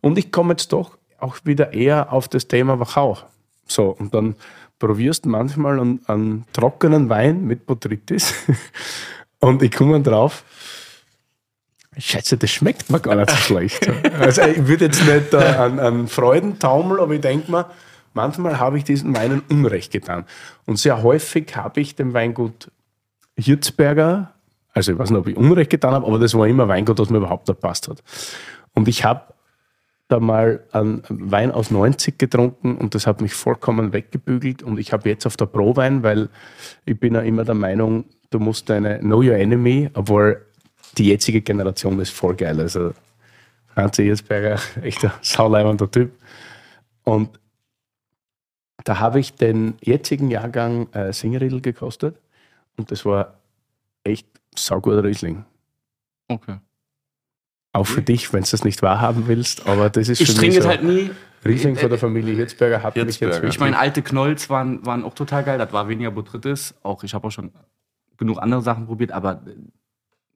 Und ich komme jetzt doch auch wieder eher auf das Thema Wachau. So, und dann probierst du manchmal einen, einen trockenen Wein mit Botrytis und ich komme drauf, Scheiße, das schmeckt mir gar nicht so schlecht. Also ich würde jetzt nicht äh, an, an Freudentaumel, aber ich denke mir, manchmal habe ich diesen Weinen Unrecht getan. Und sehr häufig habe ich dem Weingut Hirzberger, also ich weiß nicht, ob ich Unrecht getan habe, aber das war immer Weingut, das mir überhaupt nicht passt hat. Und ich habe da mal einen Wein aus 90 getrunken und das hat mich vollkommen weggebügelt und ich habe jetzt auf der Pro-Wein, weil ich bin ja immer der Meinung, du musst deine Know Your Enemy, obwohl die jetzige Generation ist voll geil. Also Franzi Hirzberger, echter sauleibender Typ. Und da habe ich den jetzigen Jahrgang äh, Singeriedl gekostet und das war echt sauguter Riesling. Okay. Auch für dich, wenn du das nicht wahrhaben willst, aber das ist Ich für mich so. halt nie. Riesling von der Familie Hirzberger hat mich jetzt Hirzberger. Ich meine, alte Knolls waren, waren auch total geil. Das war weniger Botrytis. Auch ich habe auch schon genug andere Sachen probiert, aber äh,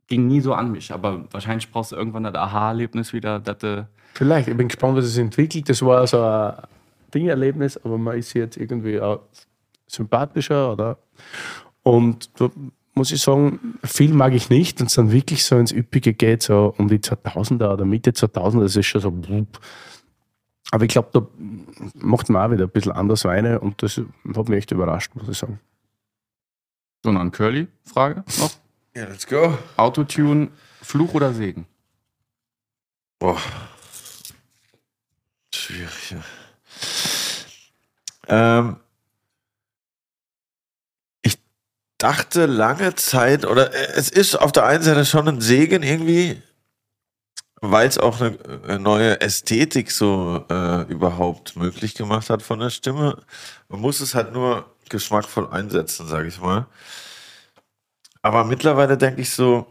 ging nie so an mich. Aber wahrscheinlich brauchst du irgendwann das Aha-Erlebnis wieder. Dass, äh, Vielleicht, ich bin gespannt, was es entwickelt. Das war so ein Dingerlebnis, aber man ist jetzt irgendwie auch sympathischer oder. Und da muss ich sagen, viel mag ich nicht. Und es dann wirklich so ins Üppige geht, so um die 2000er oder Mitte 2000er, das ist schon so. wupp. Aber ich glaube, da macht man auch wieder ein bisschen anders Weine und das hat mich echt überrascht, muss ich sagen. so eine Curly-Frage noch. Ja, let's go. Autotune, Fluch oder Segen? Boah. Schwierig, ja. Ähm, ich dachte lange Zeit, oder äh, es ist auf der einen Seite schon ein Segen irgendwie, weil es auch eine, eine neue Ästhetik so äh, überhaupt möglich gemacht hat von der Stimme. Man muss es halt nur geschmackvoll einsetzen, sage ich mal. Aber mittlerweile denke ich so,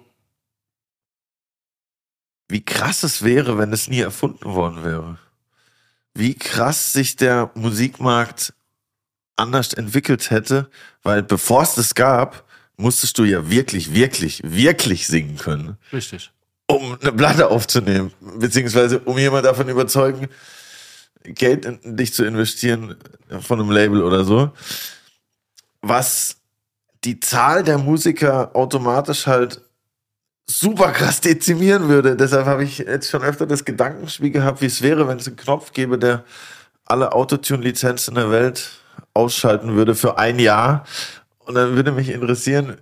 wie krass es wäre, wenn es nie erfunden worden wäre. Wie krass sich der Musikmarkt anders entwickelt hätte, weil bevor es das gab, musstest du ja wirklich, wirklich, wirklich singen können, Richtig. um eine Platte aufzunehmen, beziehungsweise um jemand davon überzeugen, Geld in dich zu investieren von einem Label oder so. Was die Zahl der Musiker automatisch halt super krass dezimieren würde. Deshalb habe ich jetzt schon öfter das Gedankenspiel gehabt, wie es wäre, wenn es einen Knopf gäbe, der alle Autotune-Lizenzen der Welt ausschalten würde für ein Jahr. Und dann würde mich interessieren,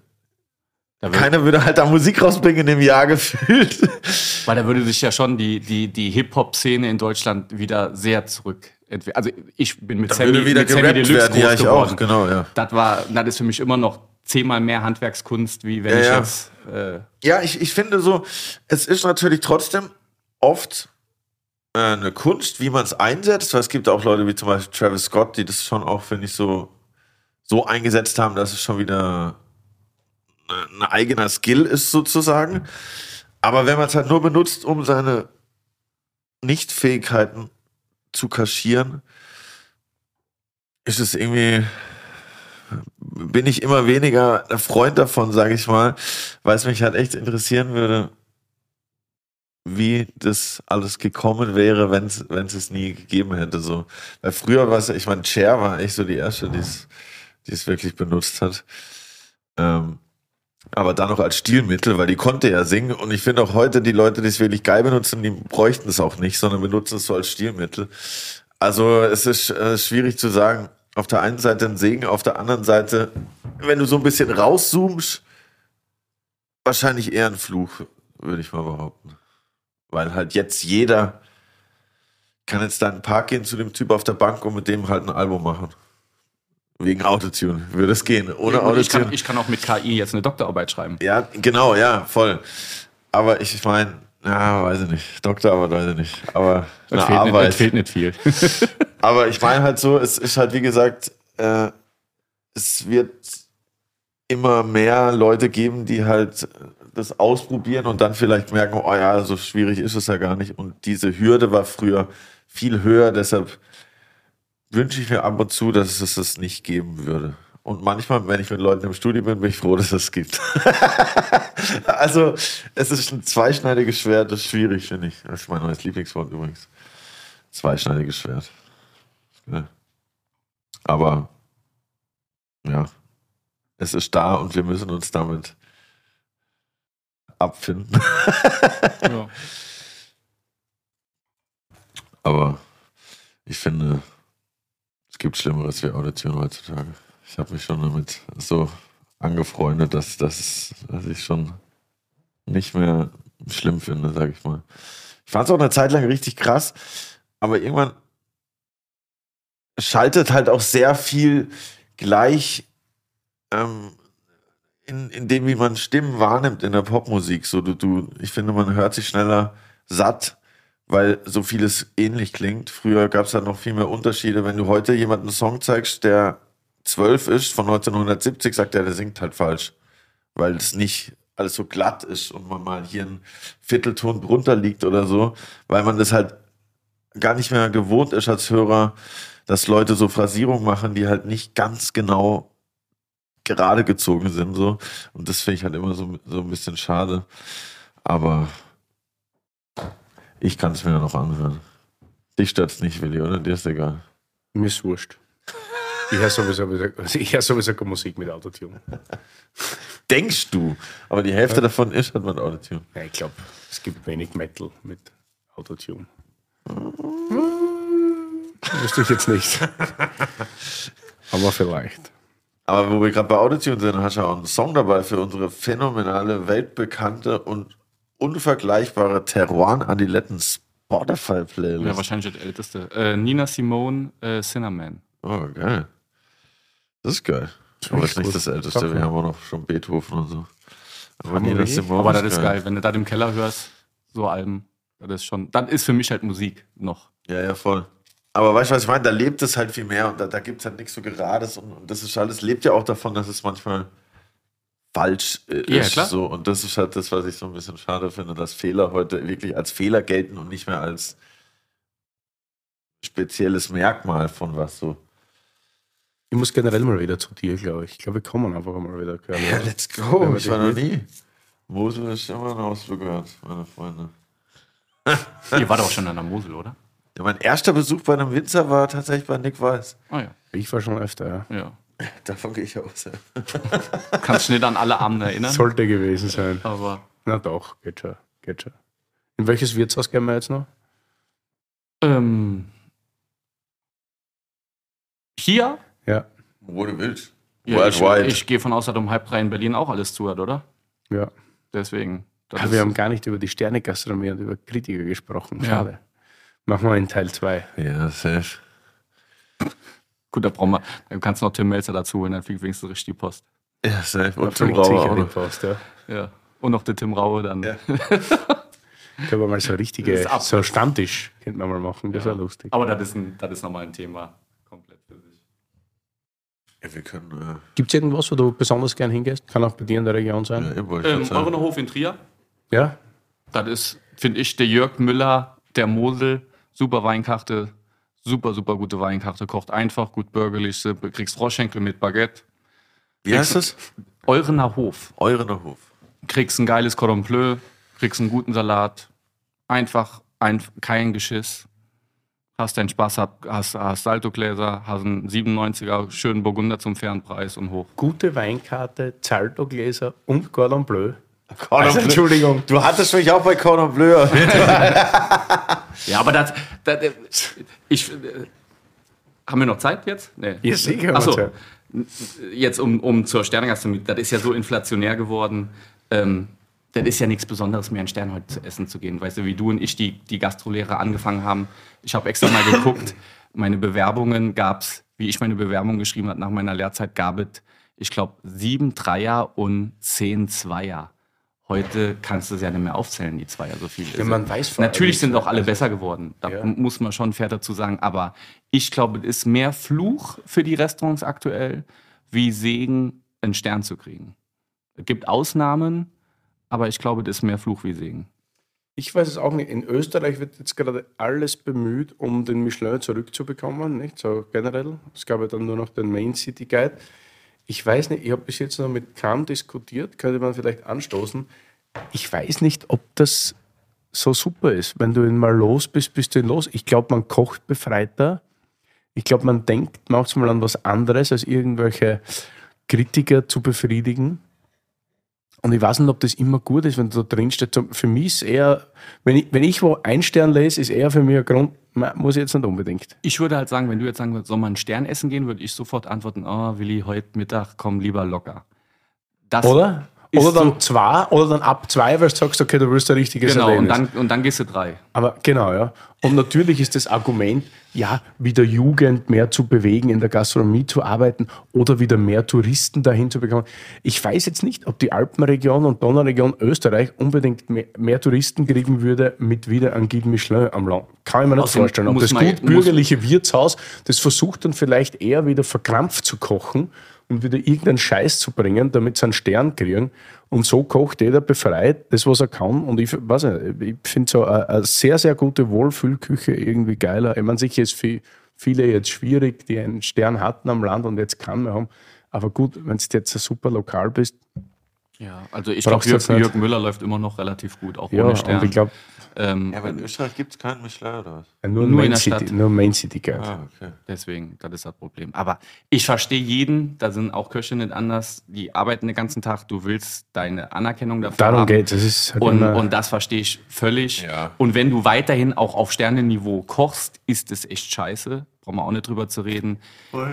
Da würde, keiner würde halt da Musik rausbringen in dem Jahr gefühlt. weil da würde sich ja schon die, die, die Hip-Hop-Szene in Deutschland wieder sehr zurück. Also ich bin mit Dann Sammy, würde wieder mit Sammy Deluxe werden. groß Ja, ich geworden. auch, genau, ja. Das war, das ist für mich immer noch zehnmal mehr Handwerkskunst, wie wenn Ja, ich ja. jetzt. Äh, Ja, ich, ich finde so, es ist natürlich trotzdem oft äh, eine Kunst, wie man es einsetzt, weil es gibt auch Leute wie zum Beispiel Travis Scott, die das schon auch, finde ich, so, so eingesetzt haben, dass es schon wieder ein eigener Skill ist, sozusagen. Aber wenn man es halt nur benutzt, um seine Nichtfähigkeiten zu kaschieren, ist es irgendwie, bin ich immer weniger Freund davon, sage ich mal, weil es mich halt echt interessieren würde, wie das alles gekommen wäre, wenn es es nie gegeben hätte. So. Weil früher war es, ich meine, Cher war echt so die erste, die es die es wirklich benutzt hat. Ähm, aber dann noch als Stilmittel, weil die konnte ja singen. Und ich finde auch heute, die Leute, die es wirklich geil benutzen, die bräuchten es auch nicht, sondern benutzen es so als Stilmittel. Also es ist äh, schwierig zu sagen. Auf der einen Seite ein Segen, auf der anderen Seite, wenn du so ein bisschen rauszoomst, wahrscheinlich eher ein Fluch, würde ich mal behaupten. Weil halt jetzt jeder kann jetzt da in den Park gehen zu dem Typ auf der Bank und mit dem halt ein Album machen. Wegen Autotune würde es gehen. Ohne ich, Autotune. kann, ich kann auch mit KI jetzt eine Doktorarbeit schreiben. Ja, genau, ja, voll. Aber ich meine, ja, weiß ich nicht. Doktorarbeit weiß ich nicht. Aber eine Es fehlt, nicht, Arbeit. es fehlt nicht viel. Aber ich meine halt so, es ist halt wie gesagt, äh, es wird immer mehr Leute geben, die halt das ausprobieren und dann vielleicht merken, oh ja, so schwierig ist es ja gar nicht. Und diese Hürde war früher viel höher, deshalb wünsche ich mir ab und zu, dass es das nicht geben würde. Und manchmal, wenn ich mit Leuten im Studio bin, bin ich froh, dass es gibt. also, es ist ein zweischneidiges Schwert, das ist schwierig, finde ich. Das ist mein neues Lieblingswort übrigens. Zweischneidiges Schwert. Ja. Aber, ja, es ist da und wir müssen uns damit abfinden. ja. Aber ich finde, es gibt Schlimmeres wie Audition heutzutage. Ich habe mich schon damit so angefreundet, dass, dass, dass ich schon nicht mehr schlimm finde, sage ich mal. Ich fand es auch eine Zeit lang richtig krass, aber irgendwann schaltet halt auch sehr viel gleich ähm, in, in dem, wie man Stimmen wahrnimmt in der Popmusik. So, du, du, ich finde, man hört sich schneller satt, weil so vieles ähnlich klingt. Früher gab es halt noch viel mehr Unterschiede. Wenn du heute jemanden einen Song zeigst, der zwölf ist, von 1970, sagt er, der singt halt falsch. Weil es nicht alles so glatt ist und man mal hier einen Viertelton drunter liegt oder so, weil man das halt gar nicht mehr gewohnt ist als Hörer, dass Leute so Phrasierungen machen, die halt nicht ganz genau gerade gezogen sind. So. Und das finde ich halt immer so, so ein bisschen schade. Aber ich kann es mir noch anhören. Dich stört es nicht, Willi, oder? Dir ist egal. Mir ist wurscht. Ich höre sowieso, also ich höre sowieso keine Musik mit Autotune. Denkst du? Aber die Hälfte davon ist halt mit Autotune. Ja, ich glaube, es gibt wenig Metal mit Autotune. Wüsste ich jetzt nicht. Aber vielleicht. Aber wo wir gerade bei Autotune sind, hast du auch einen Song dabei für unsere phänomenale, weltbekannte und unvergleichbare Teruan Adiletten Spotify-Playlist. ja, wahrscheinlich das älteste. Äh, Nina Simone, äh, Cinnamon. Oh, geil. Das ist geil. Aber das ist nicht das Älteste. Wir haben auch noch schon Beethoven und so. Aber Nina nicht? Simone Aber das ist geil. Wenn du das im Keller hörst, so Alben, das ist schon, das ist für mich halt Musik noch. Ja, ja, voll. Aber weißt du, was ich meine? Da lebt es halt viel mehr und da, da gibt es halt nichts so Gerades und, und das ist alles, lebt ja auch davon, dass es manchmal falsch äh, Ja, ist. klar. So. Und das ist halt das, was ich so ein bisschen schade finde, dass Fehler heute wirklich als Fehler gelten und nicht mehr als spezielles Merkmal von was so. Ich muss generell mal wieder zu dir, glaube ich. Ich glaube, wir kommen einfach mal wieder. Körner. Ja, let's go. Ich war noch nie. Mosel ist immer ein Ausflug gehört, meine Freunde. Ihr wart auch schon an der Mosel, oder? Ja, mein erster Besuch bei einem Winzer war tatsächlich bei Nick Weiß. Ah ja. Ich war schon öfter, ja. ja. Davon gehe ich aus. Ja. Kannst du nicht an alle Abende erinnern. Sollte gewesen sein. Aber Na doch, geht schon. Geht schon. In welches Wirtshaus gehen wir jetzt noch? ähm, hier? Ja. Wo du willst. Ja, ich, Worldwide. ich gehe von aus, dass um halb drei in Berlin auch alles zuhört, oder? Ja. Deswegen. ist- wir haben gar nicht über die Sternegastronomie und über Kritiker gesprochen. Ja. Schade. Machen wir in Teil 2. Ja, safe. Gut, da brauchen wir, dann kannst du noch Tim Melzer dazu holen, dann fliegt wenigstens richtig die Post. Ja, safe. Und Tim Rauer sicher auch. Post, ja. Ja. Und noch der Tim Raue dann. Ja. Können wir mal so richtige, so Stammtisch, könnte man mal machen. Das wäre lustig. Aber das ist, ein, das ist nochmal ein Thema. Ja, wir können. Gibt es irgendwas, wo du besonders gern hingehst? Kann auch bei dir in der Region Äh, sein. ja, Ähm, schon sagen. Eurener Hof in Trier. Ja? Das ist, finde ich, der Jörg Müller, der Mosel, super Weinkarte, Super, super gute Weinkarte. Kocht einfach, gut bürgerlich. Kriegst Froschschenkel mit Baguette. Wie heißt das? Eurener Hof. Eurener Hof. Kriegst ein geiles Cordon Bleu, kriegst einen guten Salat. Einfach, ein, kein Geschiss. Hast deinen Spaß, hast, hast, hast Saltogläser, hast einen 97er schönen Burgunder zum fairen Preis und hoch. Gute Weinkarte, Zalto-Gläser und Cordon Bleu. Cordon Also, Bleu. Entschuldigung. Du hattest mich auch bei Cordon Bleu. Ja, aber das, das ich, haben wir noch Zeit jetzt? Nee. Ja, sicher, Achso, jetzt um, um zur Sternengastronomie, das ist ja so inflationär geworden. Ähm, das ist ja nichts Besonderes mehr, einen Stern heute zu essen zu gehen. Weißt du, wie du und ich die, die Gastrolehre angefangen haben. Ich habe extra mal geguckt, meine Bewerbungen gab es, wie ich meine Bewerbung geschrieben habe nach meiner Lehrzeit, gab es, ich glaube, sieben Dreier und zehn Zweier. Heute kannst du es ja nicht mehr aufzählen, die Zweier, so viel. Ja, man weiß vor allem Natürlich sind auch alle also- besser geworden. Da Ja. muss man schon fair dazu sagen. Aber ich glaube, es ist mehr Fluch für die Restaurants aktuell, wie Segen, einen Stern zu kriegen. Es gibt Ausnahmen, aber ich glaube, das ist mehr Fluch wie Segen. Ich weiß es auch nicht. In Österreich wird jetzt gerade alles bemüht, um den Michelin zurückzubekommen, nicht? So generell. Es gab ja dann nur noch den Main City Guide. Ich weiß nicht, ich habe bis jetzt noch mit Kam diskutiert, könnte man vielleicht anstoßen. Ich weiß nicht, ob das so super ist. Wenn du ihn mal los bist, bist du ihn los. Ich glaube, man kocht befreiter. Ich glaube, man denkt manchmal an was anderes, als irgendwelche Kritiker zu befriedigen. Und ich weiß nicht, ob das immer gut ist, wenn da drin steht. Für mich ist eher, wenn ich, wenn ich wo ein Stern lese, ist eher für mich ein Grund, muss ich jetzt nicht unbedingt. Ich würde halt sagen, wenn du jetzt sagen würdest, soll man einen Stern essen gehen, würde ich sofort antworten, oh, Willi, heute Mittag komm lieber locker. Das Oder? Oder dann so- zwei, oder dann ab zwei, weil du sagst, okay, du willst ein richtiges Genau, und Erlebnis. dann, und dann gehst du drei. Aber genau, ja. Und natürlich ist das Argument, ja, wieder Jugend mehr zu bewegen, in der Gastronomie zu arbeiten oder wieder mehr Touristen dahin zu bekommen. Ich weiß jetzt nicht, ob die Alpenregion und Donauregion Österreich unbedingt mehr, mehr Touristen kriegen würde mit wieder einem Guide Michelin am Land. Kann ich mir nicht Außerdem vorstellen. Muss das gut bürgerliche Wirtshaus, das versucht dann vielleicht eher wieder verkrampft zu kochen und wieder irgendeinen Scheiß zu bringen, damit sie einen Stern kriegen. Und so kocht jeder befreit, das, was er kann. Und ich weiß nicht, ich finde so eine, eine sehr, sehr gute Wohlfühlküche irgendwie geiler. Ich meine, sicher ist für viele jetzt schwierig, die einen Stern hatten am Land und jetzt kann mehr haben. Aber gut, wenn du jetzt ein super Lokal bist, Ja, also ich glaube, nicht. Jürg Müller läuft immer noch relativ gut, auch ja, ohne und Stern. ich glaube, ähm, Ja, aber in Österreich gibt es keinen Michelin oder was? nur, Nur Main in der City, Stadt. nur Main City Guide. Ah, okay. Deswegen, das ist das Problem. Aber ich verstehe jeden, da sind auch Köche nicht anders, die arbeiten den ganzen Tag, du willst deine Anerkennung dafür Darum haben. geht es. ist halt Und, und das verstehe ich völlig. Ja. Und wenn du weiterhin auch auf Sternenniveau kochst, ist es echt scheiße. Brauchen wir auch nicht drüber zu reden.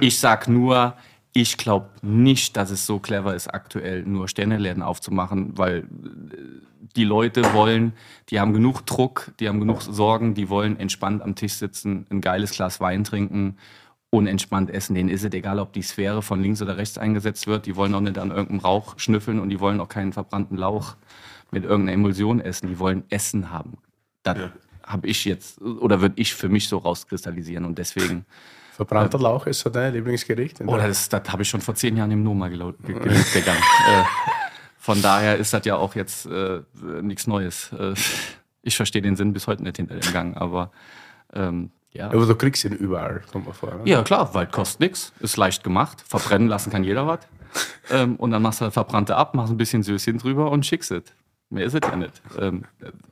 Ich sag nur, ich glaube nicht, dass es so clever ist, aktuell nur Sterneläden aufzumachen, weil äh, die Leute wollen, die haben genug Druck, die haben genug Sorgen, die wollen entspannt am Tisch sitzen, ein geiles Glas Wein trinken und entspannt essen. Denen ist es egal, ob die Sphäre von links oder rechts eingesetzt wird. Die wollen auch nicht an irgendeinem Rauch schnüffeln und die wollen auch keinen verbrannten Lauch mit irgendeiner Emulsion essen. Die wollen Essen haben. Das habe ich jetzt, oder würde ich für mich so rauskristallisieren und deswegen. Verbrannter Lauch ist so dein Lieblingsgericht? Oh, das, das habe ich schon vor zehn Jahren im Noma gelo- ge geliebt, Digga. äh, von daher ist das ja auch jetzt äh, nichts Neues. Äh, ich verstehe den Sinn bis heute nicht hinter dem Gang, aber ähm, ja. Aber du kriegst ihn überall, kommt mal vor. Ne? Ja, klar, weil kostet nichts, ist leicht gemacht. Verbrennen lassen kann jeder was. Ähm, und dann machst du Verbrannte ab, machst ein bisschen Söschen drüber und schickst es. Mehr ist es ja nicht. Ähm,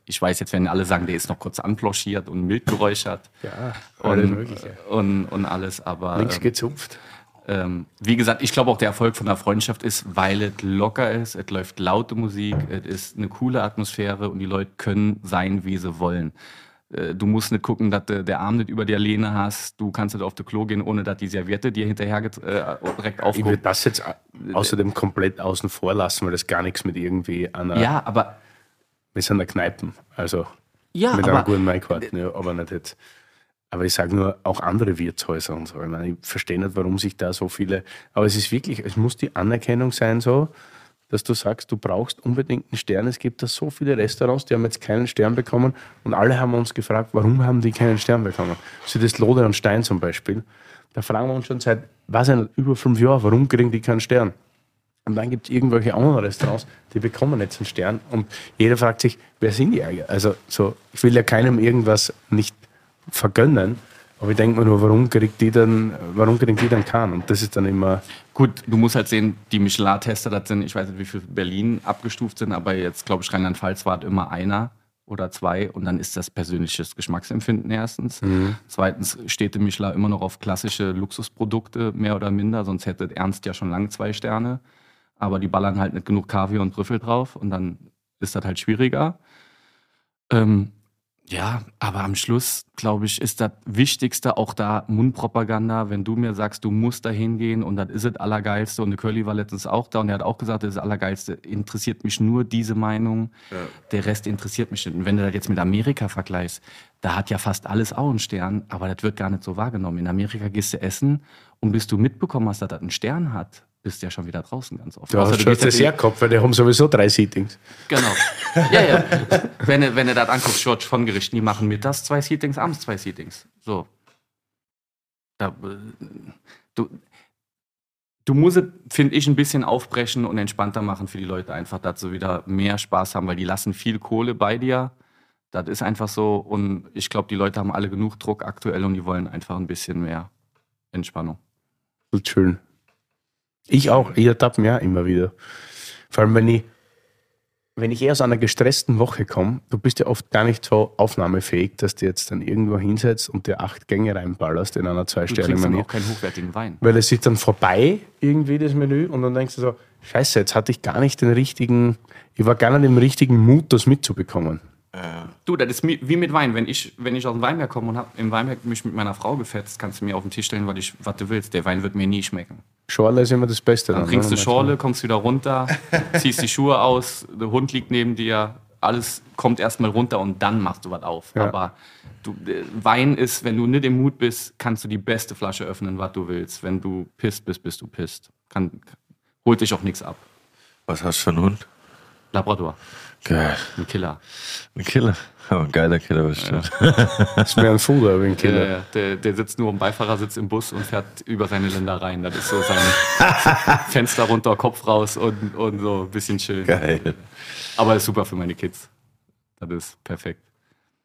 ich weiß jetzt, wenn alle sagen, der ist noch kurz anploschiert und mild geräuchert Ja, alles und, Mögliche. und, und alles, aber Links ähm, gezupft. Ähm, wie gesagt, ich glaube auch der Erfolg von der Freundschaft ist, weil es locker ist, es läuft laute Musik, es ist eine coole Atmosphäre und die Leute können sein, wie sie wollen. Äh, Du musst nicht gucken, dass du der Arm nicht über der Lehne hast. Du kannst nicht auf das Klo gehen, ohne dass die Serviette dir hinterher äh, direkt Ich aufguckt. würde das jetzt au- außerdem komplett außen vor lassen, weil das gar nichts mit irgendwie einer. Ja, aber Wir sind der Kneipen. Also Ja, mit aber- einer guten Maikarte, ja, aber nicht jetzt. Aber ich sage nur, auch andere Wirtshäuser und so. Ich, meine, ich verstehe nicht, warum sich da so viele. Aber es ist wirklich, es muss die Anerkennung sein, so, dass du sagst, du brauchst unbedingt einen Stern. Es gibt da so viele Restaurants, die haben jetzt keinen Stern bekommen und alle haben uns gefragt, warum haben die keinen Stern bekommen? So das Lode und Stein zum Beispiel. Da fragen wir uns schon seit, weiß ich über fünf Jahren, warum kriegen die keinen Stern? Und dann gibt es irgendwelche anderen Restaurants, die bekommen jetzt einen Stern. Und jeder fragt sich, wer sind die eigentlich? Also so, ich will ja keinem irgendwas nicht vergönnen, Aber ich denke mir nur, warum kriegt die dann, warum kriegt die dann keinen? Und das ist dann immer, Gut, du musst halt sehen, die Michelin-Tester, das sind, ich weiß nicht, wie viel Berlin abgestuft sind, aber jetzt, glaube ich, Rheinland-Pfalz war immer einer oder zwei und dann ist das persönliches Geschmacksempfinden erstens. Zweitens steht der Michelin immer noch auf klassische Luxusprodukte, mehr oder minder, sonst hätte Ernst ja schon lange zwei Sterne. Aber die ballern halt nicht genug Kaviar und Trüffel drauf und dann ist das halt schwieriger. Ähm, ja, aber am Schluss, glaube ich, ist das Wichtigste auch da Mundpropaganda. Wenn du mir sagst, du musst da hingehen und das ist das Allergeilste und der Curly war letztens auch da und er hat auch gesagt, das ist das Allergeilste, interessiert mich nur diese Meinung. Der Rest interessiert mich nicht. Und wenn du das jetzt mit Amerika vergleichst, da hat ja fast alles auch einen Stern, aber das wird gar nicht so wahrgenommen. In Amerika gehst du essen und bis du mitbekommen hast, dass das einen Stern hat, bist ja schon wieder draußen ganz oft. hast du du gehst das sehr gehabt, weil die haben sowieso drei Seatings. Genau. Ja, ja. wenn du, wenn du das anguckst, George von Gerichten, die machen mittags zwei Seatings, abends zwei Seatings. So. Da, äh, du, du musst es, finde ich, ein bisschen aufbrechen und entspannter machen für die Leute, einfach, dass sie wieder mehr Spaß haben, weil die lassen viel Kohle bei dir. Das ist einfach so. Und ich glaube, die Leute haben alle genug Druck aktuell und die wollen einfach ein bisschen mehr Entspannung. Schön. Ich auch. Ich ertappe mir auch immer wieder. Vor allem, wenn ich, wenn ich eher aus einer gestressten Woche komme, du bist ja oft gar nicht so aufnahmefähig, dass du jetzt dann irgendwo hinsetzt und dir acht Gänge reinballerst in einer Du trinkst dann Zwei-Sterne-Menü. auch keinen hochwertigen Wein. Weil es ist dann vorbei, irgendwie das Menü, und dann denkst du so, scheiße, jetzt hatte ich gar nicht den richtigen, ich war gar nicht im richtigen Mut, das mitzubekommen. Du, das ist wie mit Wein. Wenn ich, wenn ich aus dem Weinberg komme und hab im Weinberg mich mit meiner Frau gefetzt, kannst du mir auf den Tisch stellen, was, ich, was du willst. Der Wein wird mir nie schmecken. Schorle ist immer das Beste. Dann Dann, trinkst du ne? Schorle, kommst wieder runter, ziehst die Schuhe aus, der Hund liegt neben dir, alles kommt erstmal runter und dann machst du was auf. Ja. Aber du, äh, Wein ist, wenn du nicht im Mut bist, kannst du die beste Flasche öffnen, was du willst. Wenn du pisst bist, bist du pisst. Kann, holt dich auch nichts ab. Was hast du für einen Hund? Labrador, Geil. ein Killer. Ein Killer. Aber ein geiler Killer bestimmt. Das ist mehr ein Fuder wie ein Killer. Der, der, der sitzt nur am Beifahrersitz im Bus und fährt über seine Ländereien. Das ist so sein Fenster runter, Kopf raus und, und so ein bisschen chill. Geil. Aber ist super für meine Kids. Das ist perfekt.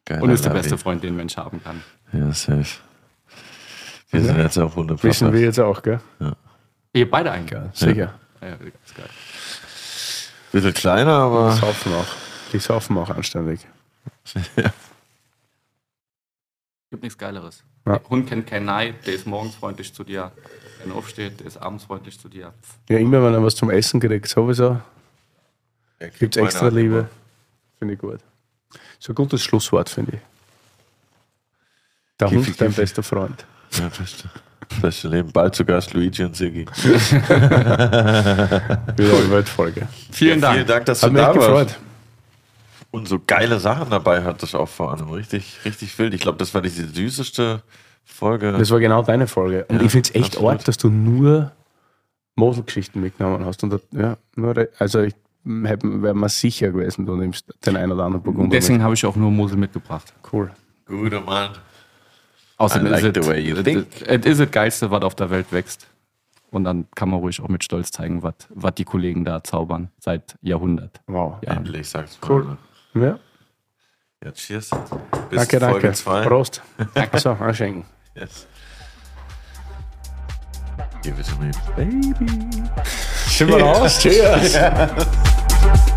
Geiler Und ist der beste Freund, den ein Mensch haben kann. Ja, safe. Wir sind jetzt auch Hunde. Wissen wir jetzt auch, gell? Ihr beide eigentlich. Ja. Sicher. Ja, ist geil. Bisschen kleiner, aber. Saufen auch. Die saufen auch anständig. Gibt nichts Geileres. Ja. Der Hund kennt keinen Neid, der ist morgens freundlich zu dir. Wenn er aufsteht, der ist abends freundlich zu dir. Ja, immer wenn er was zum Essen kriegt, sowieso gibt es extra Liebe. Finde ich gut. So ein gutes Schlusswort, finde ich. Der Hund, dein Kiffi. bester Freund. Ja, beste. Beste Leben. Bald zu Gast Luigi und Siggi. Wieder eine Weltfolge. Vielen Ja, Dank. Vielen Dank, dass Hat du mich da warst. gefreut. Und so geile Sachen dabei hattest auch vor allem. Richtig, richtig wild. Ich glaube, das war die süßeste Folge. Das war genau deine Folge. Und Ja, ich finde es echt arg, dass du nur Moselgeschichten mitgenommen hast. Und das, ja, nur, also ich wäre mir sicher gewesen, du nimmst den einen oder anderen Burgunder Deswegen habe ich auch nur Mosel mitgebracht. mit. Cool. Guter Mann. Außerdem like ist es- es ist das Geilste, was auf der Welt wächst. Und dann kann man ruhig auch mit Stolz zeigen, was die Kollegen da zaubern seit Jahrhundert. Wow. Ja. Endlich, sag's mal. Cool. Ja. Ja, cheers. Bis Danke, Folge danke. zwei. Prost. So, anschenken. Yes. Give it to me, baby. Sind wir raus? Cheers.